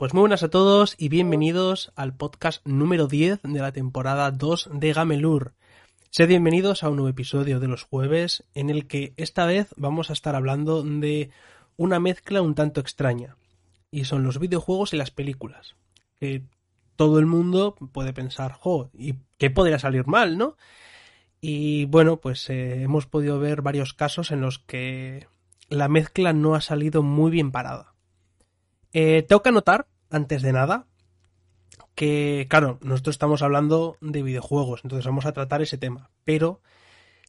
Pues muy buenas a todos y bienvenidos al podcast número 10 de la temporada 2 de Gamelur. Sed bienvenidos a un nuevo episodio de los jueves en el que esta vez vamos a estar hablando de una mezcla un tanto extraña. Y son los videojuegos y las películas. Que todo el mundo puede pensar, jo, ¿y qué podría salir mal, no? Y bueno, pues eh, hemos podido ver varios casos en los que la mezcla no ha salido muy bien parada. Eh, tengo que anotar, antes de nada, que, claro, nosotros estamos hablando de videojuegos, entonces vamos a tratar ese tema, pero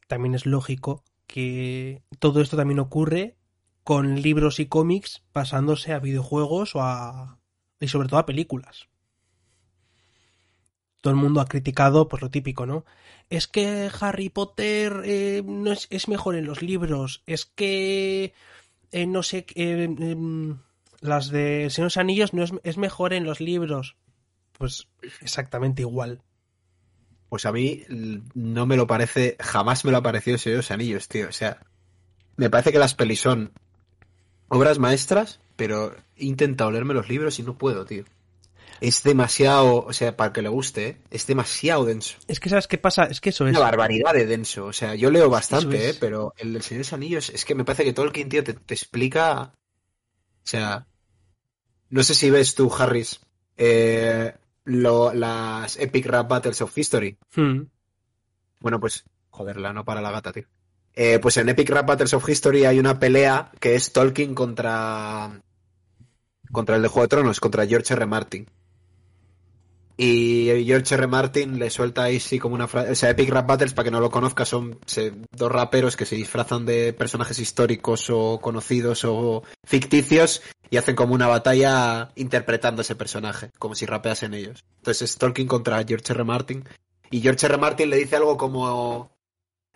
también es lógico que todo esto también ocurre con libros y cómics pasándose a videojuegos o a... y sobre todo a películas. Todo el mundo ha criticado, pues lo típico, ¿no? Es que Harry Potter eh, no es, es, mejor en los libros, es que... Eh, no sé... Eh, em, las de Señor de los Anillos no es, es mejor en los libros. Pues exactamente igual. Pues a mí no me lo parece, jamás me lo ha parecido Señor de los Anillos, tío. O sea, me parece que las pelis son obras maestras, pero he intentado leerme los libros y no puedo, tío. Es demasiado, o sea, para que le guste, ¿eh? es demasiado denso. Es que sabes qué pasa, es que eso es. Una barbaridad de denso. O sea, yo leo bastante, es. ¿eh? pero el del Señor de los Anillos es que me parece que todo el tío, te, te explica. O sea, no sé si ves tú, Harris, eh, lo, las Epic Rap Battles of History. Hmm. Bueno, pues, joderla, no para la gata, tío. Eh, pues en Epic Rap Battles of History hay una pelea que es Tolkien contra. contra el de Juego de Tronos, contra George R. Martin. Y George R. Martin le suelta ahí sí como una frase. O sea, Epic Rap Battles, para que no lo conozca, son dos raperos que se disfrazan de personajes históricos o conocidos o ficticios y hacen como una batalla interpretando ese personaje, como si rapeasen ellos. Entonces es Tolkien contra George R. Martin. Y George R. Martin le dice algo como.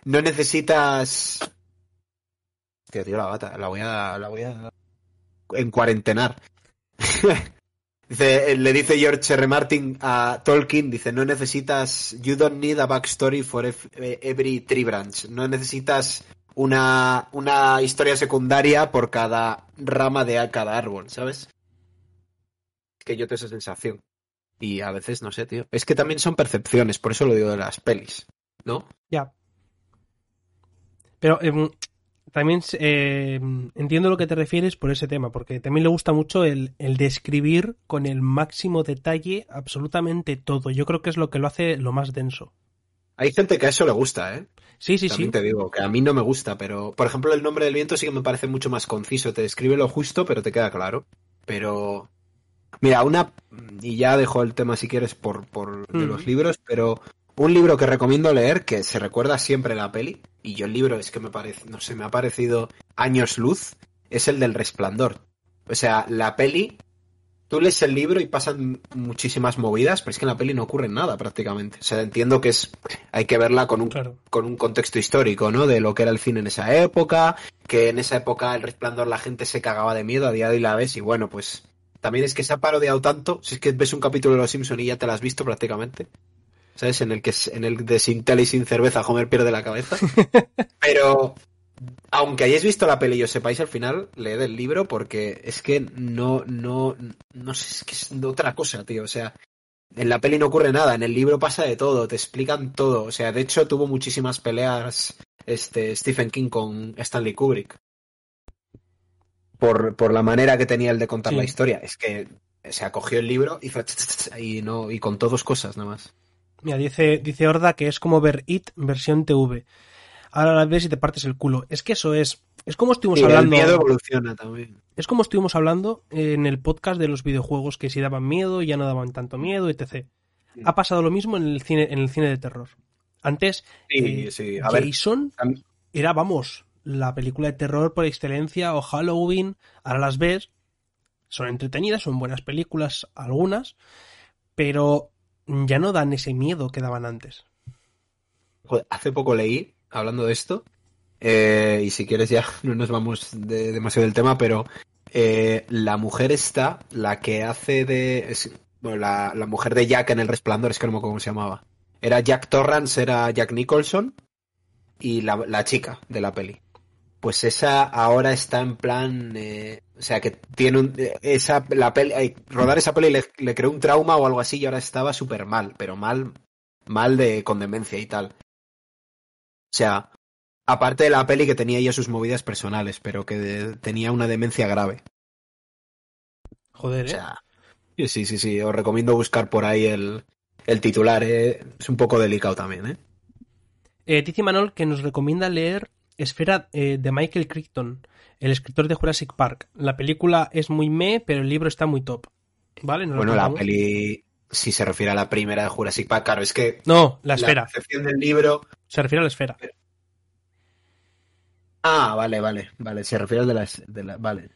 No necesitas. Tío, tío, la gata, la voy a. la voy a. en cuarentenar. Dice, le dice George R. Martin a Tolkien, dice, no necesitas, you don't need a backstory for every tree branch. No necesitas una, una historia secundaria por cada rama de cada árbol, ¿sabes? Es que yo tengo esa sensación. Y a veces, no sé, tío. Es que también son percepciones, por eso lo digo de las pelis, ¿no? Ya. Pero eh, también eh, entiendo lo que te refieres por ese tema, porque también le gusta mucho el, el, describir con el máximo detalle absolutamente todo. Yo creo que es lo que lo hace lo más denso. Hay gente que a eso le gusta, ¿eh? Sí, sí, también sí. te digo que a mí no me gusta, pero por ejemplo el nombre del viento sí que me parece mucho más conciso. Te describe lo justo, pero te queda claro. Pero mira, una y ya dejo el tema si quieres por, por de mm. los libros, pero un libro que recomiendo leer, que se recuerda siempre la peli, y yo el libro es que me parece, no sé, me ha parecido años luz, es el del resplandor. O sea, la peli, tú lees el libro y pasan muchísimas movidas, pero es que en la peli no ocurre nada prácticamente. O sea, entiendo que es, hay que verla con un, claro. con un contexto histórico, ¿no? De lo que era el cine en esa época, que en esa época el resplandor la gente se cagaba de miedo, a día de hoy la ves y bueno, pues también es que se ha parodiado tanto, si es que ves un capítulo de Los Simpson y ya te lo has visto prácticamente. ¿Sabes? En el que en el de sin tele y sin cerveza Homer pierde la cabeza. Pero aunque hayáis visto la peli y os sepáis al final, leed el libro porque es que no, no, no sé, es que es otra cosa, tío. O sea, en la peli no ocurre nada, en el libro pasa de todo, te explican todo. O sea, de hecho tuvo muchísimas peleas este Stephen King con Stanley Kubrick. Por, por la manera que tenía el de contar Sí. la historia. Es que se acogió el libro y fue y no, y contó dos cosas nada más. Mira, dice, dice Horda que es como ver It versión TV. Ahora la ves y te partes el culo. Es que eso es. Es como estuvimos Y el hablando. miedo evoluciona también. Es como estuvimos hablando en el podcast de los videojuegos que si daban miedo, ya no daban tanto miedo, etc. Ha pasado lo mismo en el cine, en el cine de terror. Antes, Sí, eh. A ver, Jason tam- era, vamos, la película de terror por excelencia o Halloween. Ahora las ves, son entretenidas, son buenas películas algunas, pero ya no dan ese miedo que daban antes. hace poco leí, hablando de esto, eh, y si quieres ya no nos vamos de, demasiado del tema, pero eh, la mujer esta, la que hace de... bueno, la, la mujer de Jack en El Resplandor, es que no me acuerdo cómo se llamaba. Era Jack Torrance, era Jack Nicholson, y la, la chica de la peli. Pues esa ahora está en plan... eh, O sea, que tiene un, esa, la peli, eh, rodar esa peli le, le creó un trauma o algo así y ahora estaba súper mal, pero mal, mal de, con demencia y tal. O sea, aparte de la peli que tenía ya sus movidas personales, pero que de- tenía una demencia grave. Joder, O ¿eh? sea, sí, sí, sí, os recomiendo buscar por ahí el, el titular, eh. es un poco delicado también, ¿eh? Eh, dice Manol que nos recomienda leer Esfera eh, de Michael Crichton, el escritor de Jurassic Park. La película es muy me, pero el libro está muy top. ¿Vale? ¿Nos lo Bueno, la peli, si se refiere a la primera de Jurassic Park, claro, es que No, la esfera. la del libro... Se refiere a la esfera. Ah, vale, vale, vale, se refiere al de las... De la, vale.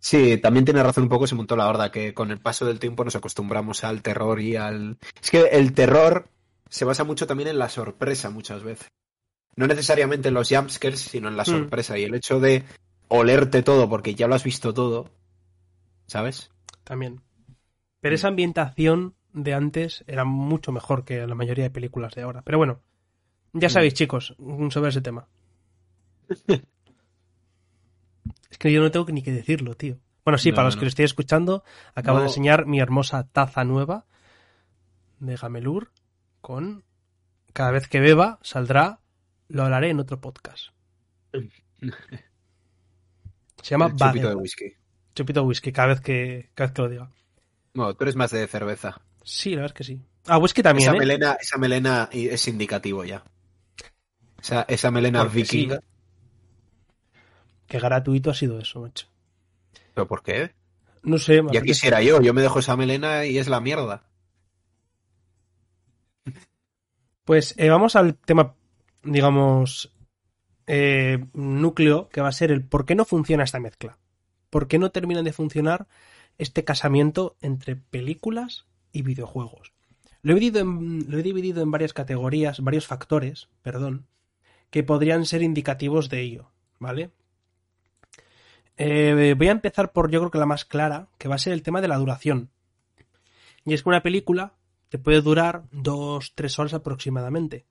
Sí, también tiene razón un poco, se montó la horda, que con el paso del tiempo nos acostumbramos al terror y al... Es que el terror se basa mucho también en la sorpresa muchas veces. No necesariamente en los jumpscares, sino en la Mm. sorpresa y el hecho de olerte todo porque ya lo has visto todo, ¿sabes? También. Pero esa ambientación de antes era mucho mejor que la mayoría de películas de ahora. Pero bueno, ya Mm. sabéis, chicos, sobre ese tema. es que yo no tengo ni que decirlo, tío. Bueno, sí, No, para los no. que lo estéis escuchando, acabo No. de enseñar mi hermosa taza nueva de Gamelur con cada vez que beba saldrá, lo hablaré en otro podcast. Se llama chupito de whisky. Chupito de whisky, cada vez que, cada vez que lo diga. No, tú eres más de cerveza. Sí, la verdad es que sí. Ah, whisky también, esa ¿eh? melena, esa melena es indicativo ya. Esa, esa melena Porque sí. vikinga. Qué gratuito ha sido eso, macho. ¿Pero por qué? No sé, Ya quisiera yo, yo me dejo esa melena y es la mierda. Pues eh, vamos al tema, digamos, eh, núcleo, que va a ser el por qué no funciona esta mezcla. ¿Por qué no termina de funcionar este casamiento entre películas y videojuegos? Lo he dividido en, lo he dividido en varias categorías, varios factores, perdón, que podrían ser indicativos de ello, ¿vale? Eh, voy a empezar por yo creo que la más clara, que va a ser el tema de la duración. Y es que una película te puede durar dos, tres horas aproximadamente.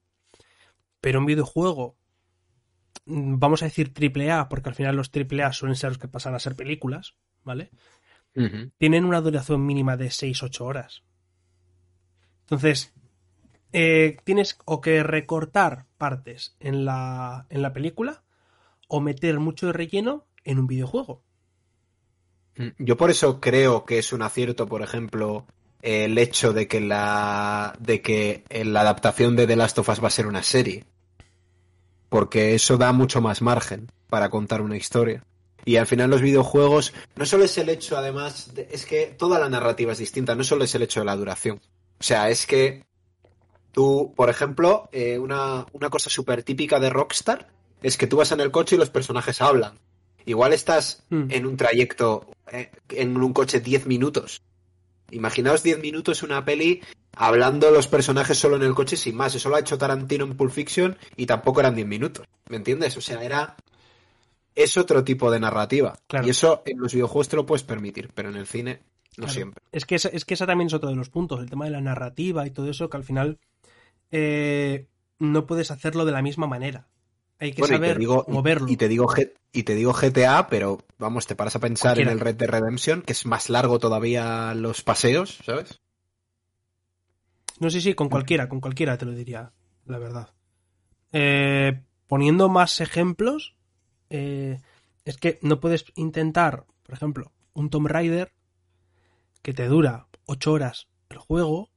Pero un videojuego, mm, vamos a decir triple A, porque al final los triple A suelen ser los que pasan a ser películas, ¿vale? Tienen una duración mínima de 6-8 horas. Entonces, eh, tienes o que recortar partes en la, en la película o meter mucho de relleno en un videojuego. Yo por eso creo que es un acierto, por ejemplo, el hecho de que la de que la adaptación de The Last of Us va a ser una serie. Porque eso da mucho más margen para contar una historia. Y al final los videojuegos no solo es el hecho, además, de- es que toda la narrativa es distinta, no solo es el hecho de la duración. O sea, es que tú, por ejemplo, eh, una, una cosa súper típica de Rockstar es que tú vas en el coche y los personajes hablan. Igual estás Hmm. en un trayecto, eh, en un coche 10 minutos. Imaginaos 10 minutos una peli hablando los personajes solo en el coche sin más. Eso lo ha hecho Tarantino en Pulp Fiction y tampoco eran 10 minutos. ¿Me entiendes? O sea, era... Es otro tipo de narrativa. Claro. Y eso en los videojuegos te lo puedes permitir, pero en el cine no Claro. siempre. Es que, esa, es que esa también es otro de los puntos, el tema de la narrativa y todo eso, que al final eh, no puedes hacerlo de la misma manera. Hay que Bueno, y saber te digo, y- moverlo. Y, te digo y te digo GTA, pero vamos, te paras a pensar Cualquiera. en el Red Dead Redemption, que es más largo todavía los paseos, ¿sabes? No sé si con cualquiera, con cualquiera te lo diría, la verdad. Eh, poniendo más ejemplos, eh, es que no puedes intentar, por ejemplo, un Tomb Raider que te dura 8 horas el juego,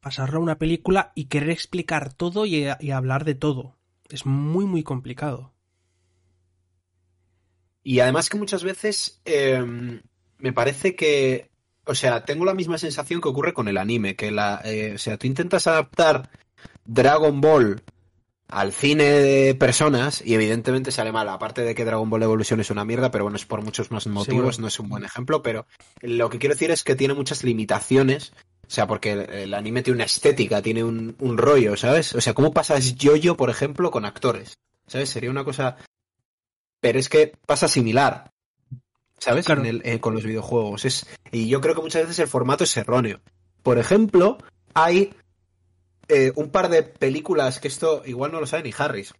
pasarlo a una película y querer explicar todo y, y hablar de todo. Es muy, muy complicado. Y además que muchas veces eh, me parece que, o sea, tengo la misma sensación que ocurre con el anime, que la, eh, o sea, tú intentas adaptar Dragon Ball al cine de personas y evidentemente sale mal, aparte de que Dragon Ball Evolution es una mierda, pero bueno, es por muchos más motivos, bueno. no es un buen ejemplo, pero lo que quiero decir es que tiene muchas limitaciones. O sea, porque el, el anime tiene una estética, tiene un, un rollo, ¿sabes? O sea, ¿cómo pasas yo-yo, por ejemplo, con actores? ¿Sabes? Sería una cosa pero es que pasa similar, ¿sabes? Claro. En el- eh, con los videojuegos. Es, y yo creo que muchas veces el formato es erróneo. Por ejemplo, hay eh, un par de películas que esto igual no lo sabe ni Harris.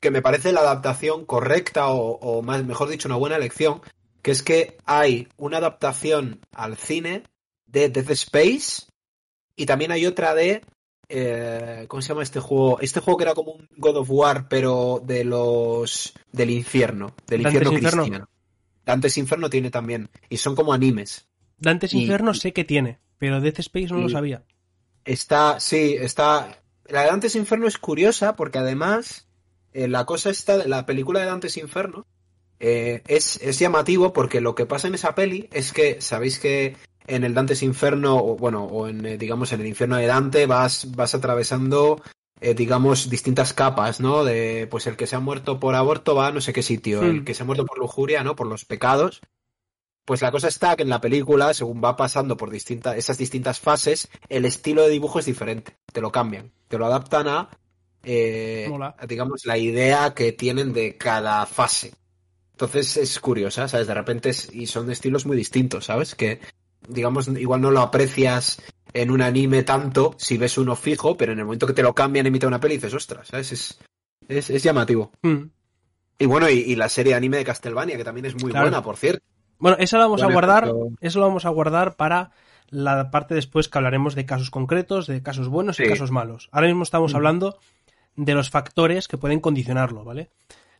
que me parece la adaptación correcta o, o más, mejor dicho, una buena elección, que es que hay una adaptación al cine de Death Space y también hay otra de eh, ¿cómo se llama este juego? Este juego que era como un God of War, pero de los del infierno, del Dante's infierno Inferno. cristiano. Dante's Inferno tiene también y son como animes. Dantes Y- Inferno sé que tiene, pero Death Space no lo sabía. Está, sí, está. La de Dante's Inferno es curiosa porque además eh, la cosa está de la película de Dante's Inferno eh, es, es llamativo porque lo que pasa en esa peli es que sabéis que en el Dante's Inferno, o bueno, o en, eh, digamos, en el infierno de Dante vas, vas atravesando, eh, digamos, distintas capas, ¿no? De, pues el que se ha muerto por aborto va a no sé qué sitio, Hmm. el que se ha muerto por lujuria, ¿no? Por los pecados. Pues la cosa está que en la película, según va pasando por distintas, esas distintas fases, el estilo de dibujo es diferente. Te lo cambian. Te lo adaptan a, eh, a, digamos, la idea que tienen de cada fase. Entonces es curiosa, ¿sabes? De repente es- y son estilos muy distintos, ¿sabes? Que, digamos, igual no lo aprecias en un anime tanto si ves uno fijo, pero en el momento que te lo cambian en mitad de una peli dices, ostras, ¿sabes? Es, es, es llamativo. Mm. Y bueno, y, y la serie de anime de Castlevania, que también es muy Claro. buena, por cierto. Bueno, eso lo vamos a guardar. Eso lo vamos a guardar para la parte después que hablaremos de casos concretos, de casos buenos y casos malos. Ahora mismo estamos Ujú. hablando de los factores que pueden condicionarlo, ¿vale?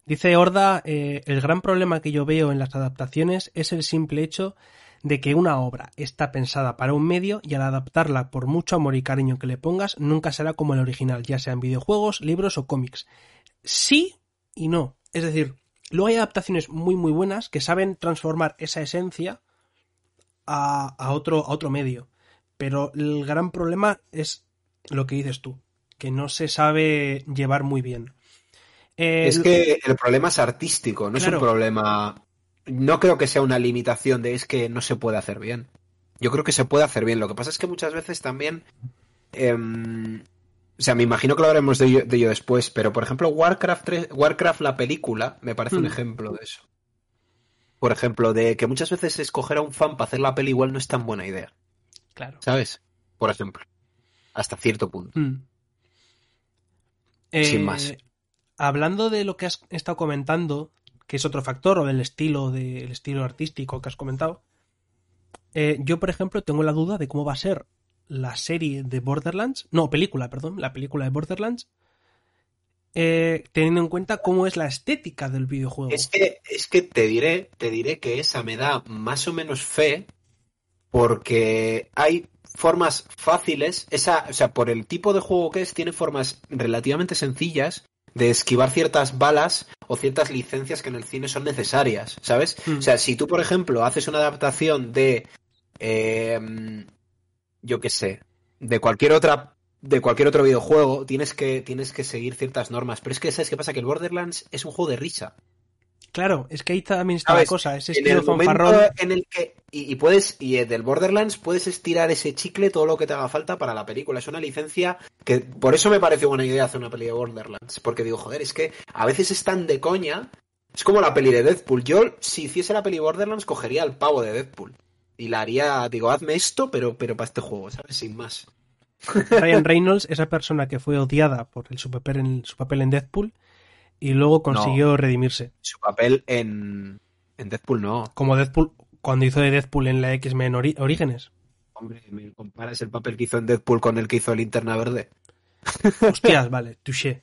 Dice Horda, eh, el gran problema que yo veo en las adaptaciones es el simple hecho de que una obra está pensada para un medio y al adaptarla por mucho amor y cariño que le pongas, nunca será como el original, ya sea en videojuegos, libros o cómics. Sí y no. Es decir, luego hay adaptaciones muy muy buenas que saben transformar esa esencia a, a otro, a otro medio. Pero el gran problema es lo que dices tú, que no se sabe llevar muy bien. Es que el problema es artístico, no es un problema. No creo que sea una limitación de es que no se puede hacer bien. Yo creo que se puede hacer bien. Lo que pasa es que muchas veces también. em, o sea, me imagino que lo haremos de ello, de ello después, pero por ejemplo, Warcraft 3 Warcraft, la película, me parece un Hmm. ejemplo de eso. Por ejemplo, de que muchas veces escoger a un fan para hacer la peli igual no es tan buena idea, Claro. ¿sabes? Por ejemplo. Hasta cierto punto. Mm. Sin Eh, más. Hablando de lo que has estado comentando, que es otro factor, o del estilo, del estilo artístico que has comentado, eh, yo, por ejemplo, tengo la duda de cómo va a ser la serie de Borderlands, no, película, perdón, la película de Borderlands, eh, teniendo en cuenta cómo es la estética del videojuego. Es que, es que te diré, te diré que esa me da más o menos fe porque hay formas fáciles, esa, o sea, por el tipo de juego que es, tiene formas relativamente sencillas de esquivar ciertas balas o ciertas licencias que en el cine son necesarias, ¿sabes? Mm. O sea, si tú, por ejemplo, haces una adaptación de, eh, yo qué sé, de cualquier otra de cualquier otro videojuego tienes que tienes que seguir ciertas normas pero es que sabes qué pasa que el Borderlands es un juego de risa Claro, es que ahí también está la cosa, ese en el fanfarrón. en el que y, y puedes y del Borderlands puedes estirar ese chicle todo lo que te haga falta para la película. Es una licencia que por eso me parece buena idea hacer una peli de Borderlands porque digo joder es que a veces es tan de coña es como la peli de Deadpool. Yo si hiciese la peli Borderlands cogería al pavo de Deadpool y la haría digo hazme esto pero pero para este juego sabes sin más. Ryan Reynolds, esa persona que fue odiada por el, su, papel en, su papel en Deadpool y luego consiguió redimirse. su papel en en Deadpool no Como Deadpool, cuando hizo de Deadpool en la X-Men Ori- Orígenes. hombre me comparas el papel que hizo en Deadpool con el que hizo Linterna Verde Hostias, vale, touché.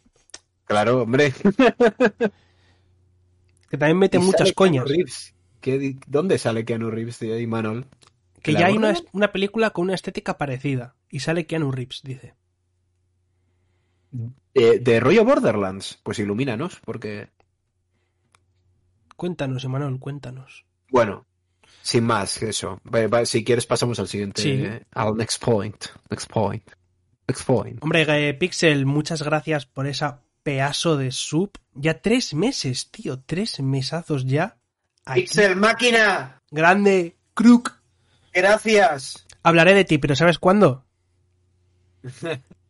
claro hombre Que también mete muchas coñas. ¿Qué- ¿Dónde sale Keanu Reeves tío, y Manol? Que ¿La ya hay una, una película con una estética parecida. Y sale Keanu Reeves, dice. Eh, de rollo Borderlands. Pues ilumínanos, porque. Cuéntanos, Emanuel, cuéntanos. Bueno, sin más que eso. Si quieres, pasamos al siguiente. Sí. eh, al next point. Next point. Next point. Hombre, eh, Pixel, muchas gracias por esa pedazo de sub. Ya tres meses, tío. Tres mesazos ya. Aquí. Pixel Máquina. Grande. Crook. Gracias. Hablaré de ti, pero ¿sabes cuándo?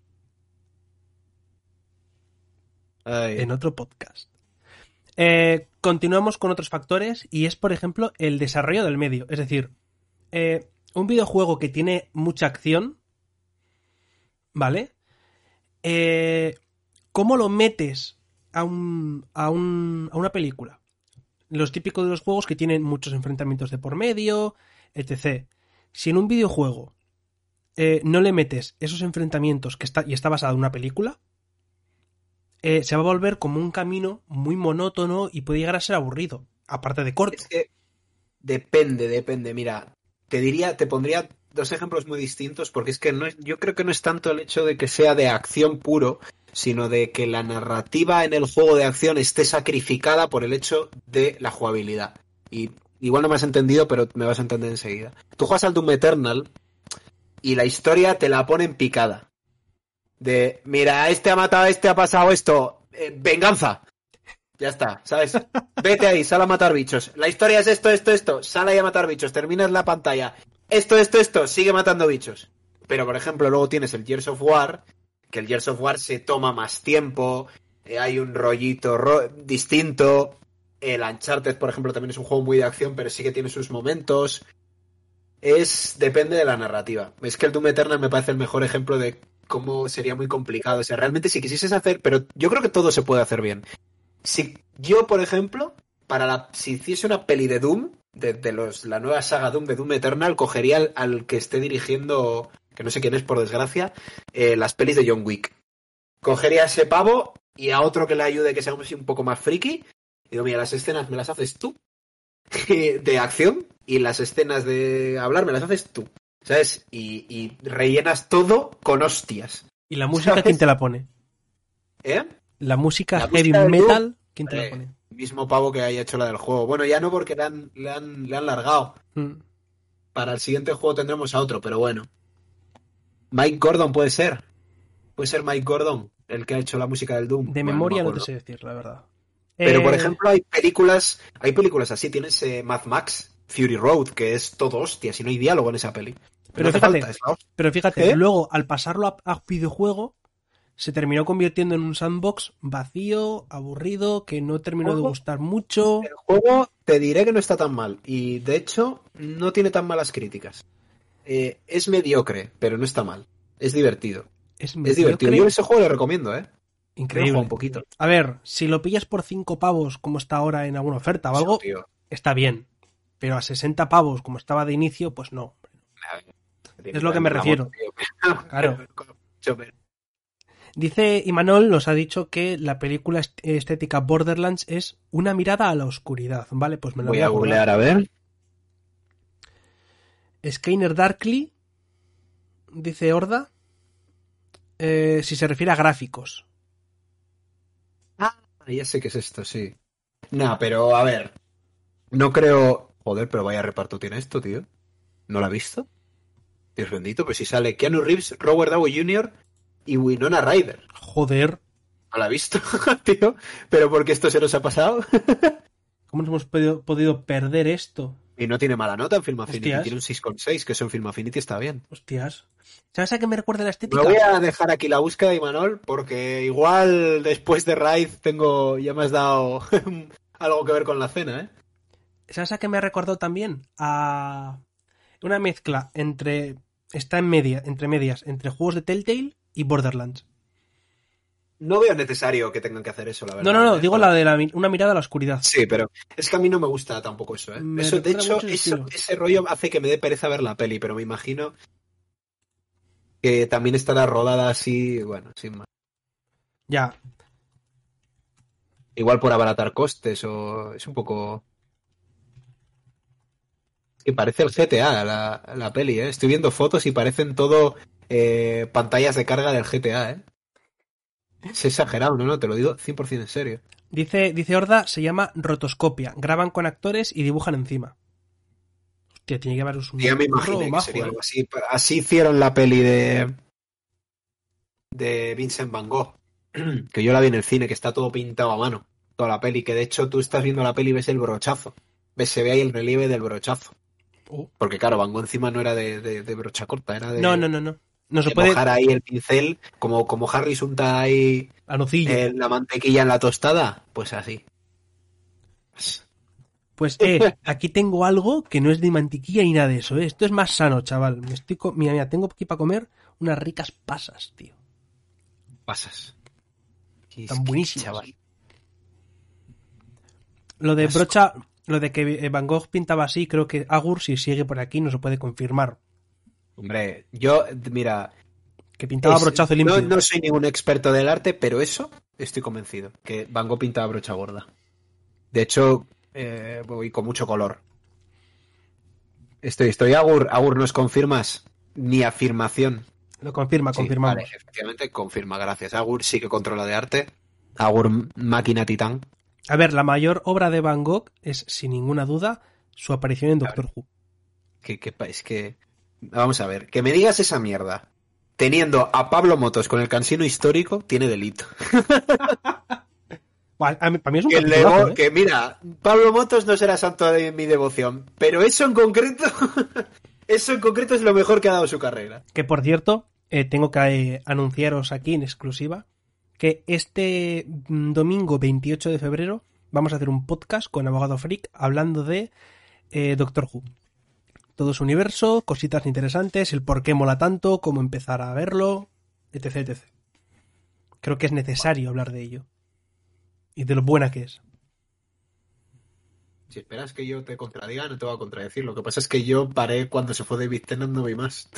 En otro podcast. Eh, continuamos con otros factores y es, por ejemplo, el desarrollo del medio. Es decir, eh, un videojuego que tiene mucha acción, ¿vale? Eh, ¿Cómo lo metes a, un, a, un, a una película. Los típicos de los juegos que tienen muchos enfrentamientos de por medio, etc. Si en un videojuego no le metes esos enfrentamientos que está, y está basado en una película, eh, se va a volver como un camino muy monótono y puede llegar a ser aburrido, aparte de corto. Es que depende, depende. Mira, te diría, te pondría dos ejemplos muy distintos porque es que no es, yo creo que no es tanto el hecho de que sea de acción puro, sino de que la narrativa en el juego de acción esté sacrificada por el hecho de la jugabilidad. Y igual no me has entendido, pero me vas a entender enseguida. Tú juegas al Doom Eternal y la historia te la pone en picada. De, mira, este ha matado, este ha pasado esto, eh, venganza. Ya está, ¿sabes? Vete ahí, sal a matar bichos. La historia es esto, esto, esto. Sal ahí a matar bichos, terminas la pantalla. Esto, esto, esto, sigue matando bichos. Pero, por ejemplo, luego tienes el Gears of War, que el Gears of War se toma más tiempo, eh, hay un rollito ro distinto. El Uncharted, por ejemplo, también es un juego muy de acción, pero sí que tiene sus momentos. Es. depende de la narrativa. Es que el Doom Eternal me parece el mejor ejemplo de cómo sería muy complicado. O sea, realmente si quisieses hacer. Pero yo creo que todo se puede hacer bien. Si yo, por ejemplo, para la. Si hiciese una peli de Doom, de, los, la nueva saga Doom de Doom Eternal, cogería al, al, que esté dirigiendo, que no sé quién es por desgracia, eh, las pelis de John Wick. Cogería a ese pavo y a otro que le ayude que sea un poco más friki. Y digo, mira, las escenas me las haces tú de acción y las escenas de hablar me las haces tú. ¿Sabes? Y, y rellenas todo con hostias. ¿Y la música ¿sabes? quién te la pone? ¿Eh? La música La heavy música metal, Doom, ¿quién te la pone? Mismo pavo que haya hecho la del juego. Bueno, ya no porque le han, le han, le han largado. Mm. Para el siguiente juego tendremos a otro, pero bueno. Mike Gordon puede ser. Puede ser Mike Gordon, el que ha hecho la música del Doom. De Bueno, memoria me no te sé decir, la verdad. Pero por Eh, ejemplo, hay películas, hay películas así. Tienes eh, Mad Max, Fury Road, que es todo hostia, si no hay diálogo en esa peli. Pero no fíjate, falta. Pero fíjate, ¿Eh? luego al pasarlo a, a videojuego, se terminó convirtiendo en un sandbox vacío, aburrido, que no terminó de gustar mucho. El juego te diré que no está tan mal. Y de hecho, no tiene tan malas críticas. Eh, es mediocre, pero no está mal. Es divertido. Es, divertido. Yo ese juego lo recomiendo, ¿eh? increíble. Un poquito. A ver, si lo pillas por 5 pavos, como está ahora en alguna oferta o algo, Sí, está bien. Pero a 60 pavos, como estaba de inicio, pues no. Es lo que me refiero. Claro. Dice Imanol, nos ha dicho que la película est- estética Borderlands es una mirada a la oscuridad. Vale, pues me lo Voy a googlear. a ver. Skyner Darkly, dice Horda, eh, si se refiere a gráficos. Ah, ya sé qué es esto, sí. Nah, pero a ver. No creo. Joder, pero vaya reparto tiene esto, tío. ¿No lo ha visto? Dios bendito, pues si sale Keanu Reeves, Robert Downey Jr. y Winona Ryder. Joder, ¿No lo ha visto, tío? ¿Pero por qué esto se nos ha pasado? ¿cómo nos hemos podido, podido perder esto? y no tiene mala nota en Film Affinity. Hostias. Tiene un 6,6, que eso en Film Affinity está bien. Hostias. ¿Sabes a qué me recuerda la estética? Me voy a dejar aquí la búsqueda de Imanol porque igual después de Raid tengo. Ya me has dado algo que ver con la cena, ¿eh? ¿Sabes a qué me ha recordado también? A una mezcla entre. Está en media, entre medias, entre juegos de Telltale y Borderlands. No veo necesario que tengan que hacer eso, la verdad. No, no, no, ¿eh? digo la de la, una mirada a la oscuridad. Sí, pero es que a mí no me gusta tampoco eso, ¿eh? Me Eso, de hecho, eso- ese rollo hace que me dé pereza ver la peli, pero me imagino que también estará rodada así, bueno, sin más. Ya, Igual por abaratar costes o es un poco... Y parece el GTA la, la peli, ¿eh? Estoy viendo fotos y parecen todo eh, pantallas de carga del GTA, ¿eh? Es exagerado, no, no, te lo digo 100% en serio. Dice, dice Horda, se llama rotoscopia. Graban con actores y dibujan encima. Hostia, tiene que haber un Ya me imaginé que sería ¿eh? algo así. Así hicieron la peli de de Vincent Van Gogh, que yo la vi en el cine, que está todo pintado a mano, toda la peli, que de hecho tú estás viendo la peli y ves el brochazo, ves se ve ahí el relieve del brochazo, Oh. porque claro, Van Gogh encima no era de, de- de brocha corta, era de, No, no, no, no. No se de puede. mojar ahí el pincel, como, como Harry unta ahí eh, la mantequilla en la tostada, pues así. Pues, eh, aquí tengo algo que no es de mantequilla ni nada de eso, ¿eh? Esto es más sano, chaval. Me estoy co- Mira, mira, tengo aquí para comer unas ricas pasas, tío. Pasas. Están buenísimas. Chaval. Lo de brocha, lo de que Van Gogh pintaba así, creo que Agur, si sigue por aquí, no se puede confirmar. Hombre, yo, mira, Que pintaba es- brochazo limpio. no, no soy ningún experto del arte, pero eso estoy convencido, que Van Gogh pintaba brocha gorda. De hecho, eh, voy con mucho color. Estoy, estoy, Agur, Agur, ¿nos confirmas? Ni afirmación. Lo confirma, Sí, confirmamos. vale, efectivamente, confirma, gracias. Agur sí que controla de arte. Agur máquina titán. A ver, la mayor obra de Van Gogh es, sin ninguna duda, su aparición en Doctor Who. Que, que, es que. Vamos a ver, que me digas esa mierda. Teniendo a Pablo Motos con el cansino histórico, tiene delito. Buah, a mí- para mí es un Que, Lego- ¿eh? que mira, Pablo Motos no será santo de mi devoción, pero eso en concreto, eso en concreto es lo mejor que ha dado su carrera. Que por cierto, eh, tengo que eh, anunciaros aquí en exclusiva que este mm, domingo 28 de febrero vamos a hacer un podcast con Abogado Freak hablando de eh, Doctor Who. Todo su universo, cositas interesantes, el por qué mola tanto, cómo empezar a verlo, etc, etc. Creo que es necesario hablar de ello. Y de lo buena que es. Si esperas que yo te contradiga, no te voy a contradecir. Lo que pasa es que yo paré cuando se fue David Tennant, no vi más.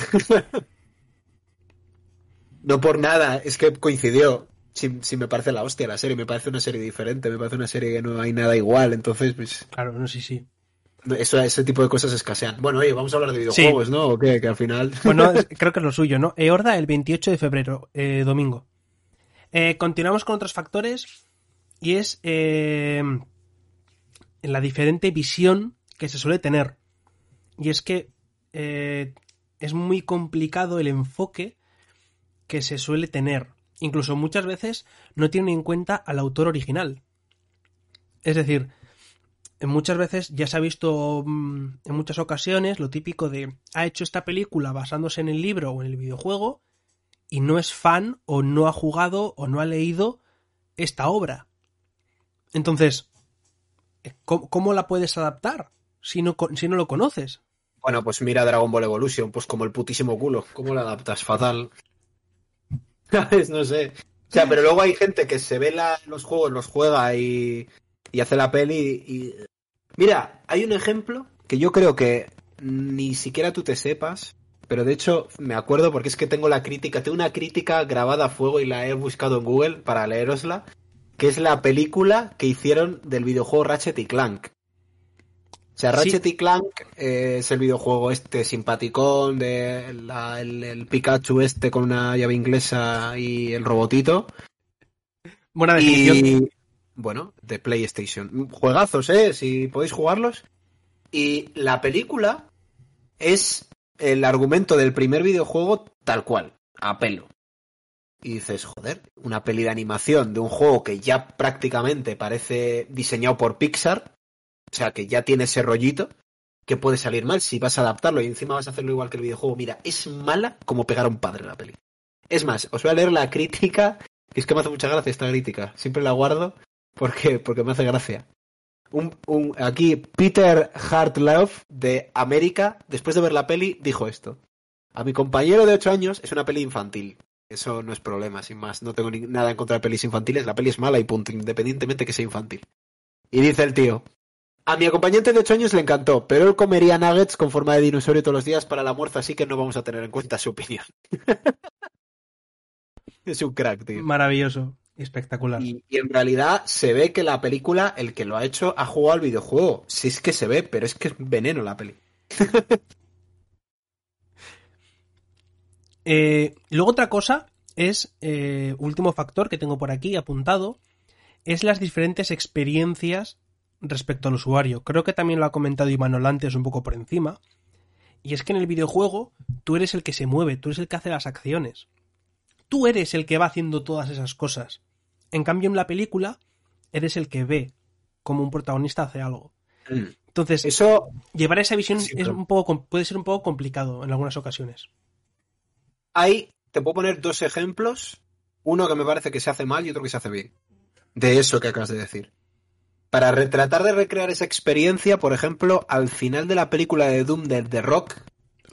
no por nada, es que coincidió. Si, si me parece la hostia la serie, me parece una serie diferente, me parece una serie que no hay nada igual, entonces, pues, Claro, no sé si. eso, ese tipo de cosas escasean. Bueno, oye, vamos a hablar de videojuegos, ¿no? ¿O qué? Que al final... Bueno, creo que es lo suyo, ¿no? Eorda el 28 de febrero, eh, domingo. Eh, continuamos con otros factores y es eh, la diferente visión que se suele tener. Y es que eh, es muy complicado el enfoque que se suele tener. Incluso muchas veces no tienen en cuenta al autor original. Es decir, muchas veces ya se ha visto mm, en muchas ocasiones lo típico de ha hecho esta película basándose en el libro o en el videojuego y no es fan o no ha jugado o no ha leído esta obra. Entonces, eh, ¿cómo, la puedes adaptar si no, si no lo conoces? Bueno, pues mira Dragon Ball Evolution, pues como el putísimo culo. ¿Cómo lo adaptas? Fatal. No sé. O sea, pero luego hay gente que se ve los juegos, los juega y, y hace la peli y... Mira, hay un ejemplo que yo creo que ni siquiera tú te sepas, pero de hecho me acuerdo porque es que tengo la crítica, tengo una crítica grabada a fuego y la he buscado en Google para leerosla, que es la película que hicieron del videojuego Ratchet y Clank. O sea, Sí. Ratchet y Clank eh, es el videojuego este simpaticón de la- el, el Pikachu este con una llave inglesa y el robotito. Buena definición. Y bueno, de PlayStation. Juegazos, ¿eh? Si podéis jugarlos. Y la película es el argumento del primer videojuego tal cual, a pelo. Y dices, joder, una peli de animación de un juego que ya prácticamente parece diseñado por Pixar, sea, que ya tiene ese rollito, que puede salir mal si vas a adaptarlo y encima vas a hacerlo igual que el videojuego. Mira, es mala como pegar a un padre la peli. Es más, os voy a leer la crítica, que es que me hace mucha gracia esta crítica. Siempre la guardo porque, porque me hace gracia. Un, un- aquí Peter Hartlove de América, después de ver la peli, dijo esto. A mi compañero de 8 años es una peli infantil. Eso no es problema, sin más. No tengo nada en contra de pelis infantiles. La peli es mala y punto, independientemente que sea infantil. Y dice el tío, a mi acompañante de 8 años le encantó, pero él comería nuggets con forma de dinosaurio todos los días para el almuerzo, así que no vamos a tener en cuenta su opinión. es un crack, tío. Maravilloso. Espectacular. Y, y en realidad se ve que la película, el que lo ha hecho, ha jugado al videojuego. Sí es que se ve, pero es que es veneno la peli. Eh, luego otra cosa es, eh, último factor que tengo por aquí apuntado, es las diferentes experiencias respecto al usuario. Creo que también lo ha comentado Imanol antes un poco por encima. Y es que en el videojuego tú eres el que se mueve, tú eres el que hace las acciones. Tú eres el que va haciendo todas esas cosas. En cambio en la película eres el que ve como un protagonista hace algo. Entonces, Eso, llevar esa visión Sí, es un poco, puede ser un poco complicado en algunas ocasiones. hay, te puedo poner dos ejemplos. Uno que me parece que se hace mal y otro que se hace bien. De eso que acabas de decir. Para re- tratar de recrear esa experiencia, por ejemplo, al final de la película de Doom de The Rock,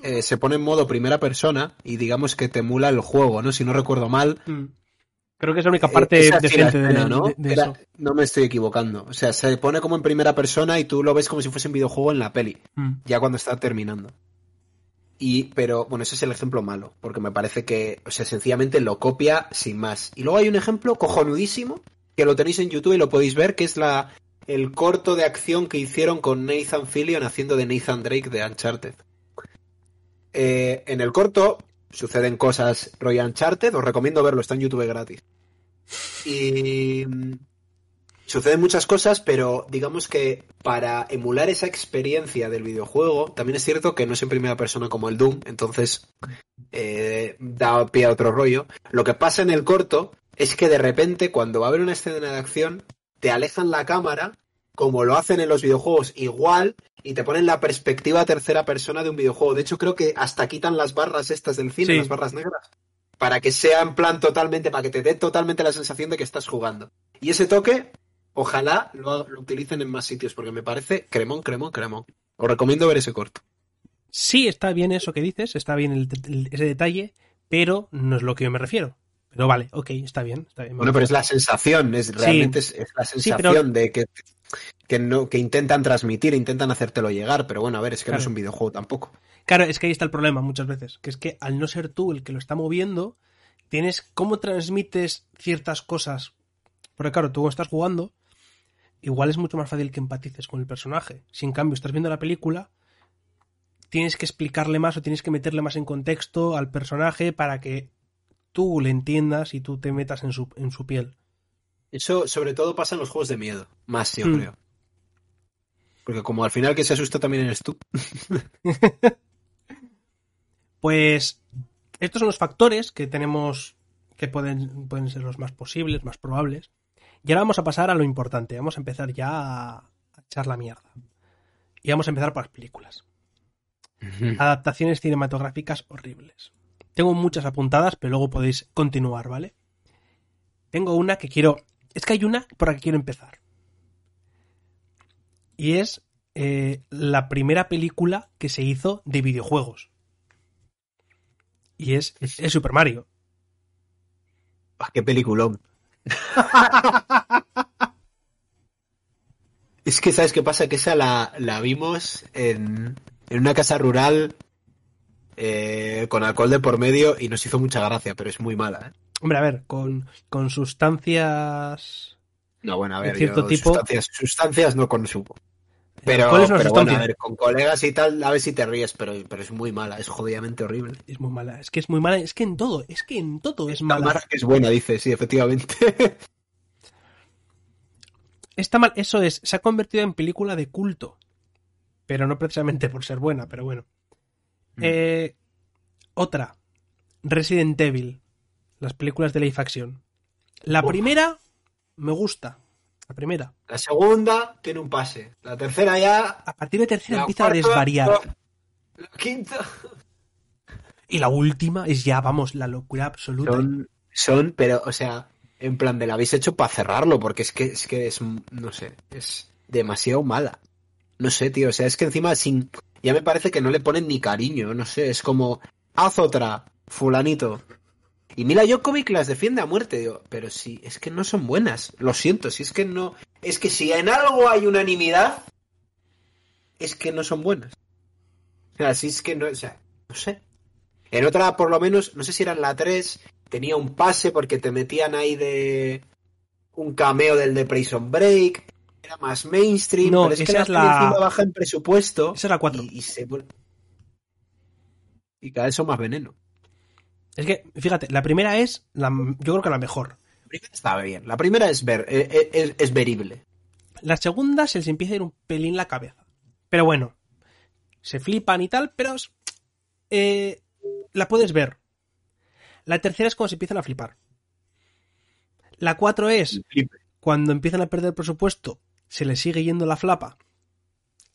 eh, se pone en modo primera persona y digamos que te emula el juego, ¿no? Si no recuerdo mal, Creo que es la única parte Esa sí la decente de, escena, ¿no? de- de Era- eso. no me estoy equivocando. O sea, se pone como en primera persona y tú lo ves como si fuese un videojuego en la peli, Mm. ya cuando está terminando. Y, pero, bueno, ese es el ejemplo malo, porque me parece que, o sea, sencillamente lo copia sin más. Y luego hay un ejemplo cojonudísimo, que lo tenéis en YouTube y lo podéis ver, que es la, el corto de acción que hicieron con Nathan Fillion haciendo de Nathan Drake de Uncharted. Eh, en el corto suceden cosas rollo Uncharted, os recomiendo verlo, está en YouTube gratis. Y mm, suceden muchas cosas, pero digamos que para emular esa experiencia del videojuego, también es cierto que no es en primera persona como el Doom, entonces eh, da pie a otro rollo. Lo que pasa en el corto es que de repente, cuando va a haber una escena de acción, te alejan la cámara, como lo hacen en los videojuegos, igual, y te ponen la perspectiva tercera persona de un videojuego. De hecho, creo que hasta quitan las barras estas del cine, Sí. las barras negras, para que sea en plan totalmente, para que te dé totalmente la sensación de que estás jugando. Y ese toque, ojalá lo, lo utilicen en más sitios, porque me parece cremón, cremón, cremón. Os recomiendo ver ese corto. Sí, está bien eso que dices, está bien el- el- ese detalle, pero no es lo que yo me refiero. Pero vale, ok, está bien, está bien. Bueno, pero es la sensación, es realmente es, es la Sí, sensación pero- de que, que no, que intentan transmitir, intentan hacértelo llegar, pero bueno, a ver, es que no es un videojuego tampoco. Claro, es que ahí está el problema muchas veces, que es que al no ser tú el que lo está moviendo, tienes cómo transmites ciertas cosas. Porque claro, tú estás jugando, igual es mucho más fácil que empatices con el personaje. Si en cambio estás viendo la película, tienes que explicarle más o tienes que meterle más en contexto al personaje para que tú le entiendas y tú te metas en su, en su piel. Eso sobre todo pasa en los juegos de miedo, más yo Hmm. creo. Porque como al final que se asusta también eres tú. Pues estos son los factores que tenemos que pueden, pueden ser los más posibles, más probables. Y ahora vamos a pasar a lo importante. Vamos a empezar ya a echar la mierda. Y vamos a empezar por las películas. Adaptaciones cinematográficas horribles. Tengo muchas apuntadas, pero luego podéis continuar, ¿vale? Tengo una que quiero... Es que hay una por la que quiero empezar. Y es eh, la primera película que se hizo de videojuegos. Y es, es Super Mario. Ah, qué peliculón. es que, ¿sabes qué pasa? Que esa la, la vimos en, en una casa rural eh, con alcohol de por medio y nos hizo mucha gracia, pero es muy mala, ¿eh? Hombre, a ver, con, con sustancias... No, bueno, a ver, cierto yo tipo- sustancias, sustancias no consumo. Pero, ¿Cuál es una pero bueno, a ver, con colegas y tal, a ver si te ríes, pero, pero es muy mala, es jodidamente horrible. Es muy mala. Es que es muy mala. Es que en todo. Es que en todo es mala. Tamara, que es buena, dice, sí, efectivamente. Está mal. Eso es. Se ha convertido en película de culto. Pero no precisamente por ser buena, pero bueno. Mm. Eh, otra. Resident Evil. Las películas de live action. La Uf. primera me gusta. La primera. La segunda tiene un pase. La tercera ya. A partir de tercera La empieza a desvariar. La, la quinta. Y la última es ya, vamos, la locura absoluta. Son, son, pero, o sea, en plan de la habéis hecho para cerrarlo, porque es que es que es, no sé, es demasiado mala. No sé, tío, o sea, es que encima sin, ya me parece que no le ponen ni cariño, no sé, es como, haz otra, fulanito. Y Mila Jokovic las defiende a muerte, digo, pero sí, es que no son buenas, lo siento, si es que no, es que si en algo hay unanimidad, es que no son buenas. O sea, si es que no, o sea, no sé. En otra, por lo menos, no sé si era en la 3, tenía un pase porque te metían ahí de un cameo del de Prison Break, era más mainstream, No, pero es que la es la- baja en presupuesto Esa es la 4. y, y se y cada vez son más veneno. Es que, fíjate, la primera es, la, yo creo que la mejor. La primera estaba bien, la primera es ver, eh, eh, es, es verible. La segunda se les empieza a ir un pelín la cabeza. Pero bueno, se flipan y tal, pero eh, la puedes ver. La tercera es cuando se empiezan a flipar. La cuatro es cuando empiezan a perder presupuesto, se les sigue yendo la flapa.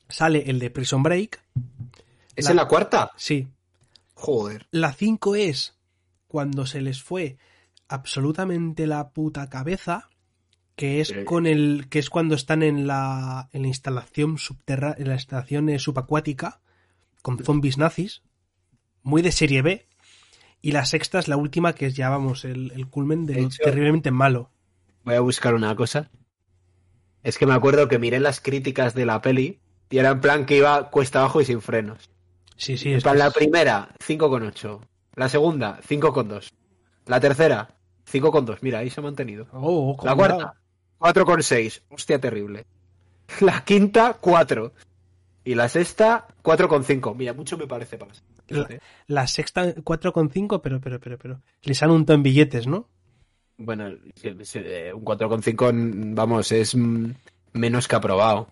Sale el de Prison Break. ¿Es La- en la cuarta? Sí. Joder. La 5 es cuando se les fue absolutamente la puta cabeza, que es con el que es cuando están en la en la instalación subterránea, en la instalación eh, subacuática con zombies nazis, muy de serie B. Y la sexta es la última, que es ya, vamos, el, el culmen de, De terriblemente malo. Voy a buscar una cosa. Es que me acuerdo que miré las críticas de la peli y era en plan que iba cuesta abajo y sin frenos. Sí, sí, es plan, que la es- primera, 5,8. La segunda, 5,2. La tercera, 5,2. Mira, ahí se ha mantenido. Oh, La cuidado. cuarta, 4,6. Hostia, terrible. La quinta, 4. Y la sexta, 4,5. Mira, mucho me parece para fíjate. La sexta 4,5, pero, pero, pero, pero. Les han untado en billetes, ¿no? Bueno, un 4,5, mm, vamos, es menos que aprobado.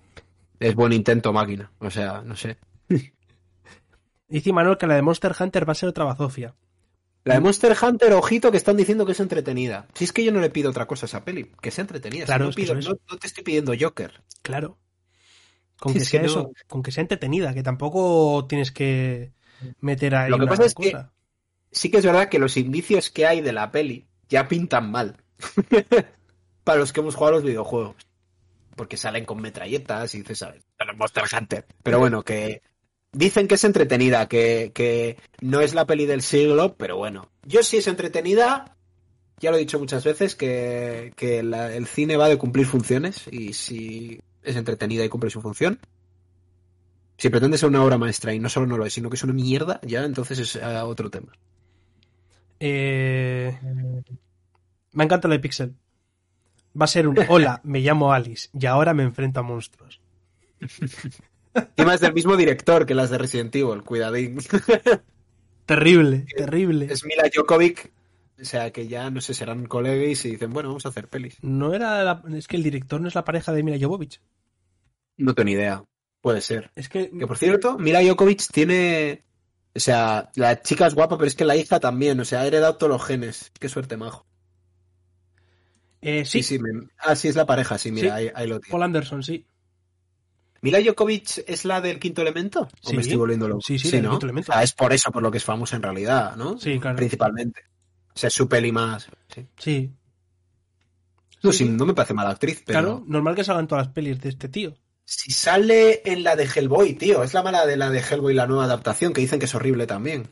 Es buen intento, máquina. O sea, no sé. Dice Manuel que la de Monster Hunter va a ser otra bazofia. La de Monster Hunter, ojito, que están diciendo que es entretenida. Si es que yo no le pido otra cosa a esa peli, que sea entretenida. Si Claro, no, es que pido- eso es. no- no te estoy pidiendo Joker. Claro. Con que sea no. eso, con que sea entretenida, que tampoco tienes que meter ahí Lo que una pasa es que-. Sí que es verdad que los indicios que hay de la peli ya pintan mal. Para los que hemos jugado los videojuegos. Porque salen con metralletas y dices, ¿sabes? Monster Hunter. Pero bueno, que dicen que es entretenida, que, que no es la peli del siglo, pero bueno. Yo sí es entretenida. Ya lo he dicho muchas veces, que, que el cine va de cumplir funciones. Y si es entretenida y cumple su función. Si pretende ser una obra maestra y no solo no lo es, sino que es una mierda, ya entonces es ah, otro tema. Eh, Me encanta la de Pixel. Va a ser un hola, me llamo Alice y ahora me enfrento a monstruos. Encima es del mismo director que las de Resident Evil, cuidadín. Terrible, terrible. Es Mila Jokovic, o sea que ya no sé, serán colegas y dicen, bueno, vamos a hacer pelis. No era la- es que el director no es la pareja de Mila Jovovich. No tengo ni idea. Puede ser. Es que Que por cierto, Mila Jokovic tiene. O sea, la chica es guapa, pero es que la hija también. O sea, ha heredado todos los genes. Qué suerte, majo. eh, Sí, sí, sí. me- Ah, sí, es la pareja, sí, mira, Sí. ahí, ahí lo tiene. Paul Anderson, sí. ¿Mila Jokovic es la del quinto elemento? ¿O Sí. me estoy volviendo loco? Sí, sí, ¿no? Quinto Elemento. Es por eso por lo que es famosa en realidad, ¿no? Sí, claro. Principalmente. O sea, es su peli más. sí. Sí, No, sí. no me parece mala actriz, pero. claro. Normal que salgan todas las pelis de este tío. Si sale en la de Hellboy, tío. Es la mala de la de Hellboy, la nueva adaptación, que dicen que es horrible también.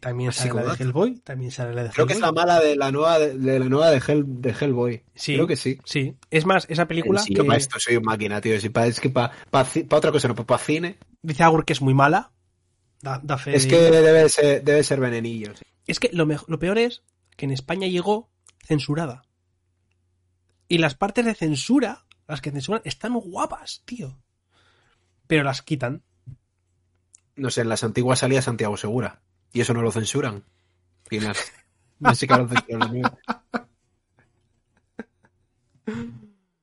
También sale la de dato. Hellboy. También sale la de Creo que es la mala de la nueva de, de la nueva de, Hell, de Hellboy. Sí. Creo que sí. Sí. Es más, esa película Sí, que yo para esto soy un máquina, tío. Si pa- es que para otra cosa, no, para cine. dice Agur que es muy mala. Da, da fe Es que debe ser, debe ser venenillo. sí. Es que lo, lo peor es que en España llegó censurada. Y las partes de censura, las que censuran, están guapas, tío. Pero las quitan. No sé, en las antiguas salía Santiago Segura. Y eso no lo censuran. Final. No sé qué lo censuran.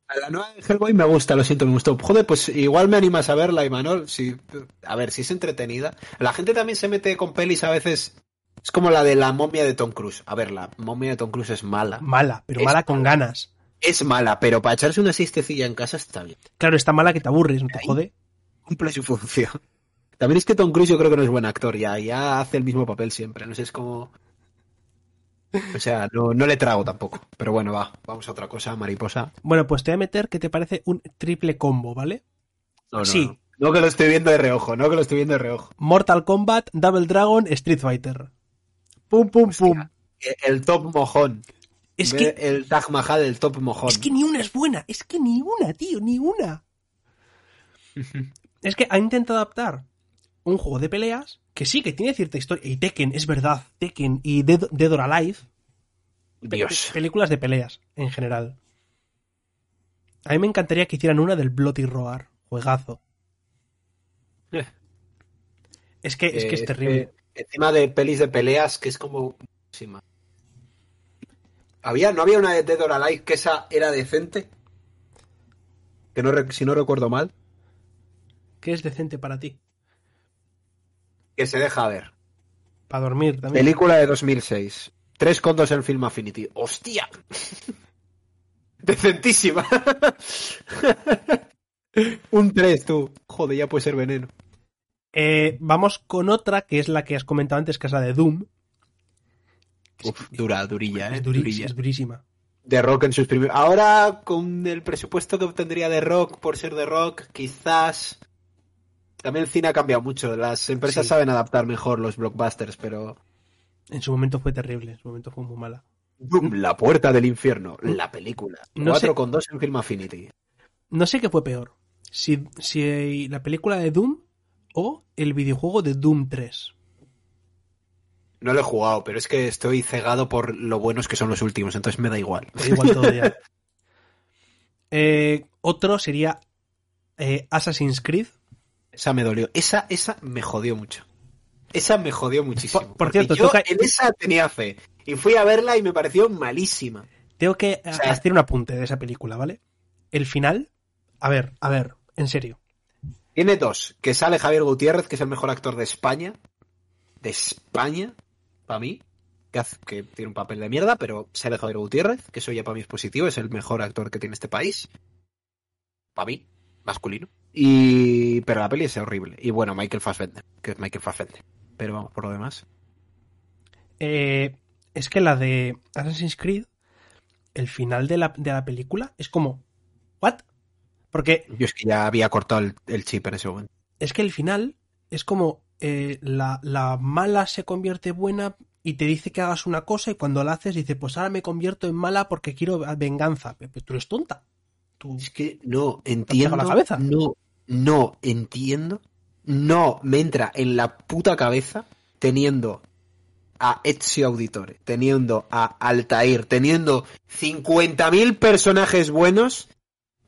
A La nueva de Hellboy me gusta, lo siento, me gustó. Joder, pues igual me animas a verla, Imanol. Si, a ver, si es entretenida. La gente también se mete con pelis a veces. Es como la de la momia de Tom Cruise. A ver, la momia de Tom Cruise es mala. Mala, pero Es mala con ganas. Es mala, pero para echarse una siestecilla en casa está bien. Claro, está mala que te aburres, no te jode. Cumple su función. También es que Tom Cruise yo creo que no es buen actor, ya, ya hace el mismo papel siempre. No sé, es como. O sea, no, no le trago tampoco. Pero bueno, va, vamos a otra cosa, mariposa. Bueno, pues te voy a meter que te parece un triple combo, ¿vale? No, no, Sí. No. No que lo estoy viendo de reojo, no que lo estoy viendo de reojo. Mortal Kombat, Double Dragon, Street Fighter. Pum, pum, pum. El top mojón. Es Ve que, El Taj Mahal, el top mojón. es que ni una es buena. Es que ni una, tío, ni una. Es que ha intentado adaptar un juego de peleas que sí, que tiene cierta historia. Y Tekken, es verdad. Tekken y Dead, Dead or Alive. Dios. pe- películas de peleas, en general. A mí me encantaría que hicieran una del Bloody Roar. Juegazo. Eh. Es que, es que es Eh, terrible. que encima de pelis de peleas que es como. Había, ¿No había una de Dead or Alive que esa era decente? Que no, si no recuerdo mal. ¿Qué es decente para ti? Que se deja ver. Para dormir también. Película de 2006. Tres condos en Film Affinity. ¡Hostia! Decentísima. Un 3, tú. Joder, ya puede ser veneno. Eh, vamos con otra que es la que has comentado antes, que es la de Doom. Uf, dura, durilla, ¿eh? Durilla. es durísima. De Rock en sus primeros. Ahora, con el presupuesto que obtendría de Rock por ser de Rock, quizás. también el cine ha cambiado mucho. Las empresas Sí. saben adaptar mejor los blockbusters, pero. En su momento fue terrible, en su momento fue muy mala. Doom, La puerta del infierno, la película. No 4 sé- con 2 en Film Affinity. No sé qué fue peor. Si, si la película de Doom o el videojuego de Doom 3. No lo he jugado, pero es que estoy cegado por lo buenos que son los últimos, entonces me da igual. Da igual todo ya. Eh, otro sería eh, Assassin's Creed. Esa me dolió. Esa, esa me jodió mucho. Esa me jodió muchísimo. Por- cierto, yo toca- en esa tenía fe. Y fui a verla y me pareció malísima. Tengo que sea- hacer un apunte de esa película, ¿vale? El final. A ver, a ver, en serio. Tiene dos. Que sale Javier Gutiérrez, que es el mejor actor de España. De España, para mí. Que, hace- que tiene un papel de mierda, pero sale Javier Gutiérrez, que eso ya para mí es positivo. Es el mejor actor que tiene este país. Para mí, masculino. Y... Pero la peli es horrible. Y bueno, Michael Fassbender, que es Michael Fassbender. Pero vamos, por lo demás. Eh, es que la de Assassin's Creed, el final de la, de la película es como. ¿What? Porque Yo es que ya había cortado el, el chip en ese momento. es que el final es como eh, la, la mala se convierte buena y te dice que hagas una cosa y cuando la haces dice, pues ahora me convierto en mala porque quiero venganza. Pero tú eres tonta. Tú... Es que no entiendo. la cabeza? No, no entiendo. No me entra en la puta cabeza teniendo a Ezio Auditore, teniendo a Altair, teniendo 50.000 personajes buenos,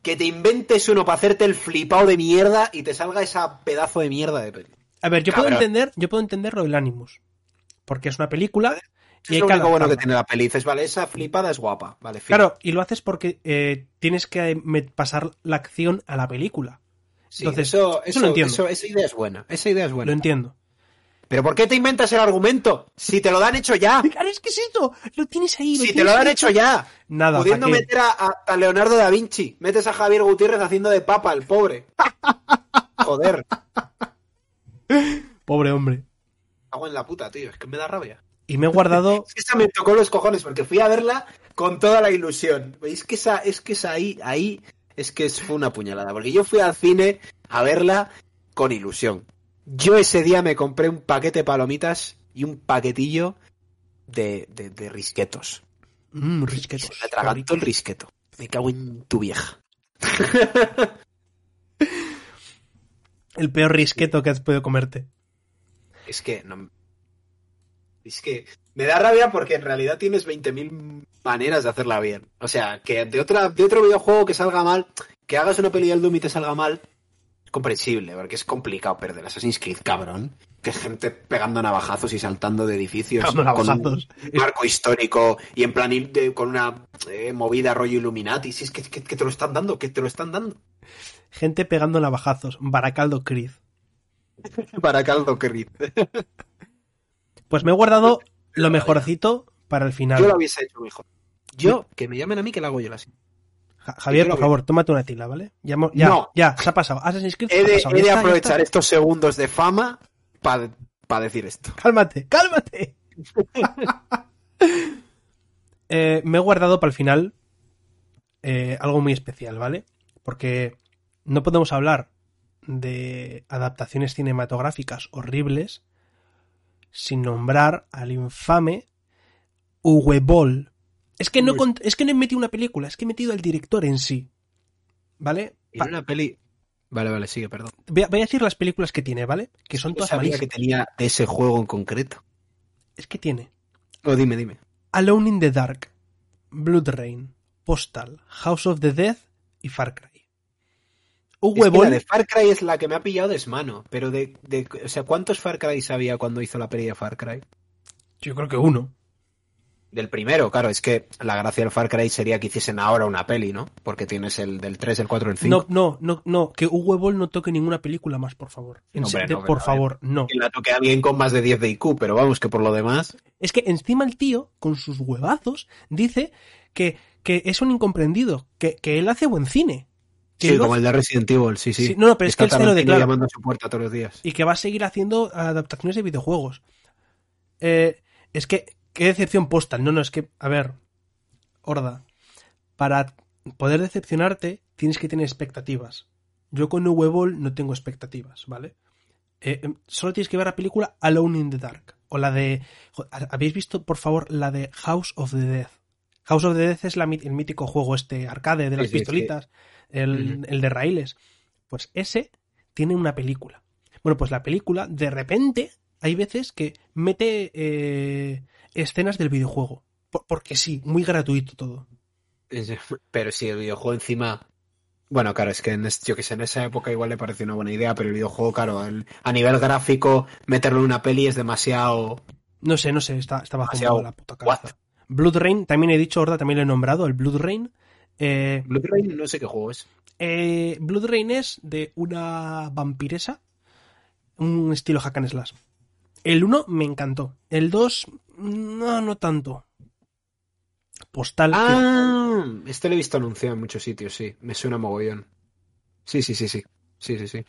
que te inventes uno para hacerte el flipado de mierda y te salga esa pedazo de mierda de peli. A ver, yo puedo entender, yo puedo entender lo del Animus. Porque es una película y Es lo único bueno que tiene la peli. Dices, vale, esa flipada es guapa. Vale, fin. Claro, y lo haces porque eh, tienes que me- pasar la acción a la película. Sí, entonces, eso, eso lo entiendo. eso- esa idea es buena. Esa idea es buena. Lo entiendo. Pero ¿por qué te inventas el argumento? Si te lo dan hecho ya. Claro, es que es esto. Lo tienes ahí. Si te lo han ahí. hecho ya. Nada, Pudiendo meter a, a- a Leonardo da Vinci. Metes a Javier Gutiérrez haciendo de papa, el pobre. Joder. Pobre hombre. Hago en la puta, tío. Es que me da rabia. Y me he guardado. Es que esa me tocó los cojones porque fui a verla con toda la ilusión. ¿Veis que esa, es que esa ahí, ahí, es que es- fue una puñalada. Porque yo fui al cine a verla con ilusión. Yo ese día me compré un paquete de palomitas y un paquetillo de, de, de risquetos. Mmm, risquetos. me atragantó el risqueto. Me cago en tu vieja. El peor risqueto que has podido comerte. Es que no. Es que me da rabia porque en realidad tienes 20.000 maneras de hacerla bien. O sea, que de, otra, de otro videojuego que salga mal, que hagas una peli del Doom y te salga mal, es comprensible, porque es complicado perder Assassin's Creed, cabrón. Que gente pegando navajazos y saltando de edificios con un marco histórico y en plan ir de- con una eh, movida rollo Illuminati. Si es que, que- que te lo están dando, que te lo están dando. Gente pegando navajazos. Baracaldo Creed. Para caldo Creed. Pues me he guardado lo mejorcito para el final. Yo lo hubiese hecho mejor. Yo, que me llamen a mí que la hago yo la así. Ja- Javier, por favor, tómate una tila, ¿vale? Ya, No. ya, se ha pasado. Assassin's Creed He de, pasado. he de aprovechar estos segundos de fama para decir esto. Cálmate, cálmate. Eh, me he guardado para el final eh, algo muy especial, ¿vale? Porque no podemos hablar de adaptaciones cinematográficas horribles sin nombrar al infame Uwe Boll. Es que no Uy. es que no he metido una película, es que he metido al director en sí. ¿Vale? Pa- una peli. Vale, vale, sigue, perdón. voy, a, voy a decir las películas que tiene, ¿vale? Que son No todas sabía malísimas. que tenía de ese juego en concreto. Es que tiene O dime, dime. Alone in the Dark, Blood Rain, Postal, House of the Dead y Far Cry. Es que la de Far Cry es la que me ha pillado desmano. Pero de, de. O sea, ¿cuántos Far Cry había cuando hizo la peli de Far Cry? yo creo que uno. Del primero, claro, es que la gracia del Far Cry sería que hiciesen ahora una peli, ¿no? Porque tienes el del 3, el 4, el 5. No, no, no, no, que Uwe Boll no toque ninguna película más, por favor. En Hombre, serio, no, por a favor, no. Que la toque alguien con más de 10 de IQ, pero vamos, que por lo demás. Es que encima el tío, con sus huevazos, dice que, que es un incomprendido, que, que él hace buen cine. Que Sí, lo como el de Resident Evil, sí, sí. Sí, no, no, pero es que él se lo Tarantino declara. llamando a su puerta todos los días. y que va a seguir haciendo adaptaciones de videojuegos. Eh, es que, qué decepción postal. No, no, es que, a ver, Horda, para poder decepcionarte tienes que tener expectativas. Yo con Uwe Boll no tengo expectativas, ¿vale? Eh, em, solo tienes que ver la película Alone in the Dark. O la de. ¿Habéis visto, por favor, la de House of the Dead? House of the Dead es la, el mítico juego este arcade de las Sí, sí, pistolitas, el, de raíles. Pues ese tiene una película. Bueno, pues la película, de repente, hay veces que mete eh, escenas del videojuego. Por- porque sí, muy gratuito todo. Pero si el videojuego encima. Bueno, claro, es que en, yo que sé, en esa época igual le pareció una buena idea, pero el videojuego, claro, el- a nivel gráfico, meterlo en una peli es demasiado. No sé, no sé, está, está bajo la puta cabeza. what? Blood Rain, también he dicho, Horda, también lo he nombrado, el Blood Rain. Eh, Blood Rain no sé qué juego es. eh, Blood Rain es de una vampiresa, un estilo hack and slash. El 1 me encantó. El 2, no, no tanto. Postal. que- Ah, este lo he visto anunciado en muchos sitios, sí. Me suena mogollón. Sí, sí, sí, sí. Sí, sí, sí.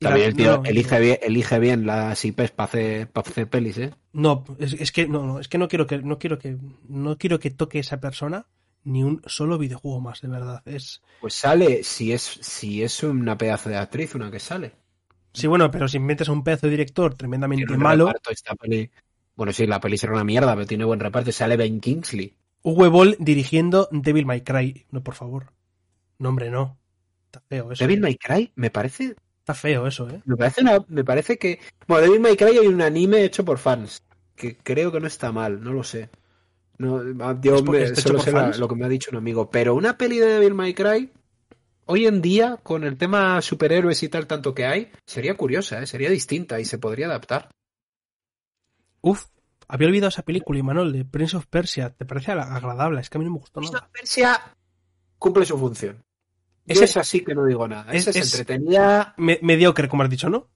También el tío no, elige, no. bien, elige bien las IPs para hacer, para hacer pelis, ¿eh? No, es, es que no, no, es que no quiero que no quiero que no quiero que toque esa persona ni un solo videojuego más, de verdad. Es Pues sale, si es, si es una pedazo de actriz, una que sale. Sí, bueno, pero si metes a un pedazo de director tremendamente malo, reparto esta peli. Bueno, sí, la peli será una mierda, pero tiene buen reparto. Sale Ben Kingsley. Uwe Boll dirigiendo Devil May Cry. No, por favor. No, hombre, no. Está feo eso. Devil ¿eh? May Cry me parece, Está feo eso, ¿eh? me parece una, me parece que, bueno, Devil May Cry hay un anime hecho por fans que creo que no está mal, no lo sé. No, yo ¿Es por- me- está hecho solo por sé la- lo que me ha dicho un amigo, pero una peli de Devil May Cry hoy en día con el tema superhéroes y tal tanto que hay sería curiosa, ¿eh? sería distinta y se podría adaptar. Uf, había olvidado esa película, Imanol, de Prince of Persia. ¿Te parece agra- agradable? Es que a mí no me gustó Prince nada. of Persia cumple su función. Ese- es así que no digo nada. es- Esa es, es- entretenida. Me- mediocre, como has dicho, ¿no?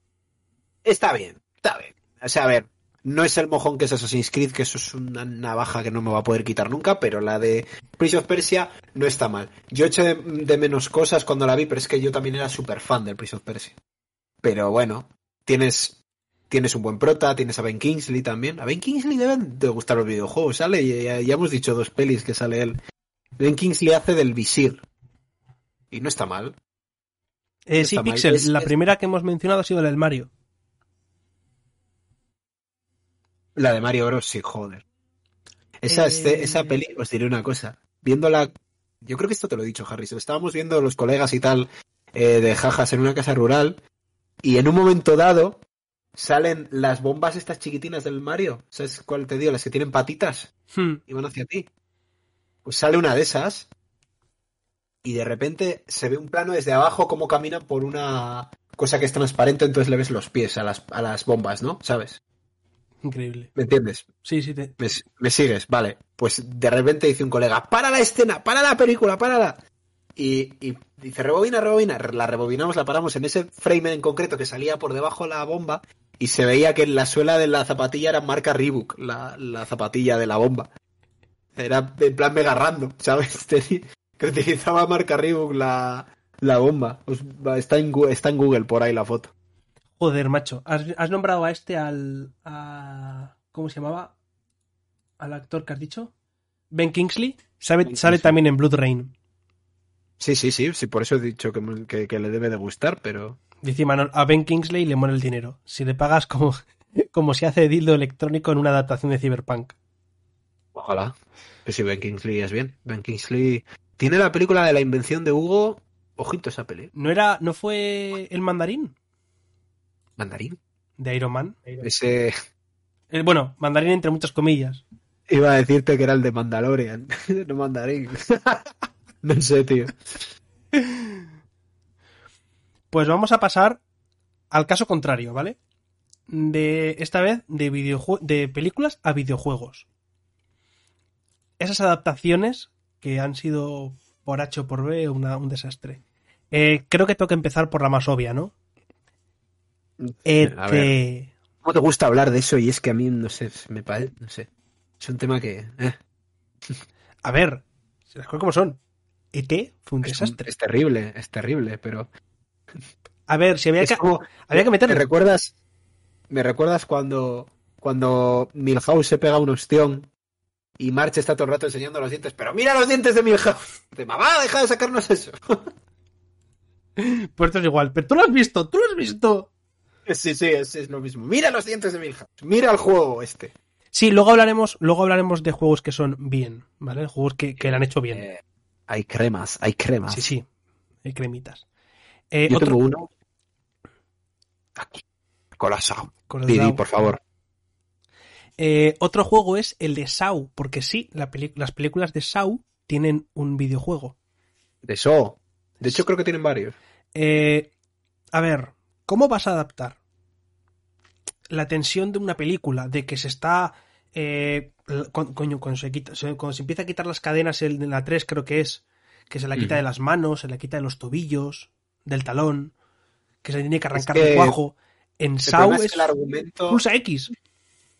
Está bien, está bien. O sea, a ver, no es el mojón que es Assassin's Creed, que eso es una navaja que no me va a poder quitar nunca, pero la de Prince of Persia no está mal. Yo eché de, de menos cosas cuando la vi, pero es que yo también era súper fan del Prince of Persia. Pero bueno, tienes, tienes un buen prota, tienes a Ben Kingsley también. A Ben Kingsley deben de gustar los videojuegos, sale, ya, ya hemos dicho dos pelis que sale él. Ben Kingsley hace del visir. Y no está mal. Eh, sí, está. Pixel, la es- primera que hemos mencionado ha sido la del Mario. La de Mario Bros, sí, joder. Esa, Eh, este- esa peli, os diré una cosa. Viéndola, yo creo que esto te lo he dicho, Harry. se lo Estábamos viendo los colegas y tal eh, de jajas en una casa rural y en un momento dado salen las bombas estas chiquitinas del Mario. ¿Sabes cuál te digo? Las que tienen patitas Hmm. y van hacia ti. Pues sale una de esas y de repente se ve un plano desde abajo como camina por una cosa que es transparente, entonces le ves los pies a las, a las bombas, ¿no? ¿Sabes? Increíble. ¿Me entiendes? Sí, sí, te... Me, me sigues, vale. Pues de repente dice un colega, para la escena, para la película, párala. Y, y dice, rebobina, rebobina. La rebobinamos, la paramos en ese frame en concreto que salía por debajo la bomba y se veía que en la suela de la zapatilla era marca Reebok, la, la zapatilla de la bomba. Era en plan mega random, ¿sabes? Tenía- Que utilizaba marca Reebok la, la bomba. Va, está, en, está en Google por ahí la foto. Joder, macho. Has, has nombrado a este al. A, ¿Cómo se llamaba? Al actor que has dicho. Ben Kingsley. Sabe- Ben Sale Kingsley. también en Blood Rain. Sí, sí, sí, sí, por eso he dicho que, que- que le debe de gustar, pero... Dice Imanol, a Ben Kingsley le muere el dinero. Si le pagas como, como se hace dildo electrónico en una adaptación de Cyberpunk. Ojalá. Pero si Ben Kingsley es bien. Ben Kingsley tiene la película de la invención de Hugo. Ojito esa peli. ¿No era, no fue el mandarín Mandarín. de Iron Man? Ese Eh, bueno, mandarín entre muchas comillas. iba a decirte que era el de Mandalorian, no Mandarín. no sé, tío. Pues vamos a pasar al caso contrario, ¿vale? De esta vez de de películas a videojuegos. Esas adaptaciones que han sido por H o por B una- un desastre. Eh, creo que tengo que empezar por la más obvia, ¿no? Ver. ET. ¿Cómo te gusta hablar de eso? Y es que a mí, no sé, me parece, no sé. Es un tema que... eh, A ver, si las cosas como son. ET fue un es, un- desastre. es terrible, es terrible, pero... A ver, si había que, como- había que ¿Me meterle. recuerdas? ¿Me recuerdas cuando, cuando Milhouse se pega un ostión y March está todo el rato enseñando los dientes? Pero mira los dientes de Milhouse. De mamá, deja de sacarnos eso. Pues esto es igual. Pero tú lo has visto, tú lo has visto. Sí, sí, es, es lo mismo. Mira los dientes de Milhouse. Mira el juego este. Sí, luego hablaremos, luego hablaremos de juegos que son bien, ¿vale? Juegos que, que lo han hecho bien. Eh, hay cremas, hay cremas. Sí, sí. Hay cremitas. Eh, Yo otro- tengo uno. Aquí. Colapsado. Con Didi, por favor. Eh, otro juego es el de Saw, porque sí, la las películas de Saw tienen un videojuego. De eso. De hecho, creo que tienen varios. Eh, a ver, ¿cómo vas a adaptar la tensión de una película de que se está... eh, coño, cuando se, quita, se- cuando se empieza a quitar las cadenas el de la 3 creo que es, que se la quita de las manos, se la quita de los tobillos, del talón, que se tiene que arrancar que el cuajo. En Saw es es que el argumento. pulsa X.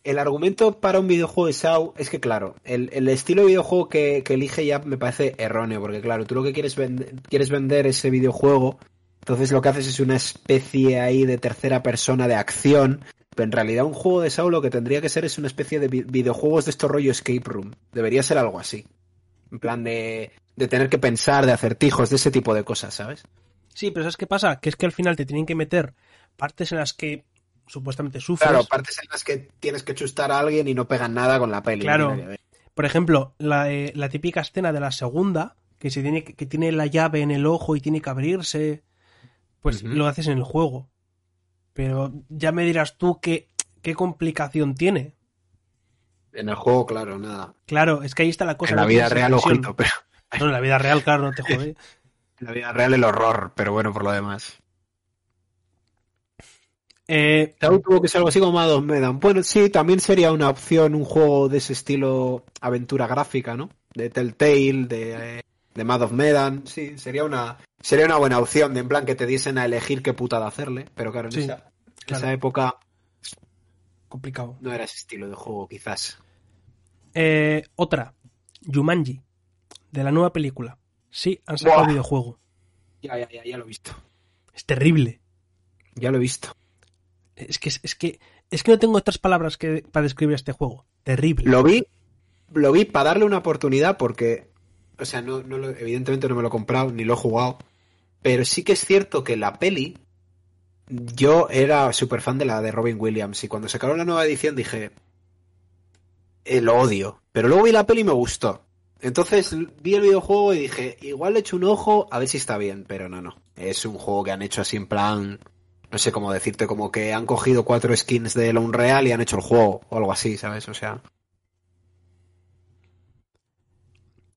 El argumento para un videojuego de SAO es que, claro, el, estilo de videojuego que, elige ya me parece erróneo, porque, claro, tú lo que quieres, vend- quieres vender ese videojuego, entonces lo que haces es una especie ahí de tercera persona de acción, pero en realidad un juego de SAO lo que tendría que ser es una especie de vi- videojuegos de estos rollo escape room. Debería ser algo así. En plan de, de tener que pensar, de acertijos, de ese tipo de cosas, ¿sabes? Sí, pero ¿sabes qué pasa? Que es que al final te tienen que meter partes en las que supuestamente sufres. Claro, partes en las que tienes que chustar a alguien y no pegan nada con la peli. Claro. Por ejemplo, la, eh, la típica escena de la segunda, que se tiene que, tiene la llave en el ojo y tiene que abrirse, pues lo haces en el juego. Pero ya me dirás tú qué, qué complicación tiene. En el juego, claro, nada. Claro, es que ahí está la cosa. en la vida real, ojito, pero No, en la vida real, claro, no te jode. en la vida real el horror, pero bueno, por lo demás. Eh, Claro, tuvo que ser algo así como Mados Medan. Bueno, sí, también sería una opción un juego de ese estilo aventura gráfica, ¿no? De Telltale, de, de Mad of Medan. Sí, sería una, sería una buena opción, de en plan que te diesen a elegir qué putada hacerle. Pero claro, en Sí, esa, en claro. esa época complicado. no era ese estilo de juego, quizás. Eh, otra, Jumanji, de la nueva película. Sí, han sacado Buah. videojuego. Ya, ya, ya, ya lo he visto. Es terrible. Ya lo he visto. Es que, es que, es que no tengo otras palabras que, para describir este juego. Terrible. Lo vi, lo vi para darle una oportunidad porque, o sea, no, no evidentemente no me lo he comprado ni lo he jugado, pero sí que es cierto que la peli, yo era súper fan de la de Robin Williams y cuando sacaron la nueva edición dije, eh, lo odio, pero luego vi la peli y me gustó. Entonces vi el videojuego y dije, igual le echo un ojo a ver si está bien, pero no, no. Es un juego que han hecho así en plan, no sé cómo decirte, como que han cogido cuatro skins de Unreal y han hecho el juego o algo así, ¿sabes? O sea...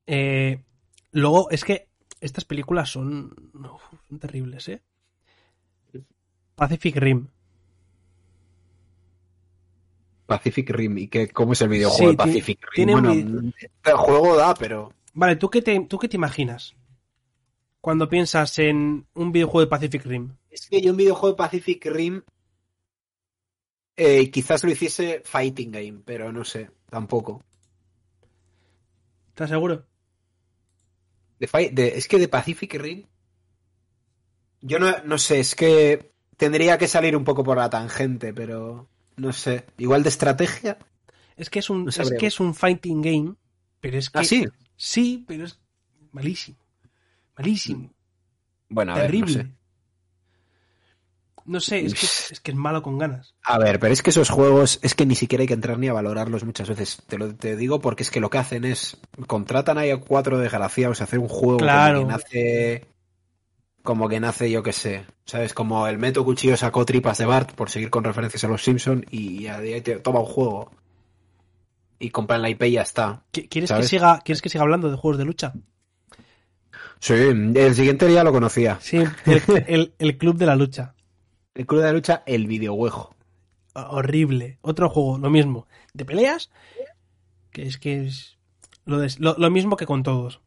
Eh, luego, es que estas películas son, son terribles, ¿eh? Pacific Rim. Pacific Rim y que cómo es el videojuego Sí, de Pacific Rim. un Bueno, el juego da, pero Vale, ¿tú qué, te, ¿tú qué te imaginas? Cuando piensas en un videojuego de Pacific Rim. Es que yo un videojuego de Pacific Rim eh, quizás lo hiciese fighting game, pero no sé, tampoco. ¿Estás seguro? De fight- de- es que de Pacific Rim yo no, no sé, es que tendría que salir un poco por la tangente, pero no sé, igual de estrategia. Es que es un, No es que es un fighting game, pero es que Ah, sí. sí, pero es malísimo. Malísimo. Bueno, a ver, no terrible. sé. No sé, es, que, es que es malo con ganas. A ver, pero es que esos juegos es que ni siquiera hay que entrar ni a valorarlos muchas veces. Te lo te digo porque es que lo que hacen es contratan ahí a cuatro desgraciados a hacer un juego Claro. como que nace como que nace yo que sé, sabes, como el Meto Cuchillo sacó tripas de Bart por seguir con referencias a los Simpson y a día te toma un juego y compran la IP y ya está. ¿Qui- ¿Quieres que, siga, ¿Quieres que siga hablando de juegos de lucha? Sí, el siguiente ya lo conocía. Sí, el, el- el Club de la Lucha. El Club de la Lucha, el videojuego. Horrible. Otro juego, lo mismo. De peleas, que es que es lo, de- lo- lo mismo que con todos.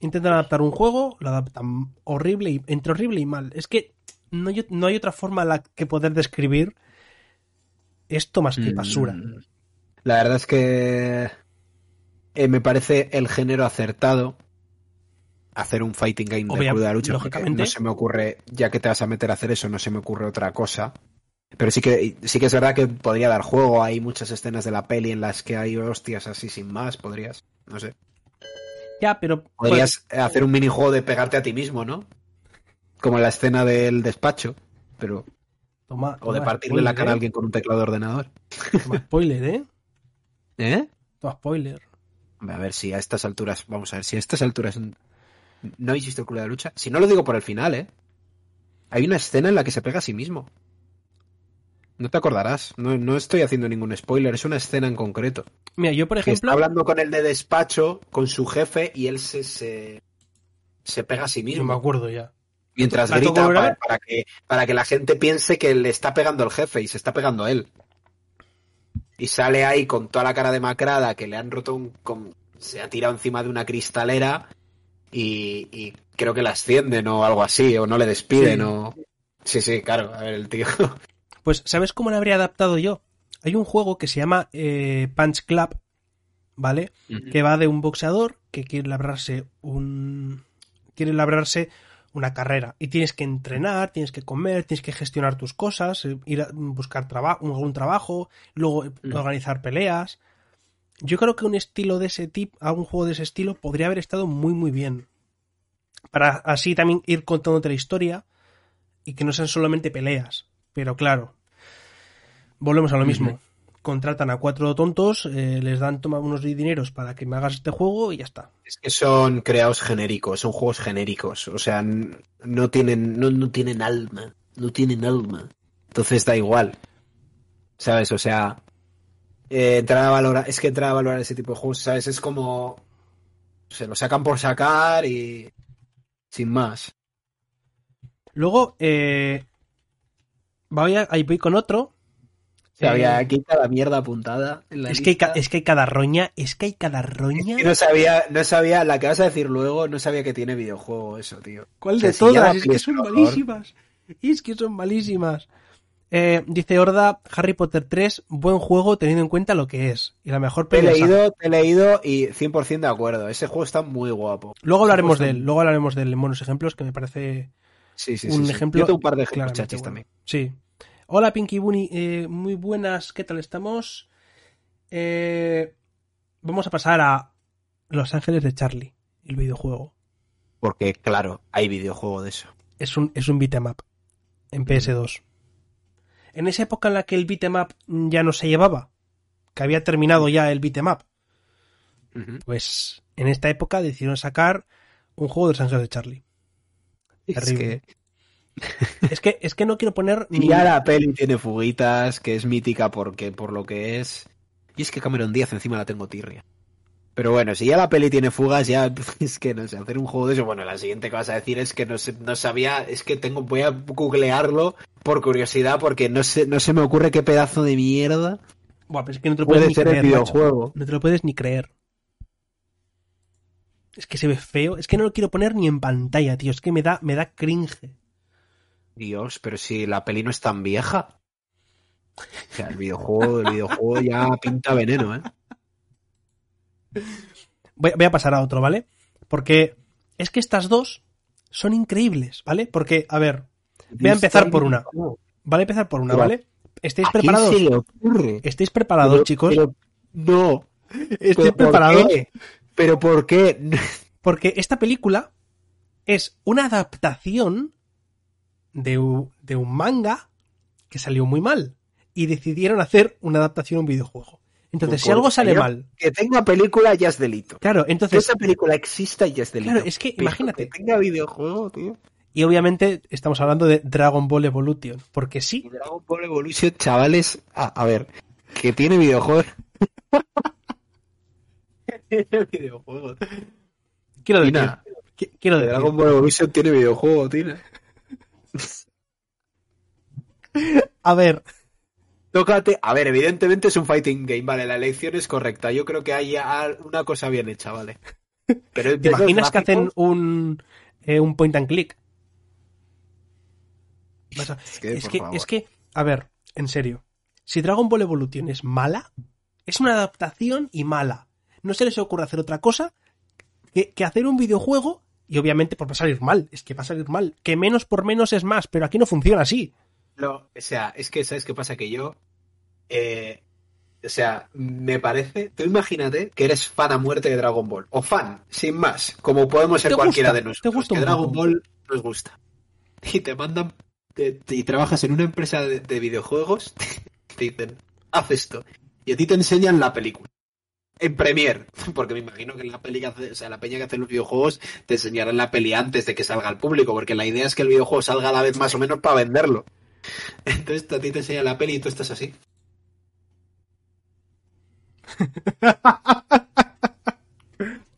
Intentan adaptar un juego, lo adaptan horrible y entre horrible y mal. Es que no hay, no hay otra forma en la que poder describir esto más que basura. Mm. La verdad es que eh, me parece el género acertado hacer un fighting game de Obvia- de la lucha. lógicamente. No se me ocurre, ya que te vas a meter a hacer eso, no se me ocurre otra cosa. Pero sí que, sí que es verdad que podría dar juego. Hay muchas escenas de la peli en las que hay hostias así sin más. Podrías, no sé. Ya, pero Podrías hacer un minijuego de pegarte a ti mismo, ¿no? Como la escena del despacho, pero. Toma, O de toma partirle la cara a ¿eh? alguien con un teclado de ordenador. Toma spoiler, ¿eh? ¿Eh? Toma spoiler. A ver si a estas alturas, vamos a ver, si a estas alturas no habéis visto el culo de la lucha. Si no lo digo por el final, ¿eh? Hay una escena en la que se pega a sí mismo. No te acordarás. No, no estoy haciendo ningún spoiler, es una escena en concreto. Mira, yo por Que está ejemplo. hablando con el de despacho, con su jefe, y él se, se, se pega a sí No me mismo. acuerdo ya. Mientras ¿La tengo grita para que, para que la gente piense que le está pegando el jefe y se está pegando a él. Y sale ahí con toda la cara demacrada que le han roto un... con- se ha tirado encima de una cristalera y, y creo que la ascienden o algo así, o no le despiden Sí. o... Sí, sí, claro, a ver, el tío... Pues, ¿sabes cómo lo habría adaptado yo? Hay un juego que se llama eh, Punch Club, ¿vale? Que va de un boxeador que quiere labrarse un. quiere labrarse una carrera. Y tienes que entrenar, tienes que comer, tienes que gestionar tus cosas, eh, ir a buscar trabajo, algún trabajo, luego organizar peleas. Yo creo que un estilo de ese tipo, algún juego de ese estilo, podría haber estado muy, muy bien. Para así también ir contándote la historia y que no sean solamente peleas. Pero claro, volvemos a lo mismo. Contratan a cuatro tontos, eh, les dan toma unos dineros para que me hagas este juego y ya está. Es que son creados genéricos, son juegos genéricos. O sea, no tienen, no, no tienen alma. No tienen alma. Entonces da igual. ¿Sabes? O sea, eh, entrar a valorar, es que entrar a valorar ese tipo de juegos, ¿sabes? Es como. Se lo sacan por sacar y. Sin más. Luego, eh, voy, a- ahí voy con otro. O sea, Eh, había aquí cada mierda apuntada en la es, que hay, es que hay cada roña, es que hay cada roña. Es que no sabía, no sabía, la que vas a decir luego, no sabía que tiene videojuego eso, tío. ¿Cuál O sea, de si todas? Es que son malísimas. Es que son malísimas. Eh, dice Horda, Harry Potter 3, buen juego teniendo en cuenta lo que es. Y la mejor Te he leído, te he leído y 100% de acuerdo. Ese juego está muy guapo. Luego hablaremos de él, luego hablaremos de él en buenos ejemplos que me parece Sí, sí, un sí, ejemplo. Yo tengo un par de ejemplos chachis bueno. también. Sí. Hola Pinky Bunny, eh, muy buenas, ¿qué tal estamos? Eh, vamos a pasar a Los Ángeles de Charlie, el videojuego. Porque, claro, hay videojuego de eso. Es un, es un beat'em up en PS2. En esa época en la que el beat'em up ya no se llevaba, que había terminado ya el beat'em up, pues en esta época decidieron sacar un juego de Los Ángeles de Charlie. Es Terrible. que Es que, es que no quiero poner ni... ya la peli tiene fuguitas, que es mítica porque, por lo que es. Y es que Cameron Díaz encima la tengo tirria. Pero bueno, si ya la peli tiene fugas, ya es que no sé, hacer un juego de eso. Bueno, la siguiente que vas a decir es que no, sé, no sabía, es que tengo, voy a googlearlo por curiosidad porque no, sé, no se me ocurre qué pedazo de mierda Buah, pero es que no te lo puedes puede ni ser el creer, macho. videojuego. No te lo puedes ni creer. Es que se ve feo. Es que no lo quiero poner ni en pantalla, tío. Es que me da, me da cringe. Dios, pero si la peli no es tan vieja. O sea, el videojuego, el videojuego ya pinta veneno, ¿eh? Voy, voy a pasar a otro, ¿vale? Porque es que estas dos son increíbles, ¿vale? Porque, a ver, Voy a empezar por una. vale a empezar por una, ¿vale? ¿Estáis ¿A quién preparados? se le ocurre? ¿Estáis preparados, Pero- chicos? pero- no. ¿Estáis ¿Pero por preparados? qué? ¿Pero por qué? Porque esta película es una adaptación de, u- de un manga que salió muy mal. Y decidieron hacer una adaptación a un videojuego. Entonces, si algo sale mal. Que tenga película ya es delito. Claro, Que entonces. esa película exista ya es delito. Claro, es que Pero imagínate. Que tenga videojuego, tío. Y obviamente estamos hablando de Dragon Ball Evolution. Porque sí, Dragon Ball Evolution, chavales. A, a ver, que tiene videojuego. tiene videojuego. quiero decir. Tina, qui- Quiero que decir. Dragon Ball Evolution tiene videojuego, Tina. A ver, Tócate. A ver, evidentemente es un fighting game, vale. La elección es correcta. Yo creo que hay una cosa bien hecha, vale. Pero ¿te imaginas que hacen un, eh, un point and click? A- Es que, es que, a ver, en serio. Si Dragon Ball Evolution es mala, es una adaptación y mala. No se les ocurre hacer otra cosa que, que hacer un videojuego y obviamente pues va a salir mal. Es que va a salir mal. Que menos por menos es más, pero aquí no funciona así. Lo- o sea, es que, ¿sabes qué pasa? Que yo. eh, o sea, me parece. Tú imagínate que eres fan a muerte de Dragon Ball. O fan, sin más. Como podemos ser ¿Te cualquiera gusta? de ¿Te nosotros. gusta que Dragon? Ball nos gusta. y te mandan te- te- y trabajas en una empresa de, de videojuegos, te dicen, haz esto. Y a ti te enseñan la película. En Premiere, porque me imagino que la peli que hace, o sea, la peña que hace los videojuegos te enseñarán la peli antes de que salga al público, porque la idea es que el videojuego salga a la vez más o menos para venderlo. Entonces a ti te enseñan la peli y tú estás así.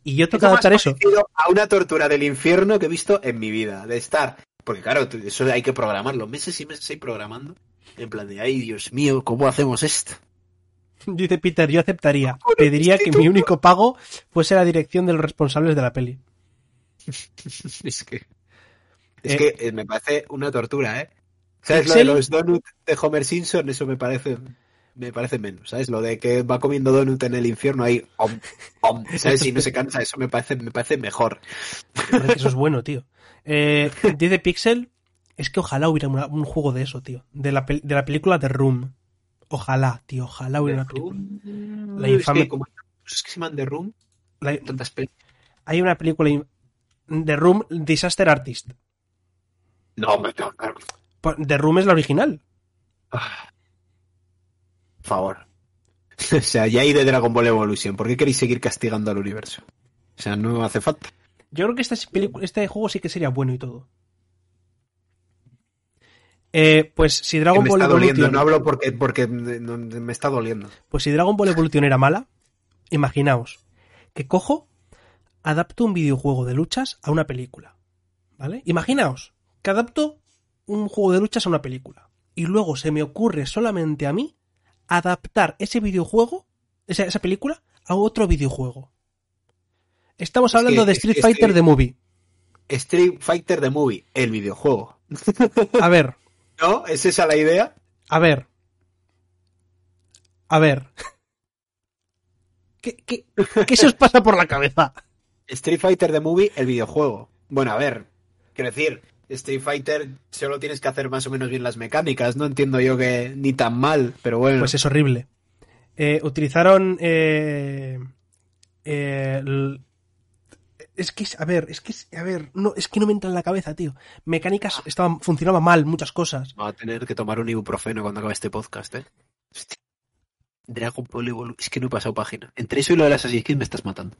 Y yo tengo que adaptar eso. A una tortura del infierno que he visto en mi vida, de estar. Porque claro, eso hay que programarlo, meses y meses ahí programando. En plan de, ay Dios mío, ¿cómo hacemos esto? Dice Peter, yo aceptaría. Pediría que mi único pago fuese la dirección de los responsables de la peli. Es que. Es Eh, que eh, me parece una tortura, ¿eh? ¿Sabes lo de los donuts de Homer Simpson? Eso me parece. Me parece menos, ¿sabes? Lo de que va comiendo donut en el infierno ahí, om, om, ¿sabes? Y no se cansa, eso me parece, me parece mejor. Eso es bueno, tío. Eh, dice Pixel, es que ojalá hubiera una- un juego de eso, tío. De la, de la película The Room. Ojalá, tío, ojalá hubiera una película. La Es infame- que como cosas que se llaman The Room, La- tantas pelis. hay una película in- The Room Disaster Artist. No, hombre, no, claro. The Room es la original. Ah. Por favor. O sea, ya hay de Dragon Ball Evolution. ¿Por qué queréis seguir castigando al universo? O sea, no hace falta. Yo creo que este, este juego sí que sería bueno y todo. Eh, pues si Dragon me Ball está doliendo, no hablo porque, porque me está doliendo. pues si Dragon Ball Evolution era mala, imaginaos que cojo, adapto un videojuego de luchas a una película, ¿vale? Imaginaos que adapto un juego de luchas a una película y luego se me ocurre solamente a mí adaptar ese videojuego, esa, esa película, a otro videojuego. Estamos Es que- hablando de es que Street Fighter The Movie. Street Fighter The Movie, el videojuego. A ver, ¿No? ¿Es esa la idea? A ver. A ver. ¿Qué, qué, qué se os pasa por la cabeza? Street Fighter The Movie, el videojuego. Bueno, a ver, quiero decir, Street Fighter solo tienes que hacer más o menos bien las mecánicas. No entiendo yo que ni tan mal, pero bueno. Pues es horrible. Eh, utilizaron. eh, eh, es que, es- a ver, es que, a ver, no, es que no me entra en la cabeza, tío. Mecánicas estaban, funcionaban mal, muchas cosas. Va a tener que tomar un ibuprofeno cuando acabe este podcast, ¿eh? Dragon Ball Evolution. Es que no he pasado página. Entre eso y lo de las Assassin's Creed me estás matando.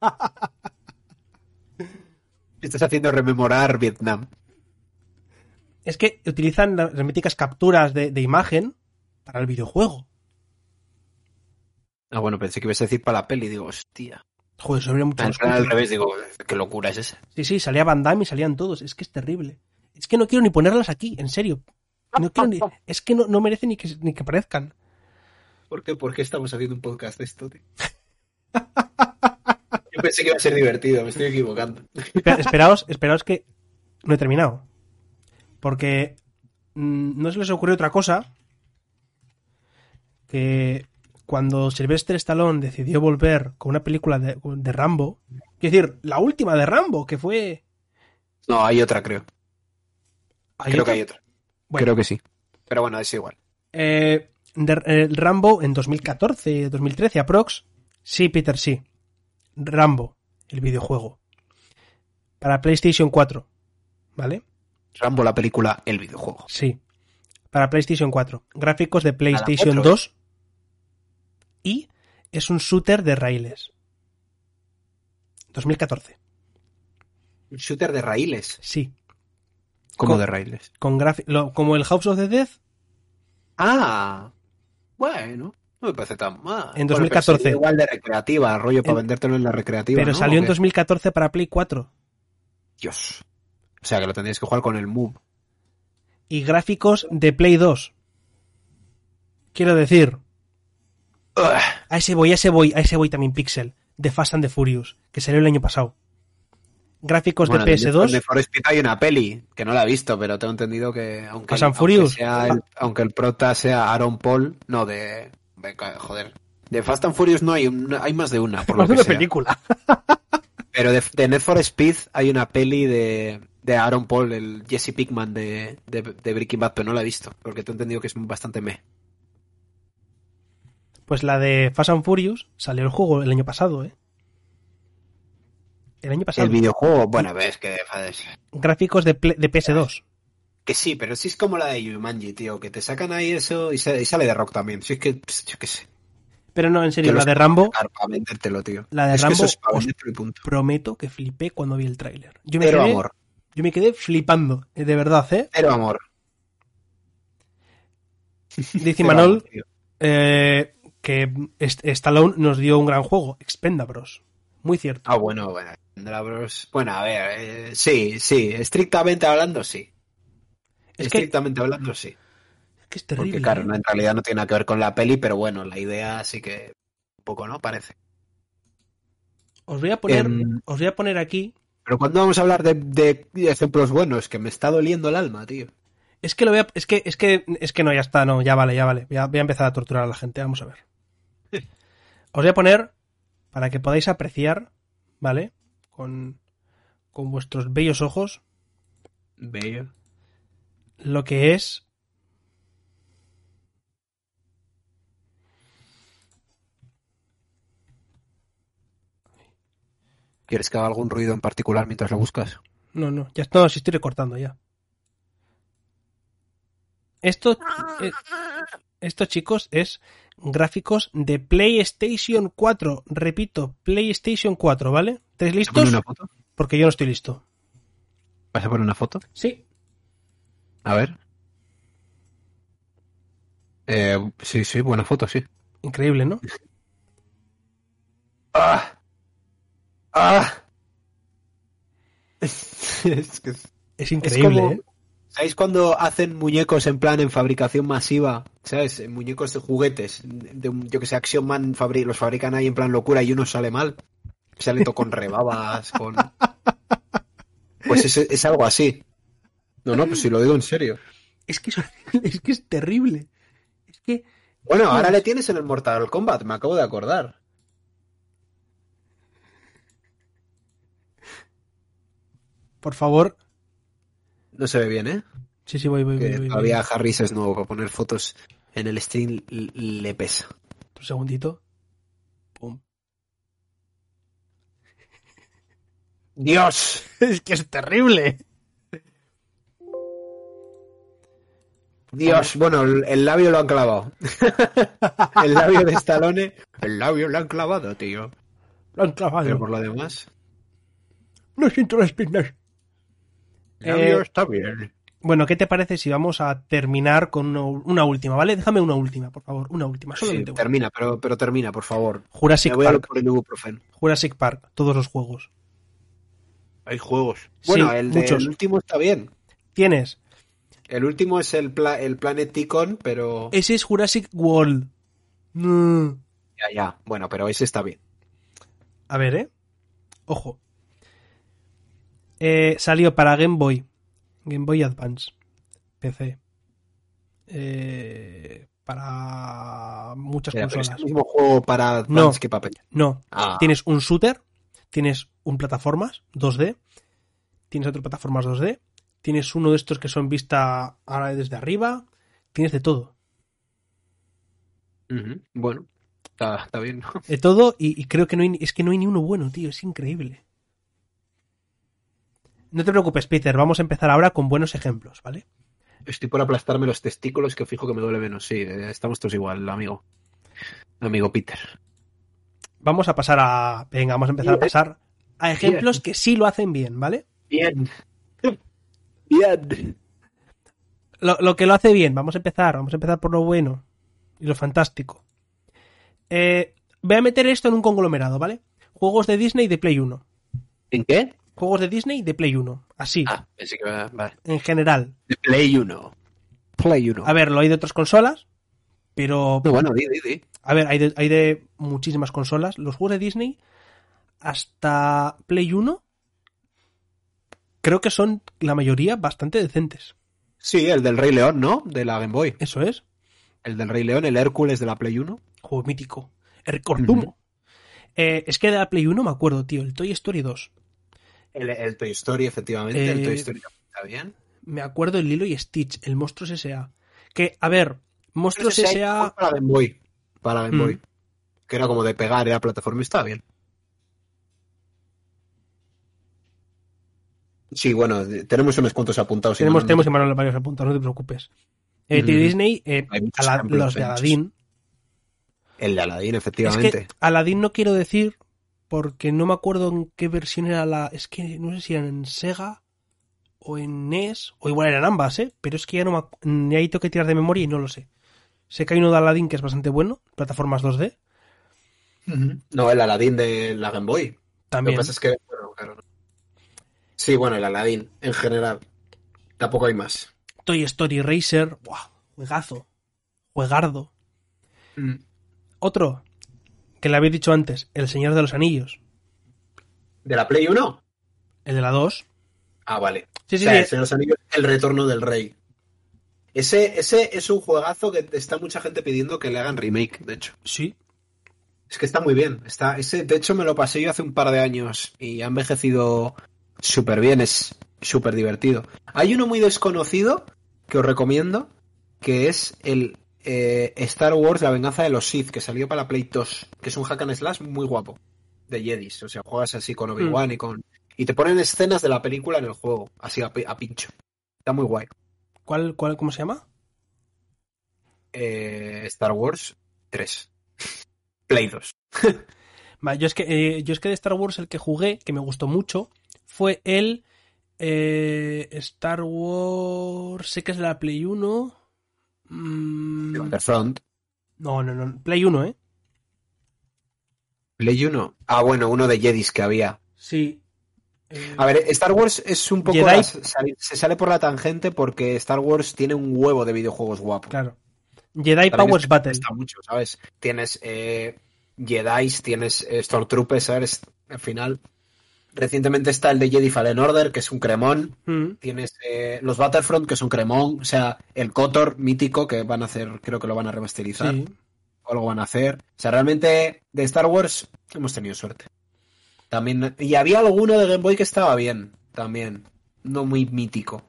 Estás haciendo rememorar Vietnam. Es que utilizan las míticas capturas de, de imagen para el videojuego. Ah, bueno, pensé que ibas a decir para la peli. Digo, hostia. Joder, eso habría mucho Al, más al revés, digo, qué locura es esa. Sí, sí, salía Van Damme y salían todos. Es que es terrible. Es que no quiero ni ponerlas aquí, en serio. No quiero ni- es que no, no merece ni que, ni que aparezcan. ¿Por qué? ¿Por qué estamos haciendo un podcast de esto, tío? Yo pensé que iba a ser divertido, me estoy equivocando. Espera- esperaos, esperaos que no he terminado. Porque mm, no se les ocurrió otra cosa que cuando Sylvester Stallone decidió volver con una película de, de Rambo, es decir, la última de Rambo, que fue... No, hay otra, creo. ¿Hay creo otra? que hay otra. Bueno. Creo que sí. Pero bueno, es igual. Eh, de- eh, Rambo en 2014, 2013, aprox. Sí, Peter, sí. Rambo, el videojuego. Para PlayStation 4. ¿Vale? Rambo, la película, el videojuego. Sí. Para PlayStation 4. Gráficos de PlayStation 4, 2. Y es un shooter de raíles. 2014. Un shooter de raíles. Sí. ¿Cómo Con- de raíles? Con lo- como el House of the Dead. Ah, bueno, no me parece tan mal. En Bueno, pero 2014. sería igual de recreativa, rollo para En- vendértelo en la recreativa. Pero ¿no? salió ¿O en qué? 2014 para Play 4. Dios. O sea, que lo tendrías que jugar con el Move. Y gráficos de Play 2. Quiero decir, Ugh. A ese voy, a ese voy, a ese voy también Pixel, de Fast and the Furious, que salió el año pasado. Gráficos Bueno, de de PS2, De Forest Speed hay una peli, que no la he visto, pero tengo entendido que aunque, Fast and aunque Furious. sea el, aunque el prota sea Aaron Paul, no de- joder, de Fast and Furious no hay una, hay más de una, por lo más de que una sea. película. Pero de, de Need for Speed hay una peli de, de Aaron Paul, el Jesse Pickman de, de, de Breaking Bad, pero no la he visto, porque tengo entendido que es bastante me. Pues la de Fast and Furious salió el juego el año pasado, ¿eh? El año pasado. El videojuego, bueno, ves que Gráficos de, de PS2. Que sí, pero sí es como la de Yumanji, tío, que te sacan ahí eso y, se- y sale de rock también. Si es que, pss, yo qué sé. Pero no, en serio, la de Rambo, Para vendértelo, tío. La de es Rambo, es os- punto. prometo que flipé cuando vi el tráiler. Yo, me Cero quedé- amor, yo me quedé flipando, eh, de verdad, ¿eh? cero amor. Dice Manol eh, que Stallone nos dio un gran juego, Expendabros. Muy cierto. Ah, bueno, bueno. Vendrá Bros. Bueno, a ver, eh, sí, sí, estrictamente hablando, sí. Es, que, estrictamente hablando, sí. es que es terrible. Porque, claro, ¿eh? en realidad no tiene nada que ver con la peli, pero bueno, la idea sí que un poco, ¿no? Parece. Os voy a poner, Em, os voy a poner aquí. Pero cuando vamos a hablar de, de ejemplos buenos, que me está doliendo el alma, tío. Es que lo voy a, es que, es que, es que no, ya está, no, ya vale, ya vale. Voy a, voy a empezar a torturar a la gente, vamos a ver. Os voy a poner para que podáis apreciar, ¿vale? Con, con vuestros bellos ojos, Bello. Lo que es ¿Quieres que haga algún ruido en particular mientras lo buscas? No, no, ya no, si estoy recortando ya. Esto, eh, esto, chicos, es gráficos de PlayStation 4. Repito, PlayStation 4, ¿vale? ¿Estáis ¿Vas a poner listos? una foto? Porque yo no estoy listo. ¿Vas a poner una foto? Sí. A ver. Eh, sí, sí, buena foto, sí. Increíble, ¿no? ¡Ah! ¡Ah! es que Es increíble, como- ¿eh? ¿Sabéis cuando hacen muñecos en plan en fabricación masiva? ¿Sabes? Muñecos de juguetes. De, un- yo que sé, Action Man fabri- los fabrican ahí en plan locura y uno sale mal. Sale todo con rebabas, con... Pues es, es algo así. No, no, pues si lo digo en serio. Es que es, es que es terrible. Es que Bueno, ahora le tienes en el Mortal Kombat, me acabo de acordar. Por favor. No se ve bien, ¿eh? Sí, sí, voy, voy, voy. Que voy, todavía voy. Harris es nuevo para poner fotos en el stream le pesa. Un segundito. Pum. ¡Dios! Es que es terrible. Dios, bueno, el, el labio lo han clavado. el labio de Stallone, el labio lo han clavado, tío. Lo han clavado. Pero por lo demás, No siento las piernas. el labio Eh, está bien. Bueno, ¿qué te parece si vamos a terminar con una, una última, ¿vale? Déjame una última, por favor. Una última, Sí, solamente una. termina, pero, pero termina, por favor. Jurassic voy a Park. por el ibuprofeno. Jurassic Park, todos los juegos. Hay juegos. Sí, Bueno, el, de- muchos. el último está bien. Tienes, El último es el, pla- el Planet Ticon, pero... ese es Jurassic World. Mm. Ya, ya. Bueno, pero ese está bien. A ver, ¿eh? Ojo. Eh, salió para Game Boy. Game Boy Advance. PC. Eh, para muchas Mira, pero es consolas. el mismo juego para No. Advance que papel. No, Ah, tienes un shooter, tienes un plataformas 2D, tienes otro plataformas 2D, tienes uno de estos que son vista ahora desde arriba, tienes de todo. bueno, está, está bien. ¿no? De todo y, y creo que no hay, ni- es que no hay ni uno bueno, tío, es increíble. No te preocupes, Peter, vamos a empezar ahora con buenos ejemplos, ¿vale? Estoy por aplastarme los testículos que fijo que me duele menos. Sí, eh, estamos todos igual, amigo. Amigo Peter. Vamos a pasar a... Venga, vamos a empezar a pasar a ejemplos que sí lo hacen bien, ¿vale? Bien. Bien. Lo, lo que lo hace bien, vamos a empezar, vamos a empezar por lo bueno y lo fantástico. Eh, voy a meter esto en un conglomerado, ¿vale? Juegos de Disney de Play 1. ¿En qué? Juegos de Disney de Play 1. Así, Ah, pensé que va- vale. en general. De Play 1. Play 1. A ver, lo hay de otras consolas, pero... No, bueno, di, di, di. A ver, hay de, hay de muchísimas consolas. Los juegos de Disney, hasta Play 1, creo que son la mayoría bastante decentes. Sí, el del Rey León, ¿no? De la Game Boy. Eso es. El del Rey León, el Hércules de la Play 1. Juego mítico. El Cortumo. Eh, es que de la Play 1 me acuerdo, tío, el Toy Story 2. El, el Toy Story, efectivamente. El Eh, Toy Story está bien. me acuerdo el Lilo y Stitch, el Monstruos S.A. Que, a ver, Monstruos S.A. Para Game Boy. Para Game Mm. Boy. Que era como de pegar, era plataforma, estaba bien. Sí, bueno, tenemos unos cuantos apuntados. Tenemos, tenemos no, varios apuntados, no te preocupes. Eh, de Disney, eh, Ala los de Aladdin. El de Aladdin, efectivamente. Es que Aladdin no quiero decir porque no me acuerdo en qué versión era la... Es que no sé si eran en Sega o en NES, o igual eran ambas, ¿eh? Pero es que ya no me... Ahí tengo que tirar de memoria y no lo sé. Sé que hay uno de Aladdin que es bastante bueno, plataformas 2D. No, el Aladdin de la Game Boy. También. Lo que pasa es que... claro, Sí, bueno, el Aladdin, en general. Tampoco hay más. Toy Story Racer, ¡buah! Juegazo. Juegardo. Mm. Otro, que le había dicho antes, El Señor de los Anillos. ¿De la Play 1? El de la 2. Ah, vale. Sí, sí, El Señor de los Anillos, El Retorno del Rey. Ese, ese es un juegazo que está mucha gente pidiendo que le hagan remake, de hecho. Sí. Es que está muy bien. Está, ese, de hecho, me lo pasé yo hace un par de años y ha envejecido súper bien, es súper divertido. Hay uno muy desconocido que os recomiendo, que es el eh, Star Wars La venganza de los Sith, que salió para la Play 2, que es un hack and slash muy guapo, de Jedis. O sea, juegas así con Obi-Wan y con... Y te ponen escenas de la película en el juego, así a, pincho. Está muy guay. ¿Cuál, cuál, cómo se llama? Eh, Star Wars 3. Play 2. yo, es que, eh, yo es que de Star Wars el que jugué, que me gustó mucho, fue el eh, Star Wars, sé que es la Play 1. Mm, Front. No, no, no, Play 1, ¿eh? Play 1. Ah, bueno, uno de Jedis que había. Sí. A ver, Star Wars es un poco... se sale por la tangente porque Star Wars tiene un huevo de videojuegos guapos. Claro. Jedi Powers Battle. Está mucho, ¿sabes? Tienes eh, Jedi, tienes eh, Stormtroopers, ¿sabes? Al final Recientemente está el de Jedi Fallen Order, que es un cremón. Mm. Tienes eh, los Battlefront, que es un cremón. O sea, el Kotor mítico, que van a hacer, creo que lo van a remasterizar. O algo van a hacer. O sea, realmente de Star Wars hemos tenido suerte. También. Y había alguno de Game Boy que estaba bien. También. No muy mítico.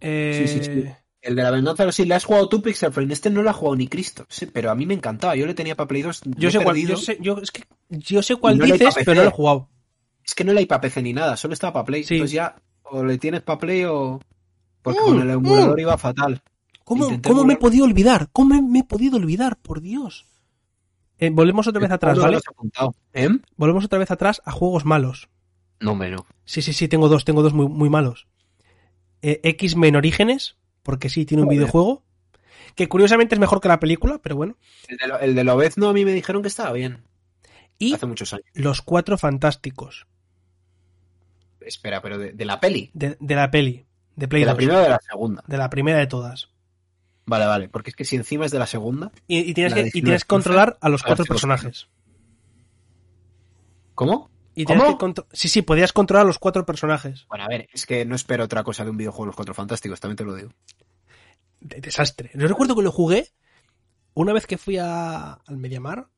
Sí, sí, sí. El de la venganza sí, le has jugado tú, Pixel Frame. Este no lo ha jugado ni Cristo. Sí, pero a mí me encantaba. Yo le tenía para Play 2. Yo sé, cuál, yo sé, yo, es que, yo sé cuál dices, pero no lo he jugado. Es que no le hay para PC ni nada, solo estaba para Play. Entonces ya, o le tienes para Play o. Porque con mm, el emulador mm. iba fatal. ¿Cómo, ¿cómo me he podido olvidar? ¿Cómo me, he podido olvidar? Por Dios. Eh, volvemos otra vez atrás, ¿vale? ¿Eh? Volvemos otra vez atrás a juegos malos. No, menos. Sí, sí, sí, tengo dos, tengo dos muy, muy malos. Eh, X-Men Orígenes porque sí, tiene un videojuego. Que curiosamente es mejor que la película, pero bueno. El de, lo, no a mí me dijeron que estaba bien. Y Hace muchos años. Los Cuatro Fantásticos. Espera, pero de, la peli. De, la peli. De Play ¿De la primera o de la segunda? De la primera de todas. Vale, vale. Porque es que si encima es de la segunda. Y, tienes, que, y tienes que controlar a los cuatro personajes. ¿Cómo? Y sí, sí, podías controlar a los cuatro personajes. Bueno, a ver, es que no espero otra cosa de un videojuego de los cuatro fantásticos, también te lo digo. Desastre. Yo recuerdo que lo jugué una vez que fui a, al Mediamar,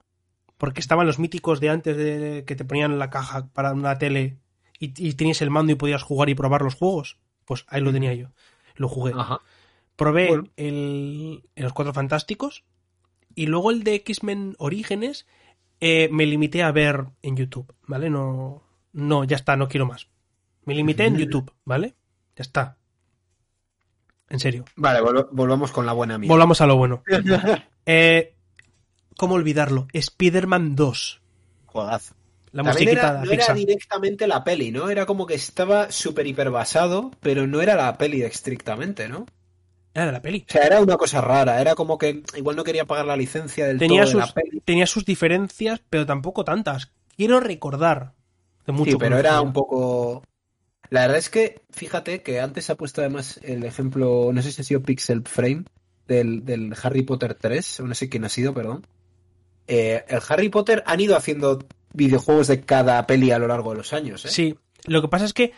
porque estaban los míticos de antes de que te ponían la caja para una tele y, tenías el mando y podías jugar y probar los juegos. Pues ahí lo tenía yo. Lo jugué. Probé el, los cuatro fantásticos y luego el de X-Men Orígenes eh, me limité a ver en YouTube, ¿vale? No, no, ya está, no quiero más. Me limité en YouTube, ¿vale? Ya está. En serio. Vale, volvamos con la buena amiga. Volvamos a lo bueno. eh, ¿Cómo olvidarlo? Spider-Man 2. Juegazo. La era, no era directamente la peli, ¿no? Era como que estaba súper hiper basado, pero no era la peli estrictamente, ¿no? Era la peli. O sea, era una cosa rara. Era como que igual no quería pagar la licencia del tenía todo sus, de la peli. Tenía sus diferencias, pero tampoco tantas. Quiero recordar. De mucho sí, pero era un poco. La verdad es que, fíjate que antes ha puesto además el ejemplo, no sé si ha sido Pixel Frame, del, del Harry Potter 3, no sé quién ha sido, perdón. Eh, el Harry Potter han ido haciendo videojuegos de cada peli a lo largo de los años. ¿eh? Sí, lo que pasa es que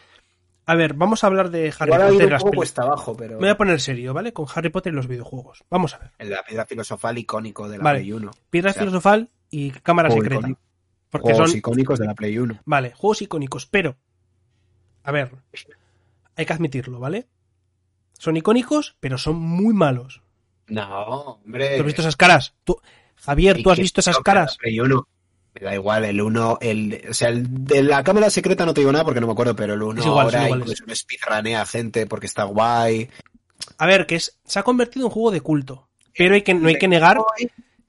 a ver, vamos a hablar de Harry Potter. Un poco cuesta abajo, pero... Me voy a poner serio, ¿vale? Con Harry Potter y los videojuegos. Vamos a ver. El de la piedra filosofal icónico de la Play 1. Piedra filosofal y cámara secreta. Porque juegos icónicos de la Play 1. Vale, juegos icónicos, pero... A ver, hay que admitirlo, ¿vale? Son icónicos, pero son muy malos. No, hombre. ¿Tú has visto esas caras? ¿Tú... Javier, ¿tú has visto esas caras? Play 1. Me da igual, el 1, el, o sea, el de la cámara secreta no te digo nada porque no me acuerdo, pero el 1 Es igual, ahora incluso un speedrunea gente porque está guay. A ver, que es, se ha convertido en juego de culto. Pero hay que, no hay que negar.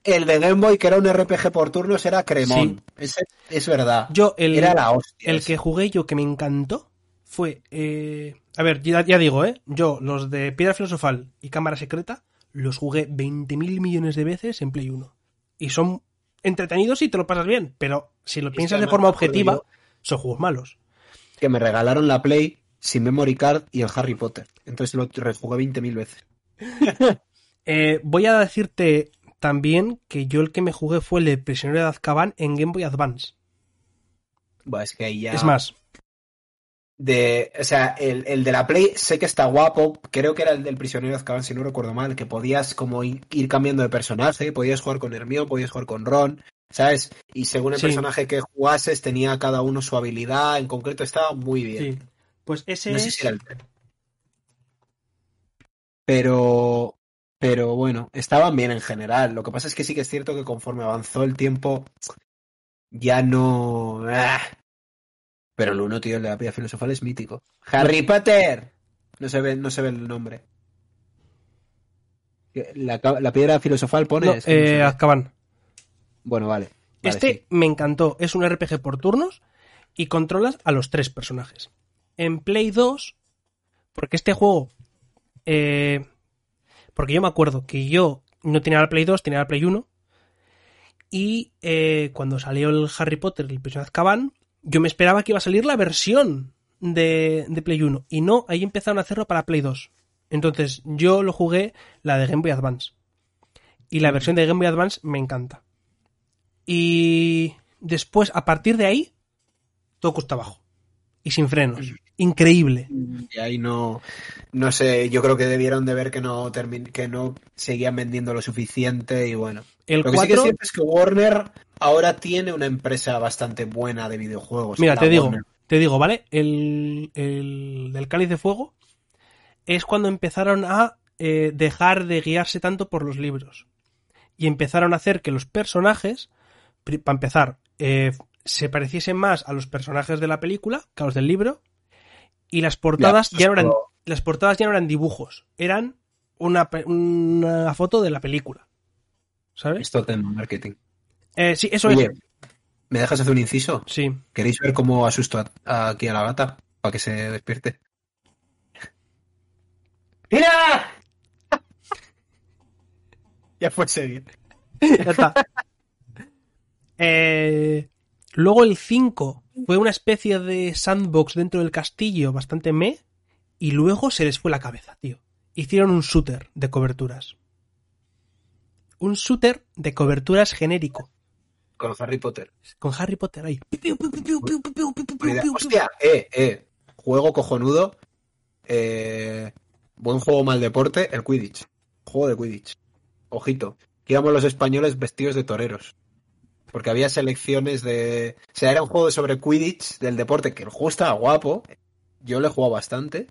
El de Game Boy, que era un RPG por turnos, era cremón. Es, es verdad. Yo, el, era la hostia. el que jugué yo que me encantó fue. eh, a ver, ya, ya digo, ¿eh? Yo, los de Piedra Filosofal y Cámara Secreta, los jugué 20.000 millones de veces en Play 1. Y son entretenidos y te lo pasas bien. Pero si lo piensas de forma objetiva, son juegos malos. Que me regalaron la Play sin memory card y el Harry Potter. Entonces lo rejugué 20.000 veces. Eh, voy a decirte también que yo el que me jugué fue el de Prisionero de Azkaban en Game Boy Advance. Es que ahí ya... Es más, de, o sea, el, el de la Play sé que está guapo, creo que era el del prisionero de Azkaban, si no recuerdo mal, que podías como ir cambiando de personaje, podías jugar con Hermione, podías jugar con Ron, ¿sabes? Y según el Sí. personaje que jugases tenía cada uno su habilidad, en concreto estaba muy bien. sí. Pues ese No sé es... si era el Pero, pero bueno, estaban bien en general. Lo que pasa es que sí que es cierto que conforme avanzó el tiempo, ya no. Pero el uno, tío, la piedra filosofal es mítico. ¡Harry Potter! No se ve, no se ve el nombre. La, la piedra filosofal pone. No, es que eh. Azkaban. Bueno, vale. Vale, Este sí. me encantó. Es un RPG por turnos y controlas a los tres personajes. En Play 2, porque este juego. eh, porque yo me acuerdo que yo no tenía la Play 2, tenía la Play 1. Y eh, cuando salió el Harry Potter, el prisionero Azkaban, yo me esperaba que iba a salir la versión de, de Play 1. Y no, ahí empezaron a hacerlo para Play 2. Entonces yo lo jugué la de Game Boy Advance. Y la versión de Game Boy Advance me encanta. Y después, a partir de ahí, todo cuesta abajo. Y sin frenos. Increíble. Y ahí no, no sé, yo creo que debieron de ver que no que no seguían vendiendo lo suficiente y bueno. El Lo que sí que es 4, cierto es que Warner ahora tiene una empresa bastante buena de videojuegos. mira, te digo, te digo, ¿vale? El, el del cáliz de fuego es cuando empezaron a eh, dejar de guiarse tanto por los libros. Y empezaron a hacer que los personajes, para empezar, eh, se pareciesen más a los personajes de la película que a los del libro. Y las portadas Ya, ya no eran las portadas ya no eran dibujos, eran una, una foto de la película. ¿Sabes? Esto tema marketing. Eh, sí, eso Oye, es. ¿me dejas hacer un inciso? Sí. ¿Queréis ver cómo asusto a- a- aquí a la gata? Para que se despierte. ¡Mira! ya fue seguir. Ya está. Eh, luego el 5 fue una especie de sandbox dentro del castillo bastante me. Y luego se les fue la cabeza, tío. Hicieron un shooter de coberturas. Un shooter de coberturas genérico. Con Harry Potter. Con Harry Potter ahí. Hostia, eh, eh. Juego cojonudo. Eh, buen juego mal deporte, el Quidditch. Juego de Quidditch. Ojito. Que íbamos los españoles vestidos de toreros. Porque había selecciones de. O sea, era un juego sobre Quidditch del deporte, que el juego estaba guapo. Yo le he jugado bastante.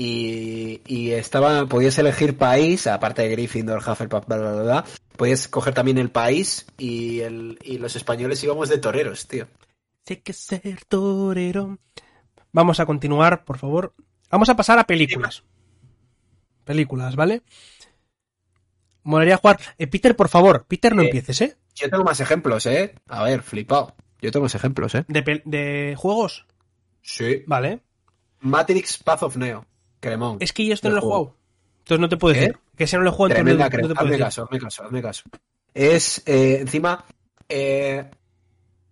Y, y estaba, podías elegir país, aparte de Gryffindor, Hufflepuff, bla, bla, bla, bla. Podías coger también el país y, el, y los españoles íbamos de toreros, tío. Sé que ser torero. Vamos a continuar, por favor. Vamos a pasar a películas. Películas, ¿vale? Molaría jugar. Eh, Peter, por favor, Peter, no Eh. empieces, ¿eh? Yo tengo más ejemplos, ¿eh? A ver, flipado. Yo tengo más ejemplos, ¿eh? De juegos. Sí. Vale. Matrix Path of Neo. Cremón. Es que yo esto no lo he juego. jugado. Entonces no te puedo ¿Qué? decir. Que si no lo he jugado, entonces no, no crema. te puedo Hazme decir. caso, hazme caso, hazme caso. Es, eh, encima, eh,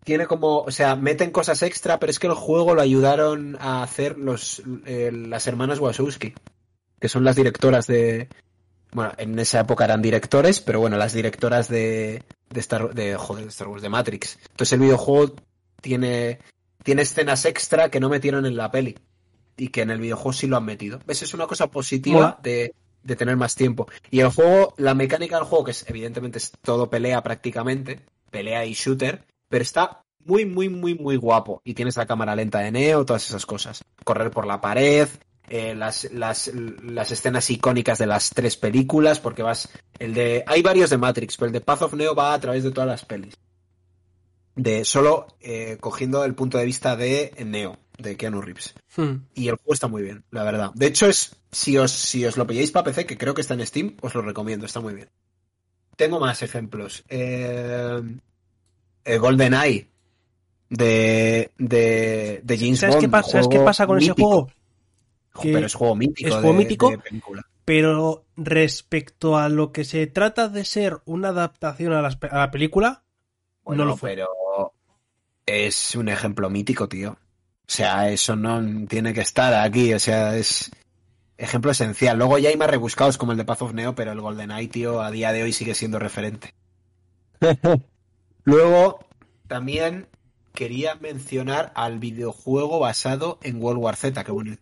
tiene como, o sea, meten cosas extra, pero es que el juego lo ayudaron a hacer los, eh, las hermanas Wachowski, que son las directoras de, bueno, en esa época eran directores, pero bueno, las directoras de, de Star, de, joder, de Star Wars, de Matrix. Entonces el videojuego tiene, tiene escenas extra que no metieron en la peli y que en el videojuego sí lo han metido. ¿Ves? Es una cosa positiva de, de tener más tiempo. Y el juego, la mecánica del juego, que es evidentemente es todo pelea prácticamente, pelea y shooter, pero está muy, muy, muy, muy guapo. Y tienes la cámara lenta de Neo, todas esas cosas. Correr por la pared, eh, las, las, las escenas icónicas de las tres películas, porque vas, el de, hay varios de Matrix, pero el de Path of Neo va a través de todas las pelis. de solo eh, cogiendo el punto de vista de Neo, de Keanu Reeves. Hmm. Y el juego está muy bien, la verdad. De hecho, es si os, si os lo pilláis para PC, que creo que está en Steam, os lo recomiendo, está muy bien. Tengo más ejemplos. Eh, eh, GoldenEye de, de, de James ¿Sabes, Bond. qué, pasa, ¿Sabes qué pasa con ese juego? Pero es juego mítico. es juego de- mítico. de. Pero respecto a lo que se trata de ser una adaptación a la película, Bueno, no lo fue. pero es un ejemplo mítico, tío. O sea, eso no tiene que estar aquí. O sea, es ejemplo esencial. Luego ya hay más rebuscados como el de Path of Neo, pero el GoldenEye, tío, a día de hoy sigue siendo referente. Luego, también quería mencionar al videojuego basado en World War Z, que bueno,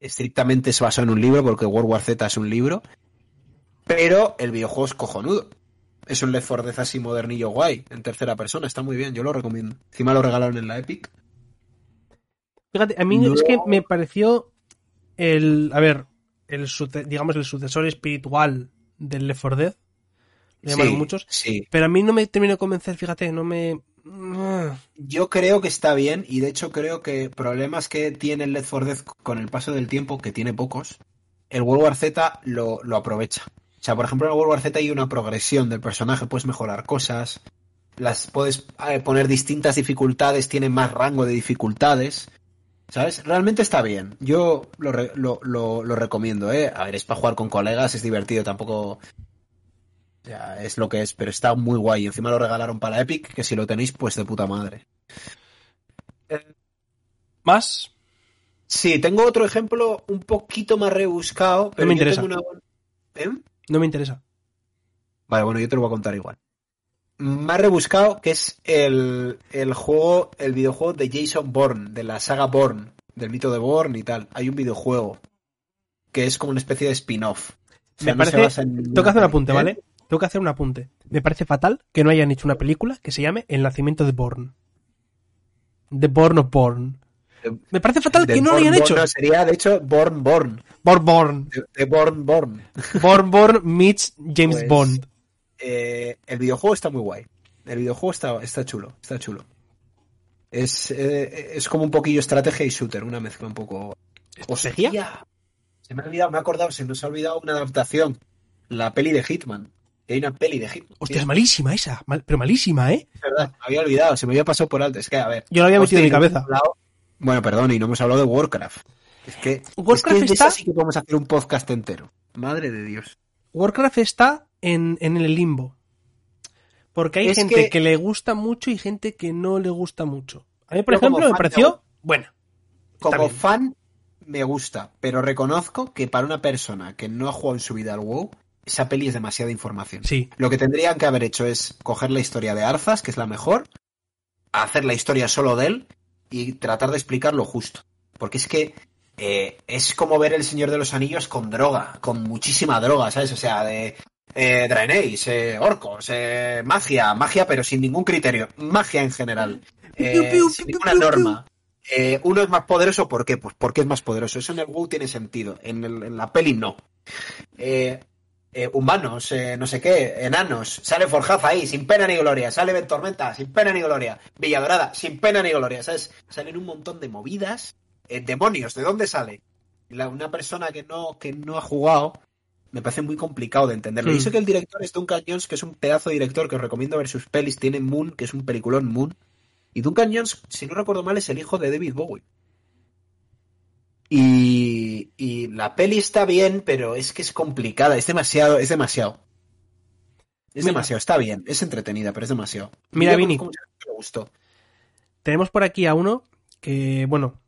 estrictamente se basó en un libro, porque World War Z es un libro, pero el videojuego es cojonudo. Es un Left 4 Dead así modernillo guay, en tercera persona, está muy bien, yo lo recomiendo. Encima lo regalaron en la Epic. Fíjate, a mí No. es que me pareció el. A ver, el digamos el sucesor espiritual del Left 4 Dead. Lo llamaron Sí, muchos. Sí, Pero a mí no me terminó de convencer, fíjate, no me. yo creo que está bien y de hecho creo que problemas que tiene el Left 4 Dead con el paso del tiempo, que tiene pocos, el World War Z lo, lo aprovecha. O sea, por ejemplo, en el World War Z hay una progresión del personaje, puedes mejorar cosas, las puedes eh, poner distintas dificultades, tiene más rango de dificultades. ¿Sabes? Realmente está bien. Yo lo, re- lo, lo, lo recomiendo, ¿eh? A ver, es para jugar con colegas, es divertido, tampoco... O sea, es lo que es, pero está muy guay. Encima lo regalaron para Epic, que si lo tenéis, pues de puta madre. Más. Sí, tengo otro ejemplo un poquito más rebuscado, pero me yo interesa. tengo una- ¿Eh? No me interesa. Vale, bueno, yo te lo voy a contar igual. Más rebuscado, que es el, el juego, el videojuego de Jason Bourne, de la saga Bourne, del mito de Bourne y tal. Hay un videojuego que es como una especie de spin-off. O sea, Me no parece- en Tengo que hacer un apunte, ¿Eh? ¿vale? Tengo que hacer un apunte. Me parece fatal que no hayan hecho una película que se llame El nacimiento de Born. The Born of Born. Me parece fatal De que no lo hayan hecho. Born, no, sería, de hecho, Born Born. Born Born. De, de Born Born. Born Born meets James Pues, Bond. Eh, el videojuego está muy guay. El videojuego está, está chulo, está chulo. Es, eh, es como un poquillo estrategia y shooter, una mezcla un poco. ¿Estrategia? Se me ha olvidado, me he acordado, se nos ha olvidado una adaptación. La peli de Hitman. Hay una peli de Hitman. Hostia, es malísima esa. mal- pero malísima, ¿eh? Es verdad, me había olvidado, se me había pasado por alto. Es que, a ver. Yo lo había metido en mi cabeza. hablado- Bueno, perdón, y no hemos hablado de Warcraft. Es que. Warcraft es que está- sí que podemos hacer un podcast entero. Madre de Dios. Warcraft está en, en el limbo. Porque hay Es gente que- que... le gusta mucho y gente que no le gusta mucho. A mí, por ejemplo, me pareció no. buena. Como fan, me gusta, pero reconozco que para una persona que no ha jugado en su vida al WoW, esa peli es demasiada información. Sí. Lo que tendrían que haber hecho es coger la historia de Arzas, que es la mejor, hacer la historia solo de él y tratar de explicar lo justo. Porque es que eh, es como ver El Señor de los Anillos con droga, con muchísima droga, ¿sabes? O sea, de eh, Draenei's, eh, orcos, eh, magia, magia, pero sin ningún criterio. Magia en general. Eh, sin ninguna norma. Eh, uno es más poderoso, ¿por qué? Pues porque es más poderoso. Eso en el WoW tiene sentido. En, el- en la peli no. Eh, eh, humanos, no sé qué, enanos. Sale Forjaz ahí, sin pena ni gloria. Sale Ventormenta, sin pena ni gloria. Villadorada, sin pena ni gloria. ¿Sabes? Salen un montón de movidas. Demonios, ¿de dónde sale? La- una persona que no, que no ha jugado me parece muy complicado de entenderlo. Hmm. Y sé que el director es Duncan Jones, que es un pedazo de director que os recomiendo ver sus pelis. Tiene Moon, que es un peliculón Moon. Y Duncan Jones, si no recuerdo mal, es el hijo de David Bowie. Y, y la peli está bien, pero es que es complicada, es demasiado, es demasiado. Es Mira. demasiado, está bien, es entretenida, pero es demasiado. Mira, Yo Vini. gustó. Tenemos por aquí a uno que, bueno,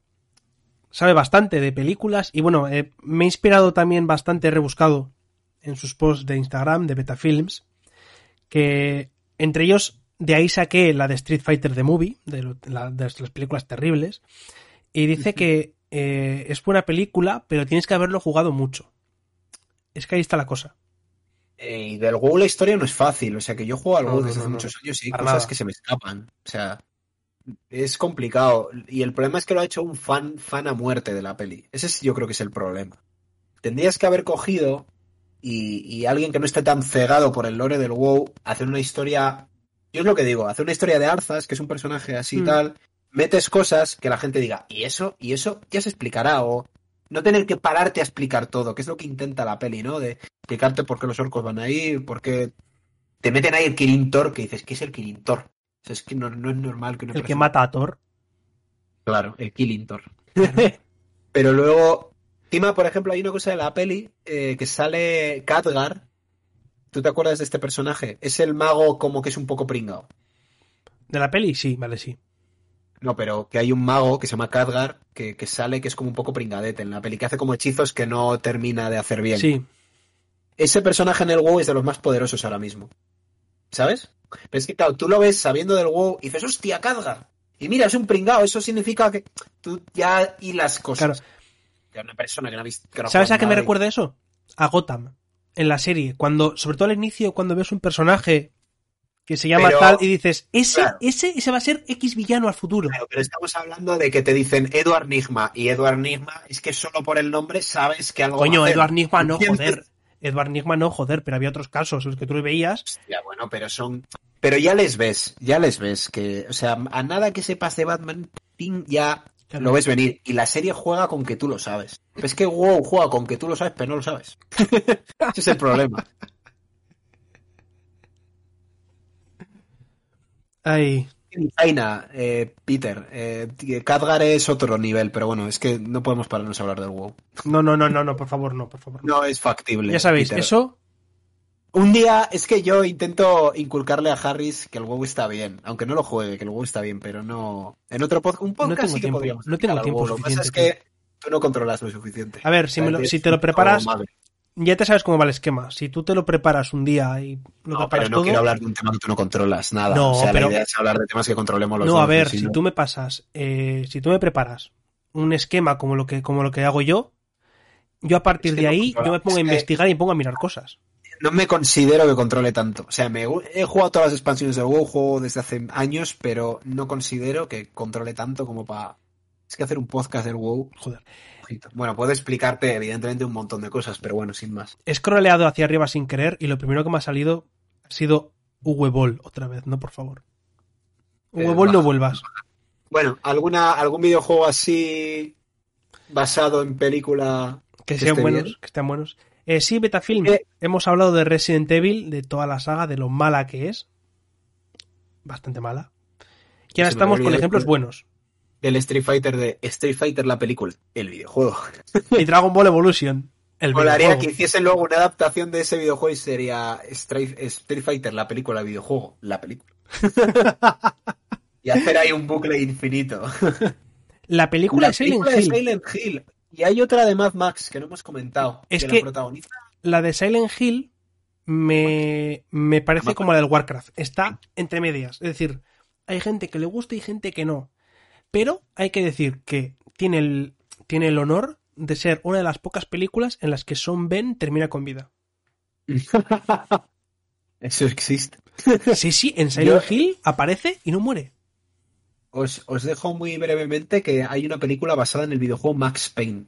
sabe bastante de películas y, bueno, eh, me he inspirado también bastante rebuscado en sus posts de Instagram, de Betafilms, que entre ellos de ahí saqué la de Street Fighter The Movie, de, lo- la- de las películas terribles, y dice que eh, es buena película, pero tienes que haberlo jugado mucho. Es que ahí está la cosa. Eh, y del WoW la historia no es fácil, o sea que yo juego al No, WoW no, desde no, hace no. muchos años y hay Para cosas nada. que se me escapan. O sea, es complicado. Y el problema es que lo ha hecho un fan, fan a muerte de la peli. Ese es, yo creo que es el problema. Tendrías que haber cogido y, y alguien que no esté tan cegado por el lore del WoW, hacer una historia Yo es lo que digo, hacer una historia de Arzas, que es un personaje así y Mm. tal, metes cosas que la gente diga, y eso, y eso ya se explicará, o no tener que pararte a explicar todo, que es lo que intenta la peli, ¿no? De explicarte por qué los orcos van ahí, por qué te meten ahí el Kirintor, que dices, ¿qué es el Kirintor? O sea, es que no, no es normal que una El que mata a Thor. Claro, el Killintor. Pero luego, encima, por ejemplo, hay una cosa de la peli eh, que sale Khadgar. ¿Tú te acuerdas de este personaje? Es el mago como que es un poco pringao. ¿De la peli? Sí, vale, sí. No, pero que hay un mago que se llama Khadgar que, que sale que es como un poco pringadete en la peli, que hace como hechizos que no termina de hacer bien. Sí. Ese personaje en el WoW es de los más poderosos ahora mismo. ¿Sabes? Pero es que, claro, tú lo ves sabiendo del WoW y dices, hostia, Khadgar. Y mira, es un pringao, eso significa que tú ya hilas cosas. Claro. Que una persona que no ha visto. que no ha ¿Sabes a qué me y- recuerda eso? A Gotham. En la serie. Cuando, sobre todo al inicio, cuando ves un personaje que se llama Pero- tal y dices, ese, Claro. ese, ese va a ser X villano al futuro. Claro, pero estamos hablando de que te dicen Edward Nigma y Edward Nigma es que solo por el nombre sabes que algo va a Coño, hacer. Edward Nigma no, joder. Edward Nigma no, joder, pero había otros casos en los que tú le veías. Hostia, bueno, pero son. Pero ya les ves, ya les ves que, o sea, a nada que sepas de Batman, ya Claro. lo ves venir. Y la serie juega con que tú lo sabes. Es que WoW juega con que tú lo sabes, pero no lo sabes. Ese es el problema. Ay, Aina, eh, Peter, eh, Khadgar es otro nivel, pero bueno, es que no podemos pararnos a hablar del WoW. no, no, no, no, no, por favor, no, por favor. no. No es factible. ya sabéis, Peter. eso, Un día es que yo intento inculcarle a Harris que el WoW está bien, aunque no lo juegue, que el WoW está bien, pero no. En otro podcast, un podcast tengo sí que tiempo, podríamos. no tengo tiempo WoW. Lo que pasa es suficiente, que tú no controlas lo suficiente. A ver, si me lo- te lo preparas-. Ya te sabes cómo va el esquema. Si tú te lo preparas un día y lo No, preparas pero no todo. quiero hablar de un tema que tú no controlas, nada. No, o sea, pero- la idea es hablar de temas que controlemos los no, dos. a ver, si no- tú me pasas, eh, si tú me preparas un esquema como lo que, como lo que hago yo, yo a partir Es que de ahí, yo me pongo a investigar y me pongo a mirar cosas. no me considero que controle tanto. O sea, me he jugado todas las expansiones del WoW, juego desde hace años, pero no considero que controle tanto como para... Es que hacer un podcast del WoW... Joder. Bueno, puedo explicarte evidentemente un montón de cosas, pero bueno, sin más. He scrolleado hacia arriba sin querer y lo primero que me ha salido ha sido Uwebol otra vez, no, por favor. Eh, Uwebol no baja. vuelvas. Bueno, ¿alguna, ¿algún videojuego así basado en película? Que que sean esté buenos, bien? que estén buenos. Eh, sí, Betafilm. Eh. Hemos hablado de Resident Evil, de toda la saga, de lo mala que es. Bastante mala. Y ahora estamos con ejemplos buenos. Del Street Fighter de Street Fighter la película, el videojuego. Y Dragon Ball Evolution. El Molaría que hiciesen luego una adaptación de ese videojuego y sería Street, Street Fighter, la película, el videojuego, la película. y hacer ahí un bucle infinito. La película La de Silent de Hill. Silent Hill. Y hay otra de Mad Max que no hemos comentado. Es que, que- la protagoniza. La de Silent Hill me, me parece Más como la del Warcraft. Está entre medias. Es decir, hay gente que le gusta y gente que no. Pero hay que decir que tiene el, tiene el honor de ser una de las pocas películas en las que Son Ben termina con vida. Eso existe. Sí, sí, en Silent Yo- Hill aparece y no muere. Os, os dejo muy brevemente que hay una película basada en el videojuego Max Payne.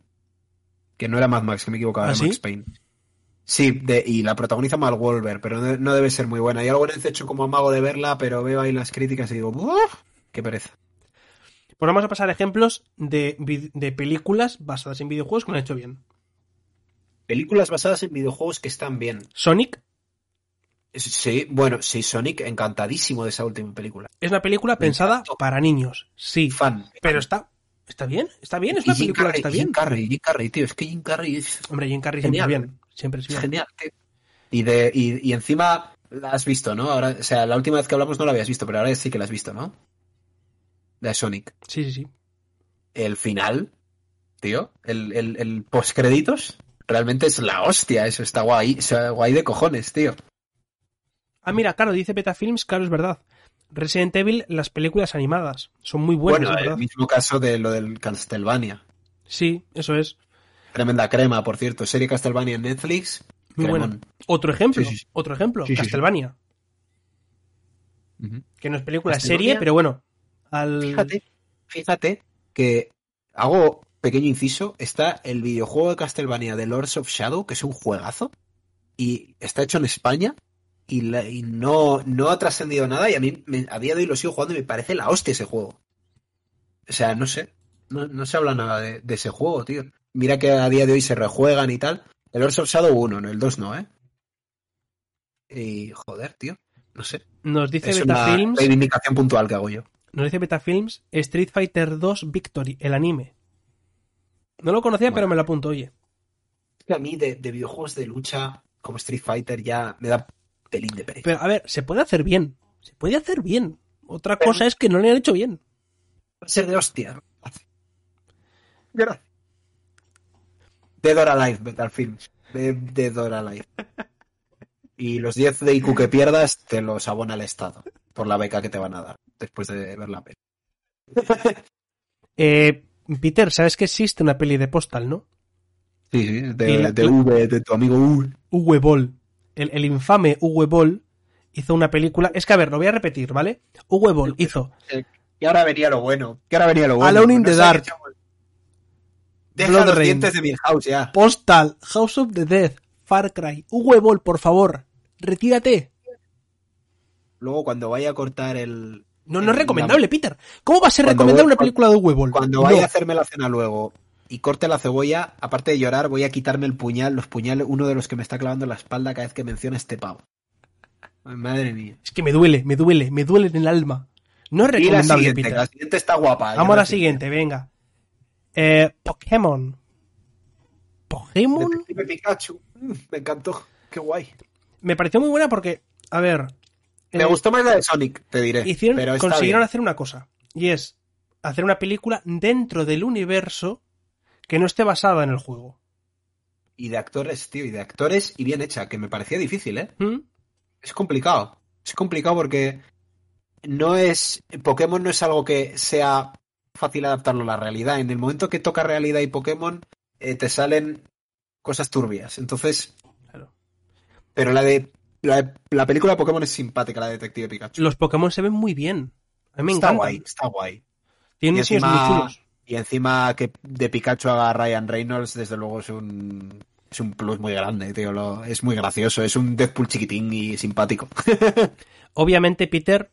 Que no era Mad Max, que me equivocaba, ¿Ah, era sí? Max Payne. Sí, de- y la protagoniza Mal Wolver, pero no, no debe ser muy buena. Y algo vez he hecho como amago de verla, pero veo ahí las críticas y digo, ¡Uf! ¡Qué pereza! Pues vamos a pasar ejemplos de, películas basadas en videojuegos que lo han hecho bien. Películas basadas en videojuegos que están bien. Sonic Es- Sí, bueno, sí, Sonic, encantadísimo de esa última película. es una película Me pensada encantó. para niños, sí, Fan. pero está, está bien, está bien, es una Jim película que está Jim bien. Carrey, Jim Carrey, tío, es que Jim Carrey es Hombre, Jim Carrey siempre Genial. bien, siempre es Es bien. genial, tío. Y, de, y, y encima la has visto, ¿no? Ahora, o sea, la última vez que hablamos no la habías visto, pero ahora sí que la has visto, ¿no? De Sonic. Sí, sí, sí. El final, tío, el, el, el postcréditos, realmente es la hostia, eso está guay, sea, guay de cojones, tío. Ah, mira, claro, dice Petafilms, claro, es verdad. Resident Evil, las películas animadas, son muy buenas, bueno, es el verdad. mismo caso de lo del Castlevania. Sí, eso es. Tremenda crema, por cierto, serie Castlevania en Netflix. Muy cremón. buena. Otro ejemplo, Sí, sí, sí. otro ejemplo. Castlevania, que no es película, es serie, pero bueno, al Fíjate, fíjate que hago pequeño inciso, está el videojuego de Castlevania de Lords of Shadow, que es un juegazo, y está hecho en España, y, la- y no, no ha trascendido nada y a mí me- a día de hoy lo sigo jugando y me parece la hostia ese juego. O sea, no sé, no, no se habla nada de, de ese juego, tío. Mira que a día de hoy se rejuegan y tal. El Lords of Shadow 1, no, el 2 no, ¿eh? Y joder, tío, no sé. Nos dice Es una reivindicación puntual que hago yo. Nos dice Betafilms Street Fighter 2 Victory, el anime. No lo conocía, Bueno. pero me lo apunto, oye. Es que a mí de, de videojuegos de lucha como Street Fighter ya me da pelín de pereza. Pero a ver, se puede hacer bien. Se puede hacer bien. Otra Pero- cosa es que no le han hecho bien. Va a ser de hostia. Gracias. Dead or Alive, Metal Films. De Dead or Alive. Y los 10 de IQ que pierdas te los abona el Estado por la beca que te van a dar después de ver la peli. Eh, Peter, ¿sabes que existe una peli de Postal, no? Sí, sí, de, la- de V, de tu amigo V. Uwe Boll. El, el infame Uwe Boll hizo una película. Es que a ver, lo voy a repetir, ¿vale? Uwe Boll hizo Y ahora venía lo bueno. Que ahora venía lo bueno. Alone in No the sé Dark. Deja Blood los Rain. dientes de Milhouse ya. Postal, House of the Dead, Far Cry. Uwe Boll, por favor, retírate. Luego cuando vaya a cortar el... No, no es recomendable, Peter. ¿Cómo va a ser Cuando recomendable voy- una película de Boll? Cuando No. vaya a hacerme la cena luego y corte la cebolla, aparte de llorar, voy a quitarme el puñal, los puñales, uno de los que me está clavando en la espalda cada vez que menciona este pavo. Ay, madre mía. Es que me duele, me duele, me duele en el alma. No es Y la recomendable, Peter. la siguiente está guapa. Vamos a la siguiente, venga. Eh, Pokémon. Pokémon Detective Pikachu. Mm, Me encantó. Qué guay. Me pareció muy buena porque, a ver, Me eh, gustó más la de Sonic, te diré. hicieron, pero consiguieron bien. hacer una cosa y es hacer una película dentro del universo que no esté basada en el juego. Y de actores, tío, y de actores y bien hecha, que me parecía difícil, ¿eh? ¿Mm? Es complicado. Es complicado porque no es. Pokémon no es algo que sea fácil adaptarlo a la realidad. En el momento que toca realidad y Pokémon, eh, te salen cosas turbias. Entonces. Pero la de. La, de- la película de Pokémon es simpática, la de Detective Pikachu. Los Pokémon se ven muy bien. A mí me está encantan. guay, está guay. Tienen Y muy chulos. Y encima que de Pikachu haga Ryan Reynolds, desde luego es un. Es un plus muy grande, tío. lo- es muy gracioso. Es un Deadpool chiquitín y simpático. Obviamente, Peter,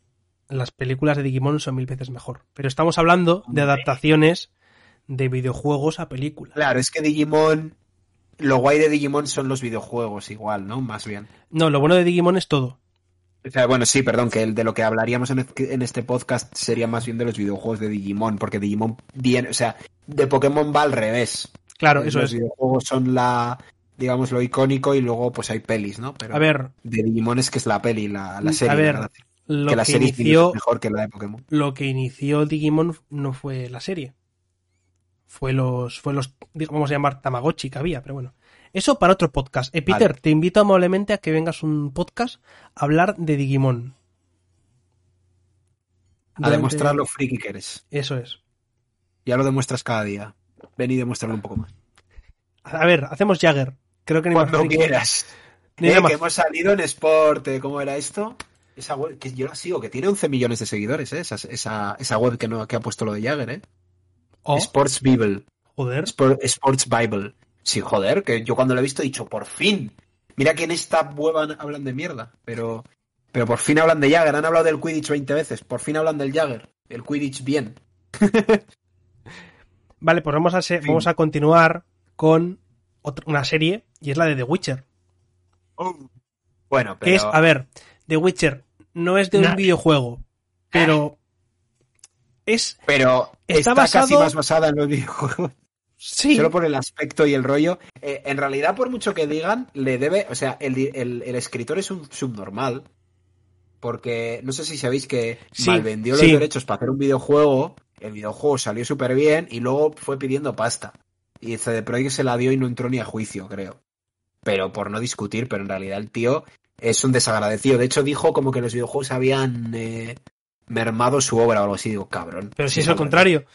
las películas de Digimon son mil veces mejor. Pero estamos hablando de adaptaciones de videojuegos a películas. Claro, es que Digimon. Lo guay de Digimon son los videojuegos, igual, ¿no? Más bien. No, lo bueno de Digimon es todo. O sea, bueno, sí, perdón, que el de lo que hablaríamos en, este podcast sería más bien de los videojuegos de Digimon, porque Digimon viene, o sea, de Pokémon va al revés. Claro, eso los es. videojuegos son la, digamos, lo icónico y luego pues hay pelis, ¿no? Pero A ver, de Digimon es que es la peli, la, la A serie. ver, la- lo que la serie inició mejor que la de Pokémon. lo que inició Digimon no fue la serie. Fue los, fue los, digo, vamos a llamar Tamagotchi que había, pero bueno. Eso para otro podcast. Eh, Peter, Vale. te invito amablemente a que vengas un podcast a hablar de Digimon. A Durante- demostrar lo friki que eres. Eso es. Ya lo demuestras cada día. Ven y demuéstralo un poco más. A ver, hacemos Jagger. Creo que ni más Cuando friki. quieras. Ni Eh, más. que hemos salido en Sport, eh, ¿cómo era esto? Esa web, que yo la sigo, que tiene 11 millones de seguidores, ¿eh? Esa, esa, esa web que, no, que ha puesto lo de Jagger, ¿eh? Oh, Sports Bible. joder. Sport- Sports Bible. Sí, joder, que yo cuando lo he visto he dicho, por fin. Mira que en esta han- hablan de mierda, pero, pero por fin hablan de Jagger. Han hablado del Quidditch 20 veces, por fin hablan del Jagger. El Quidditch bien. Vale, pues vamos a, vamos a continuar con otra- una serie y es la de The Witcher. Bueno, Que pero... es, a ver, The Witcher no es de un videojuego, pero es, pero está está, casi más basada en los videojuegos. sí, Solo por el aspecto y el rollo. Eh, en realidad, por mucho que digan, le debe. O sea, el, el- el escritor es un subnormal. Porque no sé si sabéis que Sí, malvendió los sí. derechos para hacer un videojuego. El videojuego salió súper bien y luego fue pidiendo pasta. Y CD Projekt se la dio y no entró ni a juicio, creo. Pero por no discutir, pero en realidad el tío es un desagradecido. De hecho, dijo como que los videojuegos habían eh, mermado su obra o algo así. Digo, cabrón. pero si es el al contrario.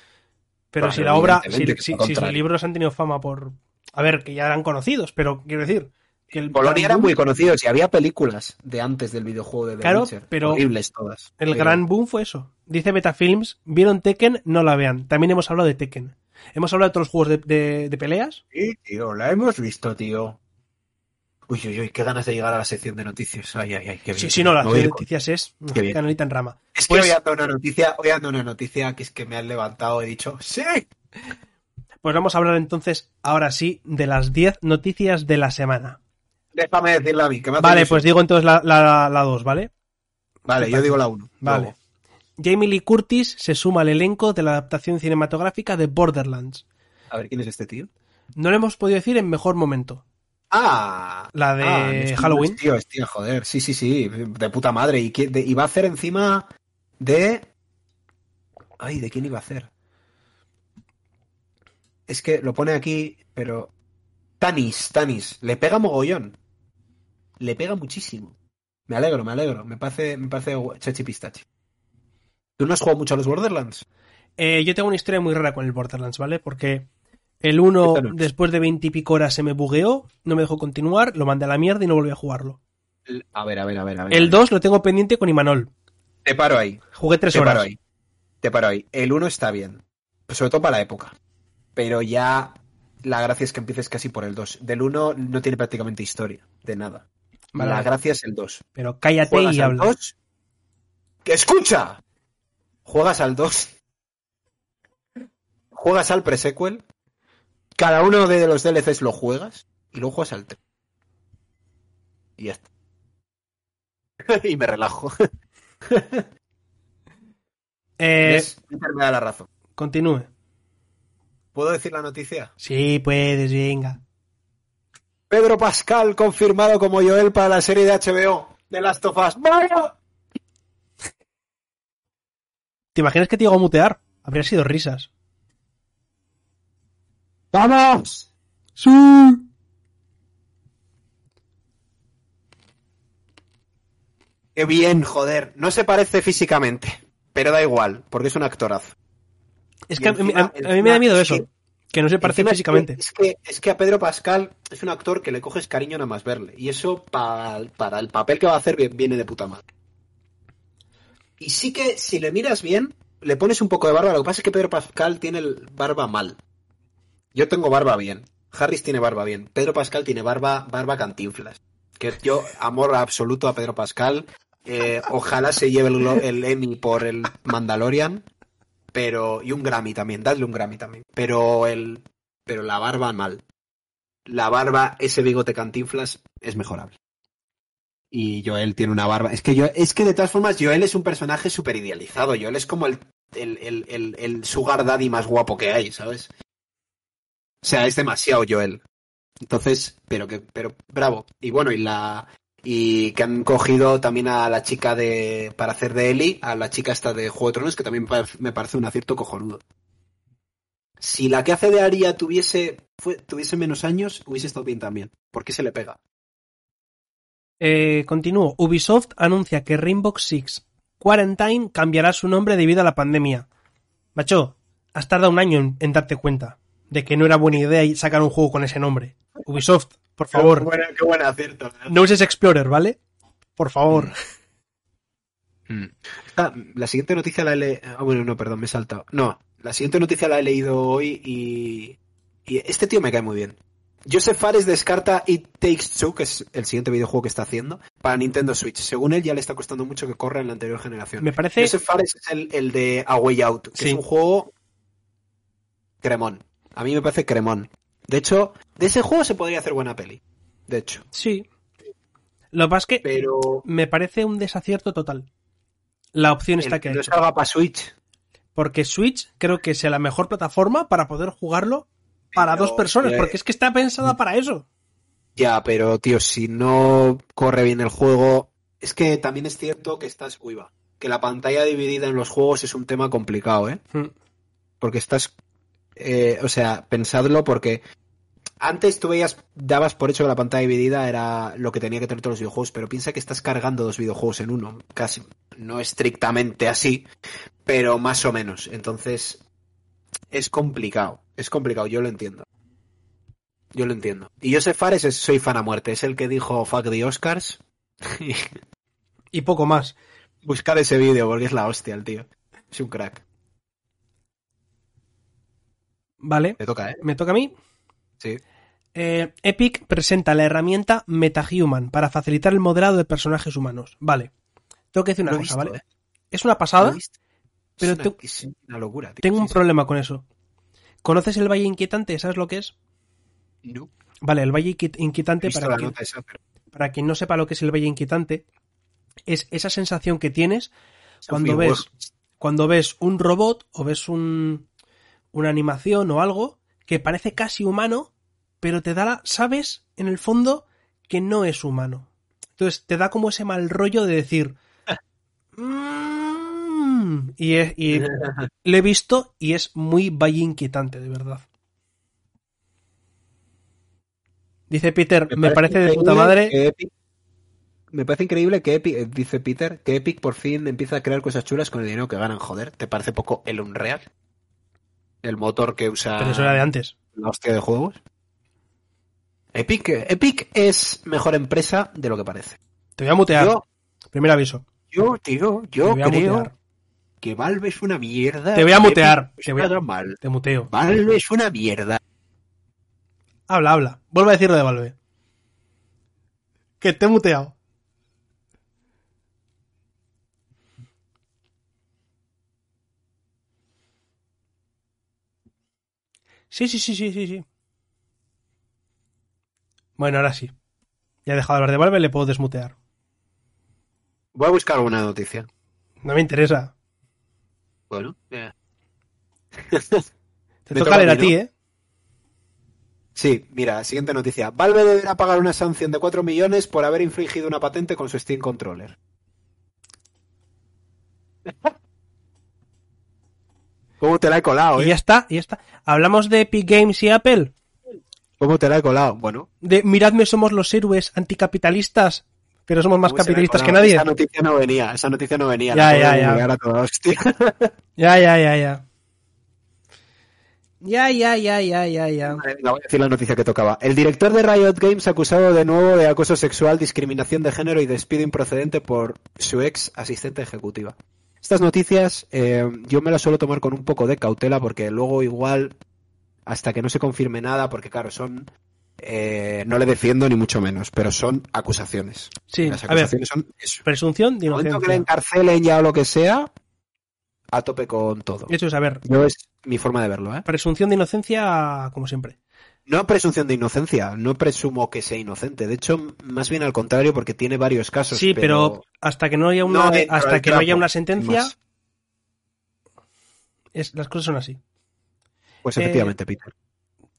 Pero Claro, si la obra, si, si- si sus libros han tenido fama por... A ver, que ya eran conocidos, pero quiero decir... Que el Polonia boom- muy conocidos y había películas de antes del videojuego de The Claro, Witcher. pero Horribles todas. El Pero- gran boom fue eso. Dice Betafilms, vieron Tekken, no la vean. También hemos hablado de Tekken. Hemos hablado de otros juegos de, de- de peleas. Sí, tío, la hemos visto, tío. Uy, uy, uy, qué ganas de llegar a la sección de noticias. Ay, ay, ay, qué bien. Sí, sí, no, las Me voy a ir- noticias es Qué bien. canalita en rama. Es que Pues- hoy ando una noticia, hoy ando una noticia que es que me han levantado, he dicho, ¡sí! Pues vamos a hablar entonces, ahora sí, de las 10 noticias de la semana. Déjame decirla a mí, que me Vale, pues digo entonces la 2, la, la dos, ¿vale? Vale, yo digo la 1. Vale. Jamie Lee Curtis se suma al elenco de la adaptación cinematográfica de Borderlands. A ver, ¿quién es este tío? No lo hemos podido decir en mejor momento. Ah, La de ah, es- Halloween. Tío, es tío, joder, sí, sí, sí, de puta madre. ¿Y, de- y va a hacer encima de... Ay, ¿de quién iba a hacer? Es que lo pone aquí, pero... Tanis, Tanis, le pega mogollón. Le pega muchísimo. Me alegro, me alegro. Me parece, me parece chachi pistachi. ¿Tú no has jugado mucho a los Borderlands? Eh, yo tengo una historia muy rara con el Borderlands, ¿vale? Porque el 1, Cuéntanos. después de 20 y pico horas, se me bugueó, no me dejó continuar, lo mandé a la mierda y no volví a jugarlo. A ver, a ver, a ver, a ver. El 2 lo tengo pendiente con Imanol. Te paro ahí. Jugué 3 Te paro ahí. Te paro ahí. El 1 está bien. Sobre todo para la época. Pero ya la gracia es que empieces casi por el 2. Del 1 no tiene prácticamente historia. De nada. Vale, la gracia es el 2. Pero cállate Juegas y habla. 2. ¡Que escucha! Juegas al 2. Juegas al pre-sequel. Cada uno de los DLCs lo juegas. Y luego juegas al 3. Y ya está. y me relajo. Eh, me da la razón. continúe. ¿Puedo decir la noticia? Sí, puedes, venga. Pedro Pascal confirmado como Joel para la serie de HBO de Last of Us. ¡Vaya! ¿Te imaginas que te iba a mutear? Habría sido risas. ¡Vamos! Sí. ¡Qué bien, joder! No se parece físicamente, pero da igual, porque es un actorazo. Es Y que a, mí- a- mí me da miedo es eso. que- Que no se parece físicamente. Es que, es que a Pedro Pascal es un actor que le coges cariño nada más verle. Y eso pa- para el papel que va a hacer vi- viene de puta madre. Y sí que si le miras bien, le pones un poco de barba. Lo que pasa es que Pedro Pascal tiene el barba mal. Yo tengo barba bien. Harris tiene barba bien. Pedro Pascal tiene barba, barba cantinflas. Que yo, amor absoluto a Pedro Pascal. Eh, ojalá se lleve el, el Emmy por el Mandalorian. Pero. Y un Grammy también. Dadle un Grammy también. Pero el. Pero la barba mal. La barba, ese bigote cantinflas, es mejorable. Y Joel tiene una barba. Es que yo, es que de todas formas, Joel es un personaje súper idealizado. Joel es como el, el, el, el, el sugar daddy más guapo que hay, ¿sabes? O sea, es demasiado Joel. Entonces, pero que, pero bravo. Y bueno, y la. Y que han cogido también a la chica de. para hacer de Ellie, a la chica esta de Juego de Tronos, que también me parece- un acierto cojonudo. Si la que hace de Aria tuviese, tuviese menos años, hubiese estado bien también. ¿Por qué se le pega? Eh, continúo. Ubisoft anuncia que Rainbow Six Quarantine cambiará su nombre debido a la pandemia. Macho, has tardado un año en darte cuenta de que no era buena idea y sacar un juego con ese nombre. Ubisoft, por Qué favor, qué buen acierto. no uses Explorer, ¿vale? Por favor. Ah, la siguiente noticia la he leído. Ah, bueno, no, perdón, me he saltado. No, la siguiente noticia la he leído hoy y. Y este tío me cae muy bien. Joseph Fares descarta It Takes Two, que es el siguiente videojuego que está haciendo, para Nintendo Switch. Según él, ya le está costando mucho que corra en la anterior generación. Me parece. Joseph Fares es el, el de A Way Out, que Sí. es un juego cremón. A mí me parece cremón. De hecho, de ese juego se podría hacer buena peli. De hecho. Sí. Lo que pasa es que Pero. me parece un desacierto total. La opción está que no salga para Switch. Porque Switch creo que sea la mejor plataforma para poder jugarlo para Pero, dos personas. eh, Porque es que está pensada para eso. Ya, pero tío, si no corre bien el juego, es que también es cierto que estás, uy va, que la pantalla dividida en los juegos es un tema complicado, ¿eh? Mm. Porque estás, eh, o sea, pensadlo porque antes tú veías, dabas por hecho que la pantalla dividida era lo que tenía que tener todos los videojuegos, pero piensa que estás cargando dos videojuegos en uno, casi, no estrictamente así, pero más o menos. Entonces, es complicado, es complicado, yo lo entiendo. Yo lo entiendo. Y Joseph Fares es, soy fan a muerte, es el que dijo fuck the Oscars. Y poco más. Buscar ese vídeo porque es la hostia el tío. Es un crack. Vale. Te toca, ¿eh? Me toca a mí. Sí. Eh, Epic presenta la herramienta MetaHuman para facilitar el modelado de personajes humanos. Vale. Tengo que decir una Lo cosa, visto, ¿vale? ¿eh? Es una ¿Lo pasada, pero es una, te- es una locura, tío. tengo un Sí, sí. problema con eso. ¿Conoces el Valle Inquietante? ¿Sabes lo que es? No, Vale, el Valle Inquietante, para quien, nota esa, pero para quien no sepa lo que es el Valle Inquietante, es esa sensación que tienes cuando ves, cuando ves un robot o ves un, una animación o algo que parece casi humano, pero te da la, sabes en el fondo que no es humano. Entonces te da como ese mal rollo de decir, "Mm", y, es- y lo he visto y es muy valle inquietante, de verdad. Dice Peter, me, parece de puta madre. Epic- me parece increíble que Epic, dice Peter, que Epic por fin empieza a crear cosas chulas con el dinero que ganan. Joder, ¿te parece poco el Unreal? El motor que usa Pero eso era de antes. la hostia de juegos. Epic, Epic es mejor empresa de lo que parece. Te voy a mutear. Yo, Primer aviso. yo, tío, yo creo que Valve es una mierda. Te voy a mutear. Te voy a- mal. Te muteo. Valve es una mierda. Habla, habla. Vuelve a decirlo de Valve. Que te he muteado. Sí, sí, sí, sí, sí, sí. Bueno, ahora sí. Ya he dejado de hablar de Valve, le puedo desmutear. Voy a buscar alguna noticia. No me interesa. Bueno, eh, Te toca a leer a ti. ¿eh? Sí, mira, siguiente noticia. Valve deberá pagar una sanción de 4 millones por haber infringido una patente con su Steam Controller. ¿Cómo te la he colado, Y eh? ya está, y ya está. Hablamos de Epic Games y Apple. ¿Cómo te la he colado? Bueno. De miradme, somos los héroes anticapitalistas, pero somos más ¿cómo se la he capitalistas que nadie. Esa noticia no venía, esa noticia no venía. Ya, ya, ya. googlear a toda hostia. Ya, ya, ya, ya. Ya, ya, ya, ya, ya, ya. Venga, voy a decir la noticia que tocaba. El director de Riot Games acusado de nuevo de acoso sexual, discriminación de género y despido improcedente por su ex asistente ejecutiva. Estas noticias eh, yo me las suelo tomar con un poco de cautela porque luego igual, hasta que no se confirme nada, porque claro, son... eh, no le defiendo ni mucho menos, pero son acusaciones. Sí, Las a ver, acusaciones son eso. presunción de momento que le inocencia. encarcelen ya o lo que sea, a tope con todo. Eso es, a ver, Yo es mi forma de verlo, ¿eh? presunción de inocencia como siempre. No presunción de inocencia, no presumo que sea inocente. De hecho, más bien al contrario, porque tiene varios casos. Sí, pero hasta que no haya una, No hasta que no haya una sentencia, es, las cosas son así. Pues eh, efectivamente, Peter.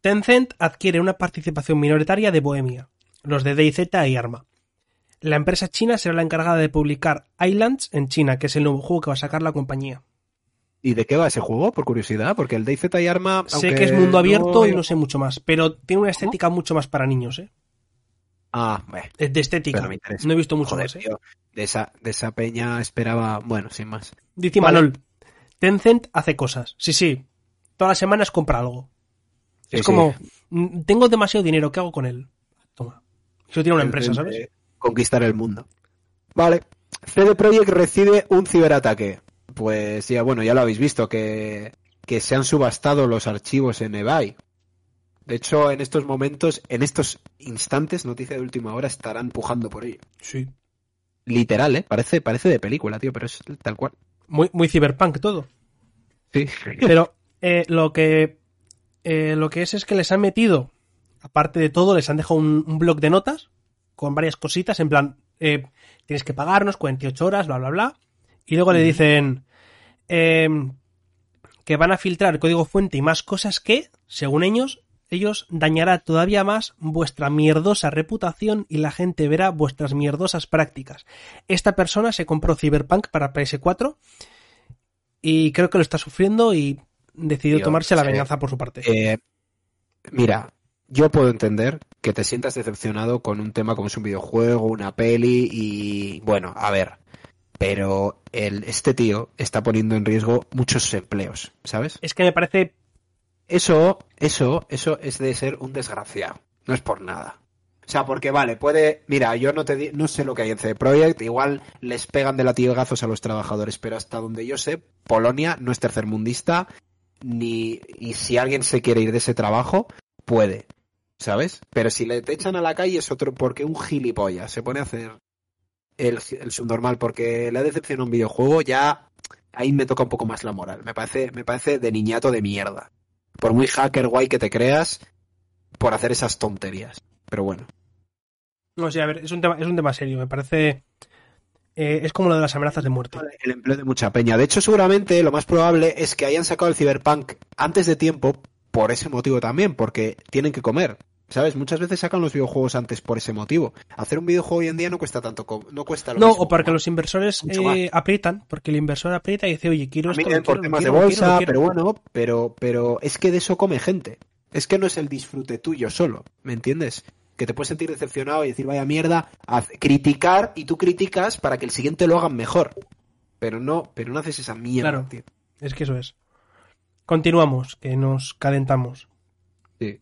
Tencent adquiere una participación minoritaria de Bohemia, los de DayZ y Arma. La empresa china será la encargada de publicar Islands en China, que es el nuevo juego que va a sacar la compañía. ¿Y de qué va ese juego, por curiosidad? Porque el DayZ y Arma... sé que es mundo abierto no- y no sé mucho más, pero tiene una estética mucho más para niños, ¿eh? Ah, bueno. Es de estética. Me. No he visto mucho Joder, más, ¿eh? tío, de, esa, de esa peña esperaba... Bueno, sin más. Dice Vale. Manol, Tencent hace cosas. Sí, sí. Todas las semanas compra algo. Sí, es como, mm, tengo demasiado dinero, ¿qué hago con él? Toma. Eso tiene una empresa, ¿sabes? Conquistar el mundo. Vale. CD Projekt recibe un ciberataque. Pues ya, bueno, ya lo habéis visto, que, que se han subastado los archivos en eBay. De hecho, en estos momentos, en estos instantes, noticia de última hora, estarán pujando por ello. Sí. Literal, ¿eh? Parece, parece de película, tío, pero es tal cual. Muy, muy cyberpunk todo. Sí. Pero eh, lo que eh, lo que es es que les han metido, aparte de todo, les han dejado un, un blog de notas con varias cositas, en plan, eh, tienes que pagarnos 48 horas, bla, bla, bla. Y luego le dicen eh, que van a filtrar código fuente y más cosas que, según ellos, ellos dañará todavía más vuestra mierdosa reputación y la gente verá vuestras mierdosas prácticas. Esta persona se compró Cyberpunk para PS4 y creo que lo está sufriendo y decidió tomarse la sí. venganza por su parte. Eh, mira, yo puedo entender que te sientas decepcionado con un tema como es un videojuego, una peli y bueno, a ver, pero el, este tío está poniendo en riesgo muchos empleos, ¿sabes? Es que me parece Eso, eso, eso es de ser un desgraciado, no es por nada. O sea, porque vale, puede, mira, yo no te di- no sé lo que hay en CD Projekt, igual les pegan de latigazos a los trabajadores, pero hasta donde yo sé, Polonia no es tercermundista, ni, y si alguien se quiere ir de ese trabajo, puede. ¿sabes? Pero si le te echan a la calle es otro, porque un gilipollas se pone a hacer el, el subnormal porque le ha decepcionado un videojuego, ya ahí me toca un poco más la moral. Me parece, me parece de niñato de mierda. Por muy hacker guay que te creas, por hacer esas tonterías. Pero bueno. No sé, a ver, es un tema, es un tema serio. Me parece. eh, es como lo de las amenazas de muerte. El empleo de mucha peña. De hecho, seguramente lo más probable es que hayan sacado el Cyberpunk antes de tiempo por ese motivo también, porque tienen que comer. ¿Sabes? Muchas veces sacan los videojuegos antes por ese motivo. Hacer un videojuego hoy en día no cuesta tanto, no cuesta lo No, mismo o porque los inversores eh, aprietan, porque el inversor aprieta y dice, oye, quiero esto, lo por quiero, temas de quiero, lo bolsa, quiero, lo quiero. pero bueno, pero, pero es que de eso come gente. Es que no es el disfrute tuyo solo, ¿me entiendes? Que te puedes sentir decepcionado y decir, vaya mierda, haz- criticar y tú criticas para que el siguiente lo hagan mejor. Pero no, pero no haces esa mierda, Claro. tío. Es que eso es. Continuamos, que nos calentamos. Sí.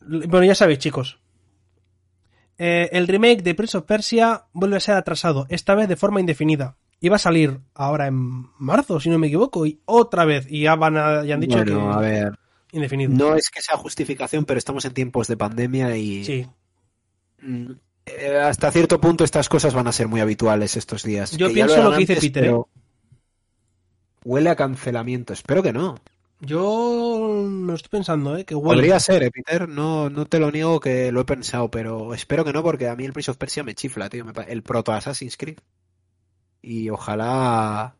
Bueno, ya sabéis, chicos. Eh, el remake de Prince of Persia vuelve a ser atrasado, esta vez de forma indefinida. Iba a salir ahora en marzo, si no me equivoco, y otra vez. Y ya, van a- ya han dicho Bueno, que a ver, indefinido. no es que sea justificación, pero estamos en tiempos de pandemia y Sí. mm, eh, hasta cierto punto estas cosas van a ser muy habituales estos días. Yo pienso lo que dice Peter, ¿eh? pero Huele a cancelamiento, espero que no. Yo lo estoy pensando, ¿eh? Que huele. Podría ser, eh, Peter, no, no te lo niego que lo he pensado, pero espero que no, porque a mí el Prince of Persia me chifla, tío. el proto Assassin's Creed. Y ojalá.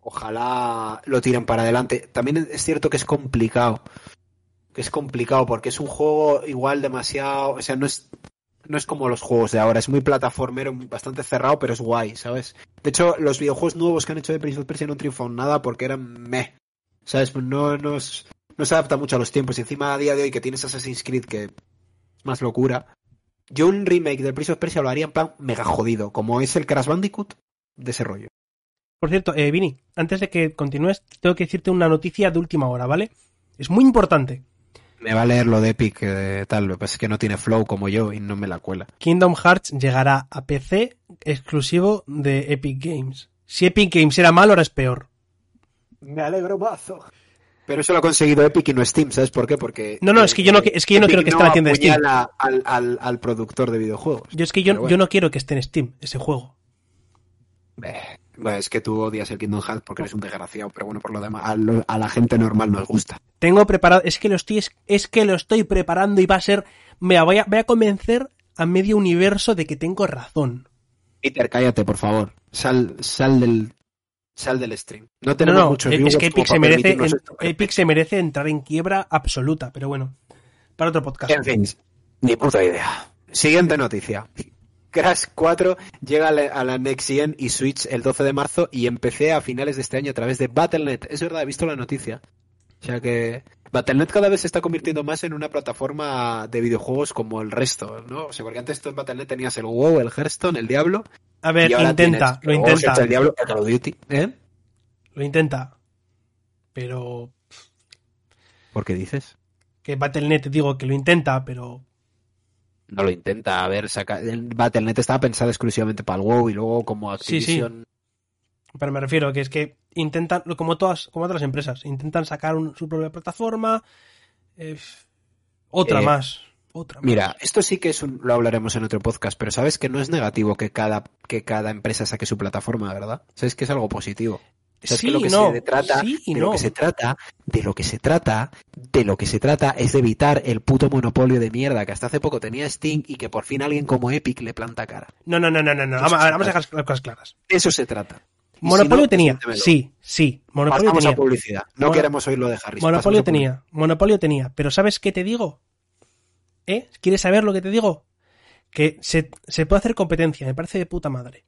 Ojalá lo tiren para adelante. También es cierto que es complicado. Que es complicado, porque es un juego igual demasiado. O sea, no es. No es como los juegos de ahora, es muy plataformero, bastante cerrado, pero es guay, ¿sabes? De hecho, los videojuegos nuevos que han hecho de Prince of Persia no triunfan nada porque eran meh. ¿Sabes? No, no, es- no se adapta mucho a los tiempos. Y encima a día de hoy que tienes Assassin's Creed, que es más locura. Yo un remake del Prince of Persia lo haría en plan mega jodido, como es el Crash Bandicoot de ese rollo. Por cierto, eh, Vini, antes de que continúes, tengo que decirte una noticia de última hora, ¿vale? Es muy importante. Me va a leer lo de Epic, eh, tal, lo que pasa es que no tiene flow como yo y no me la cuela. Kingdom Hearts llegará a PC exclusivo de Epic Games. Si Epic Games era malo, ahora es peor. Me alegro mazo. Pero eso lo ha conseguido Epic y no Steam, ¿sabes por qué? Porque... No, no, es que yo no- es que yo no Epic quiero que esté en la tienda de Steam. Al, al, al productor de videojuegos. Yo es que yo, bueno. yo no quiero que esté en Steam ese juego. Bueno, es que tú odias el Kingdom Hearts porque eres un desgraciado, pero bueno, por lo demás, a, lo- a la gente normal nos gusta. Tengo preparado, es que lo estoy, es, es que lo estoy preparando y va a ser, me voy a, voy a convencer a medio universo de que tengo razón. Peter, cállate, por favor. Sal, sal del, sal del stream. No No, tenemos no, muchos es que Epic se, merece, en-. Epic se merece entrar en quiebra absoluta, pero bueno, para otro podcast. En fin, ni puta idea. Siguiente noticia. Crash 4 llega a la, a la Next Gen y Switch el 12 de marzo y empecé a finales de este año a través de Battle.net. Es verdad, he visto la noticia. O sea que Battle.net cada vez se está convirtiendo más en una plataforma de videojuegos como el resto, ¿no? O sea, porque antes tú en Battle.net tenías el WoW, el Hearthstone, el Diablo. A ver, intenta, lo intenta, el Diablo, Call of Duty. ¿Eh? lo intenta. Pero ¿Por qué dices? que Battle.net digo que lo intenta, pero No lo intenta. A ver, saca... el Battle.net estaba pensado exclusivamente para el WoW y luego como Sí, sí. Activision... Pero me refiero que es que intentan, como todas, como otras empresas, intentan sacar un- su propia plataforma. eh, otra Eh, más. Otra. Mira, esto sí que es un, lo hablaremos en otro podcast, pero sabes que no es negativo que cada, que cada empresa saque su plataforma, ¿verdad? Sabes que es algo positivo. Sabes sí que lo que no. se trata, sí de no. lo que se trata, de lo que se trata, de lo que se trata es de evitar el puto monopolio de mierda que hasta hace poco tenía Steam y que por fin alguien como Epic le planta cara. No, no, no, no, no. Vamos, a ver, vamos a dejar las cosas claras. Eso se trata. Monopolio si no, tenía. Sí, sí. Monopolio Pasamos tenía. a publicidad. No queremos oír lo de Harris. Monopolio tenía. Monopolio tenía. Pero ¿sabes qué te digo? ¿Eh? ¿Quieres saber lo que te digo? Que se, se puede hacer competencia. Me parece de puta madre.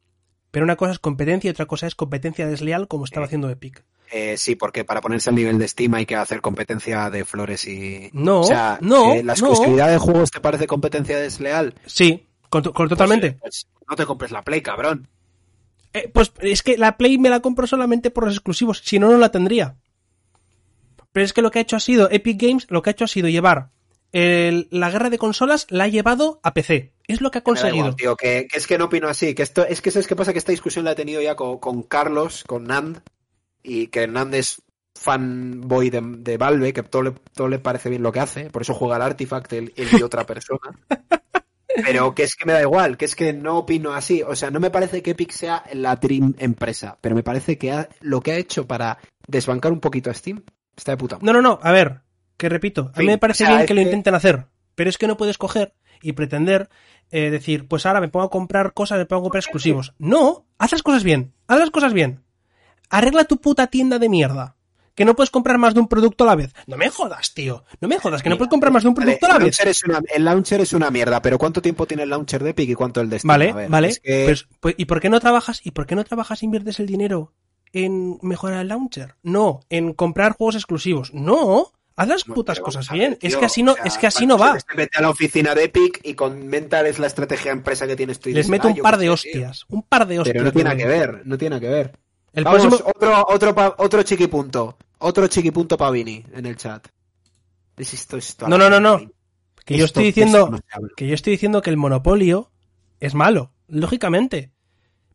Pero una cosa es competencia y otra cosa es competencia desleal como estaba Eh. haciendo Epic. Eh, sí, porque para ponerse al nivel de Steam hay que hacer competencia de flores y... No, o sea, no, eh, ¿la no. exclusividad de juegos te parece competencia desleal? Sí, con- con- totalmente. Pues, pues, no te compres la Play, cabrón. Eh, pues es que la Play me la compro solamente por los exclusivos, si no, no la tendría. Pero es que lo que ha hecho ha sido, Epic Games, lo que ha hecho ha sido llevar el- la guerra de consolas, la ha llevado a PC. Es lo que ha conseguido. igual, tío, que, que es que no opino así. Que esto, es que sabes qué pasa, que esta discusión la he tenido ya con, con Carlos, con Nand, y que Nand es fanboy de, de Valve, que todo le, todo le parece bien lo que hace, por eso juega al Artifact él, él y otra persona. Pero que es que me da igual, que es que no opino así. O sea, no me parece que Epic sea la Dream empresa, pero me parece que ha- lo que ha hecho para desbancar un poquito a Steam está de puta. No, no, no, a ver, que repito, a mí me parece o sea, bien que lo intenten hacer, pero es que no puedes coger y pretender eh, decir, pues ahora me pongo a comprar cosas, me pongo a comprar exclusivos. No, haz las cosas bien, haz las cosas bien. Arregla tu puta tienda de mierda. Que no puedes comprar más de un producto a la vez. No me jodas, tío. No me jodas, que no puedes comprar más de un Vale, producto a la vez. una, el launcher es una mierda, pero ¿cuánto tiempo tiene el launcher de Epic y cuánto el de Steam? Vale, ver, vale. es que- Pues, pues, ¿y por qué no trabajas? ¿Y por qué no trabajas e inviertes el dinero en mejorar el launcher? No, en comprar juegos exclusivos. No, haz las No, putas cosas ver, bien. es tío, que así no, o sea, es que así no va. se Vete a la oficina de Epic y comenta es la estrategia empresa que tienes tú. y Les meto "Ah, un yo par de sé, tío". hostias. Un par de hostias. Pero no tiene nada que ver, no tiene nada que ver. El Vamos, próximo. otro, otro, otro chiquipunto. Otro chiquipunto Pavini en el chat. Es esto, esto, No, no, no, no. Que yo Esto- estoy esto diciendo. no. Que yo estoy diciendo que el monopolio es malo, lógicamente.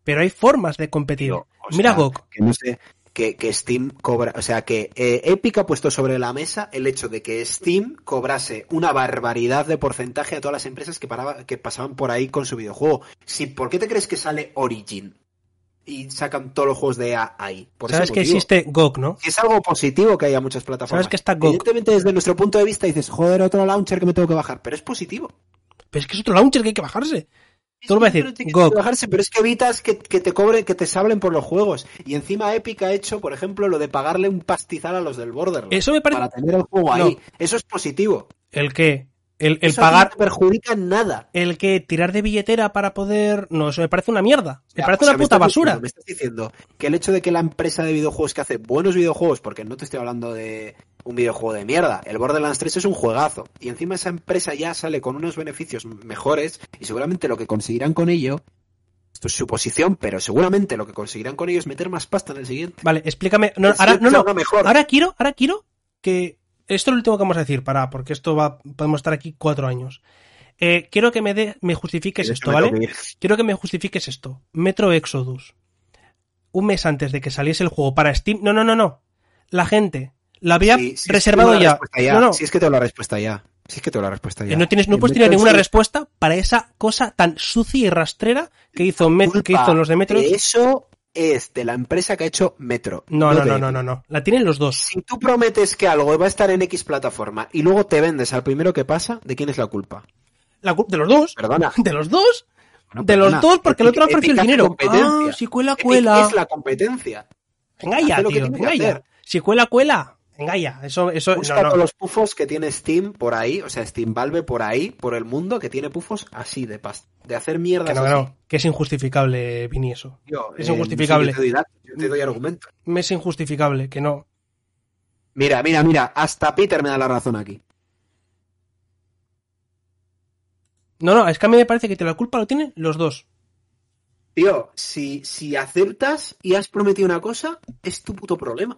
Pero hay formas de competir. Tío, Mira sea, GOG. Que no sé, que, que Steam cobra, o sea, que eh, Epic ha puesto sobre la mesa el hecho de que Steam cobrase una barbaridad de porcentaje a todas las empresas que, paraba- que pasaban por ahí con su videojuego. Si, ¿Por qué te crees que sale Origin? Y sacan todos los juegos de EA ahí. Por Sabes que existe GOG, ¿no? Es algo positivo que haya muchas plataformas. Sabes que está GOG. Evidentemente, desde nuestro punto de vista, dices, joder, otro launcher que me tengo que bajar. Pero es positivo. Pero es que es otro launcher que hay que bajarse. Tú lo vas a decir, Pero tiene GOG. que bajarse, pero es que evitas que, que te cobren, que te sablen por los juegos. Y encima Epic ha hecho, por ejemplo, lo de pagarle un pastizal a los del Borderlands. Eso me parece. Para tener el juego No. ahí. Eso es positivo. ¿El qué? El, el Eso pagar. No te perjudica en nada. El que tirar de billetera para poder. No, eso me parece una mierda. Me Ya, parece o sea, una puta basura. diciendo- me estás diciendo que el hecho de que la empresa de videojuegos que hace buenos videojuegos, porque no te estoy hablando de un videojuego de mierda, el Borderlands 3 es un juegazo, y encima esa empresa ya sale con unos beneficios mejores, y seguramente lo que conseguirán con ello, esto es suposición, pero seguramente lo que conseguirán con ello es meter más pasta en el siguiente. Vale, explícame. No, ahora, no, no. Ahora quiero, ahora quiero que. Esto es lo último que vamos a decir, para, porque esto va. Podemos estar aquí cuatro años. Eh, quiero que me, de, me justifiques esto, ¿vale? Quiero que me justifiques esto. Metro Exodus. Un mes antes de que saliese el juego para Steam. No, no, no, no. La gente la había Sí, sí, es que reservado ya. No, no. Si es que tengo la respuesta ya. Si es que tengo la respuesta ya. Eh, no tienes, no puedes tener ninguna respuesta para esa cosa tan sucia y rastrera que hizo, Met- que culpa hizo los de Metro. de eso es de la empresa que ha hecho Metro. No, no, no, Epic. no, no, no. La tienen los dos. Si tú prometes que algo va a estar en X plataforma y luego te vendes al primero que pasa, ¿de quién es la culpa? La cul- de los dos. Perdona. De los dos. De los dos, porque el otro ha Epic- ofrecido el Epic dinero. Ah, si cuela, Epic cuela. es la competencia. Venga ya, tío. Venga ya. Si cuela, cuela. Venga ya. Eso, eso, Busca no, no. todos los pufos que tiene Steam por ahí, o sea, Steam Valve por ahí, por el mundo, que tiene pufos así de pasta. De hacer mierdas Que no, que así. no. Que es injustificable, Vini, eso. Tío, Es eh, injustificable. yo te doy yo te doy argumento. Me es injustificable, que no. Mira, mira, mira, hasta Peter me da la razón aquí. No, no, es que a mí me parece que te la culpa lo tienen los dos. Tío, si, si aceptas y has prometido una cosa, es tu puto problema.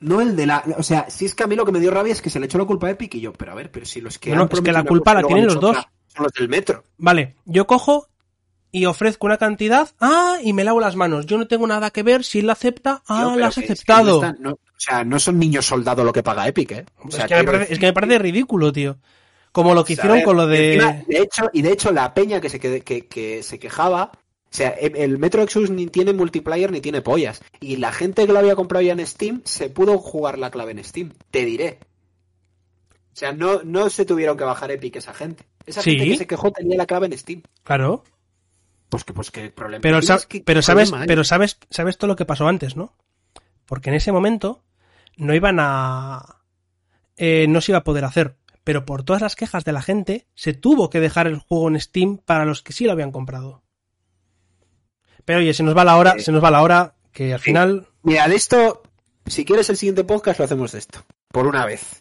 No el de la. O sea, si es que a mí lo que me dio rabia es que se le echó la culpa a Epic y yo, pero a ver, pero si los que. No, han es que la culpa la tienen los dos. otra, Son los del metro. Vale, yo cojo y ofrezco una cantidad, ah, y me lavo las manos. Yo no tengo nada que ver, si él la acepta, ah, la has que- es que aceptado. no están- no- o sea, no son niños soldado lo que paga Epic, ¿eh? O es, sea, que me quiero parece, es que me parece ridículo, tío. Como lo que hicieron ver, con lo encima, de... de hecho, y de hecho, la peña que se, que, que- que se quejaba. O sea, el Metro Exodus ni tiene multiplayer ni tiene pollas. Y la gente que lo había comprado ya en Steam se pudo jugar la clave en Steam. Te diré. O sea, no, no se tuvieron que bajar Epic esa gente. Esa Sí. gente que se quejó tenía la clave en Steam. Claro. Pues que, pues que problema Pero, tienes sa- que- pero ¿qué sabes, problema pero sabes, sabes todo lo que pasó antes, ¿no? Porque en ese momento no iban a, eh, no se iba a poder hacer. Pero por todas las quejas de la gente, se tuvo que dejar el juego en Steam para los que sí lo habían comprado. Pero oye, se nos va la hora, Sí. se nos va la hora, que al Sí. final, Mira, de esto, si quieres el siguiente podcast, lo hacemos de esto. Por una vez.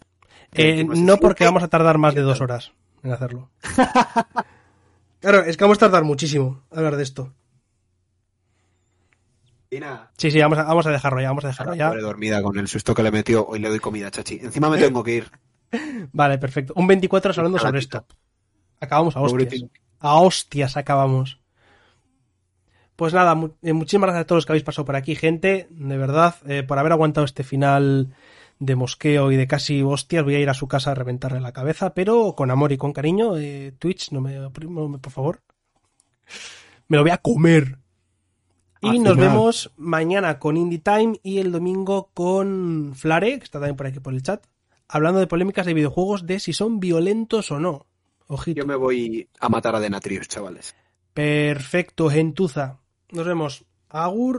eh, no porque vamos a tardar más de dos horas en hacerlo. Claro, es que vamos a tardar muchísimo a hablar de esto. Y nada. Sí, sí, vamos a, vamos a dejarlo ya, vamos a dejarlo ya. Dormida con el susto que le metió. Hoy le doy comida, chachi. Encima me tengo que ir. Vale, perfecto. Un 24 horas hablando sobre esto. Acabamos a hostias. A hostias acabamos. Pues nada, mu eh, muchísimas gracias a todos los que habéis pasado por aquí, gente. De verdad, eh, por haber aguantado este final de mosqueo y de casi hostias. Voy a ir a su casa a reventarle la cabeza, pero con amor y con cariño. Eh, Twitch, no me, no me, por favor. Me lo voy a comer. Y Al nos final. vemos mañana con Indie Time y el domingo con Flare, que está también por aquí por el chat, hablando de polémicas de videojuegos de si son violentos o no. Ojito. Yo me voy a matar a Denatrius, chavales. Perfecto, gentuza. Nos vemos. Agur.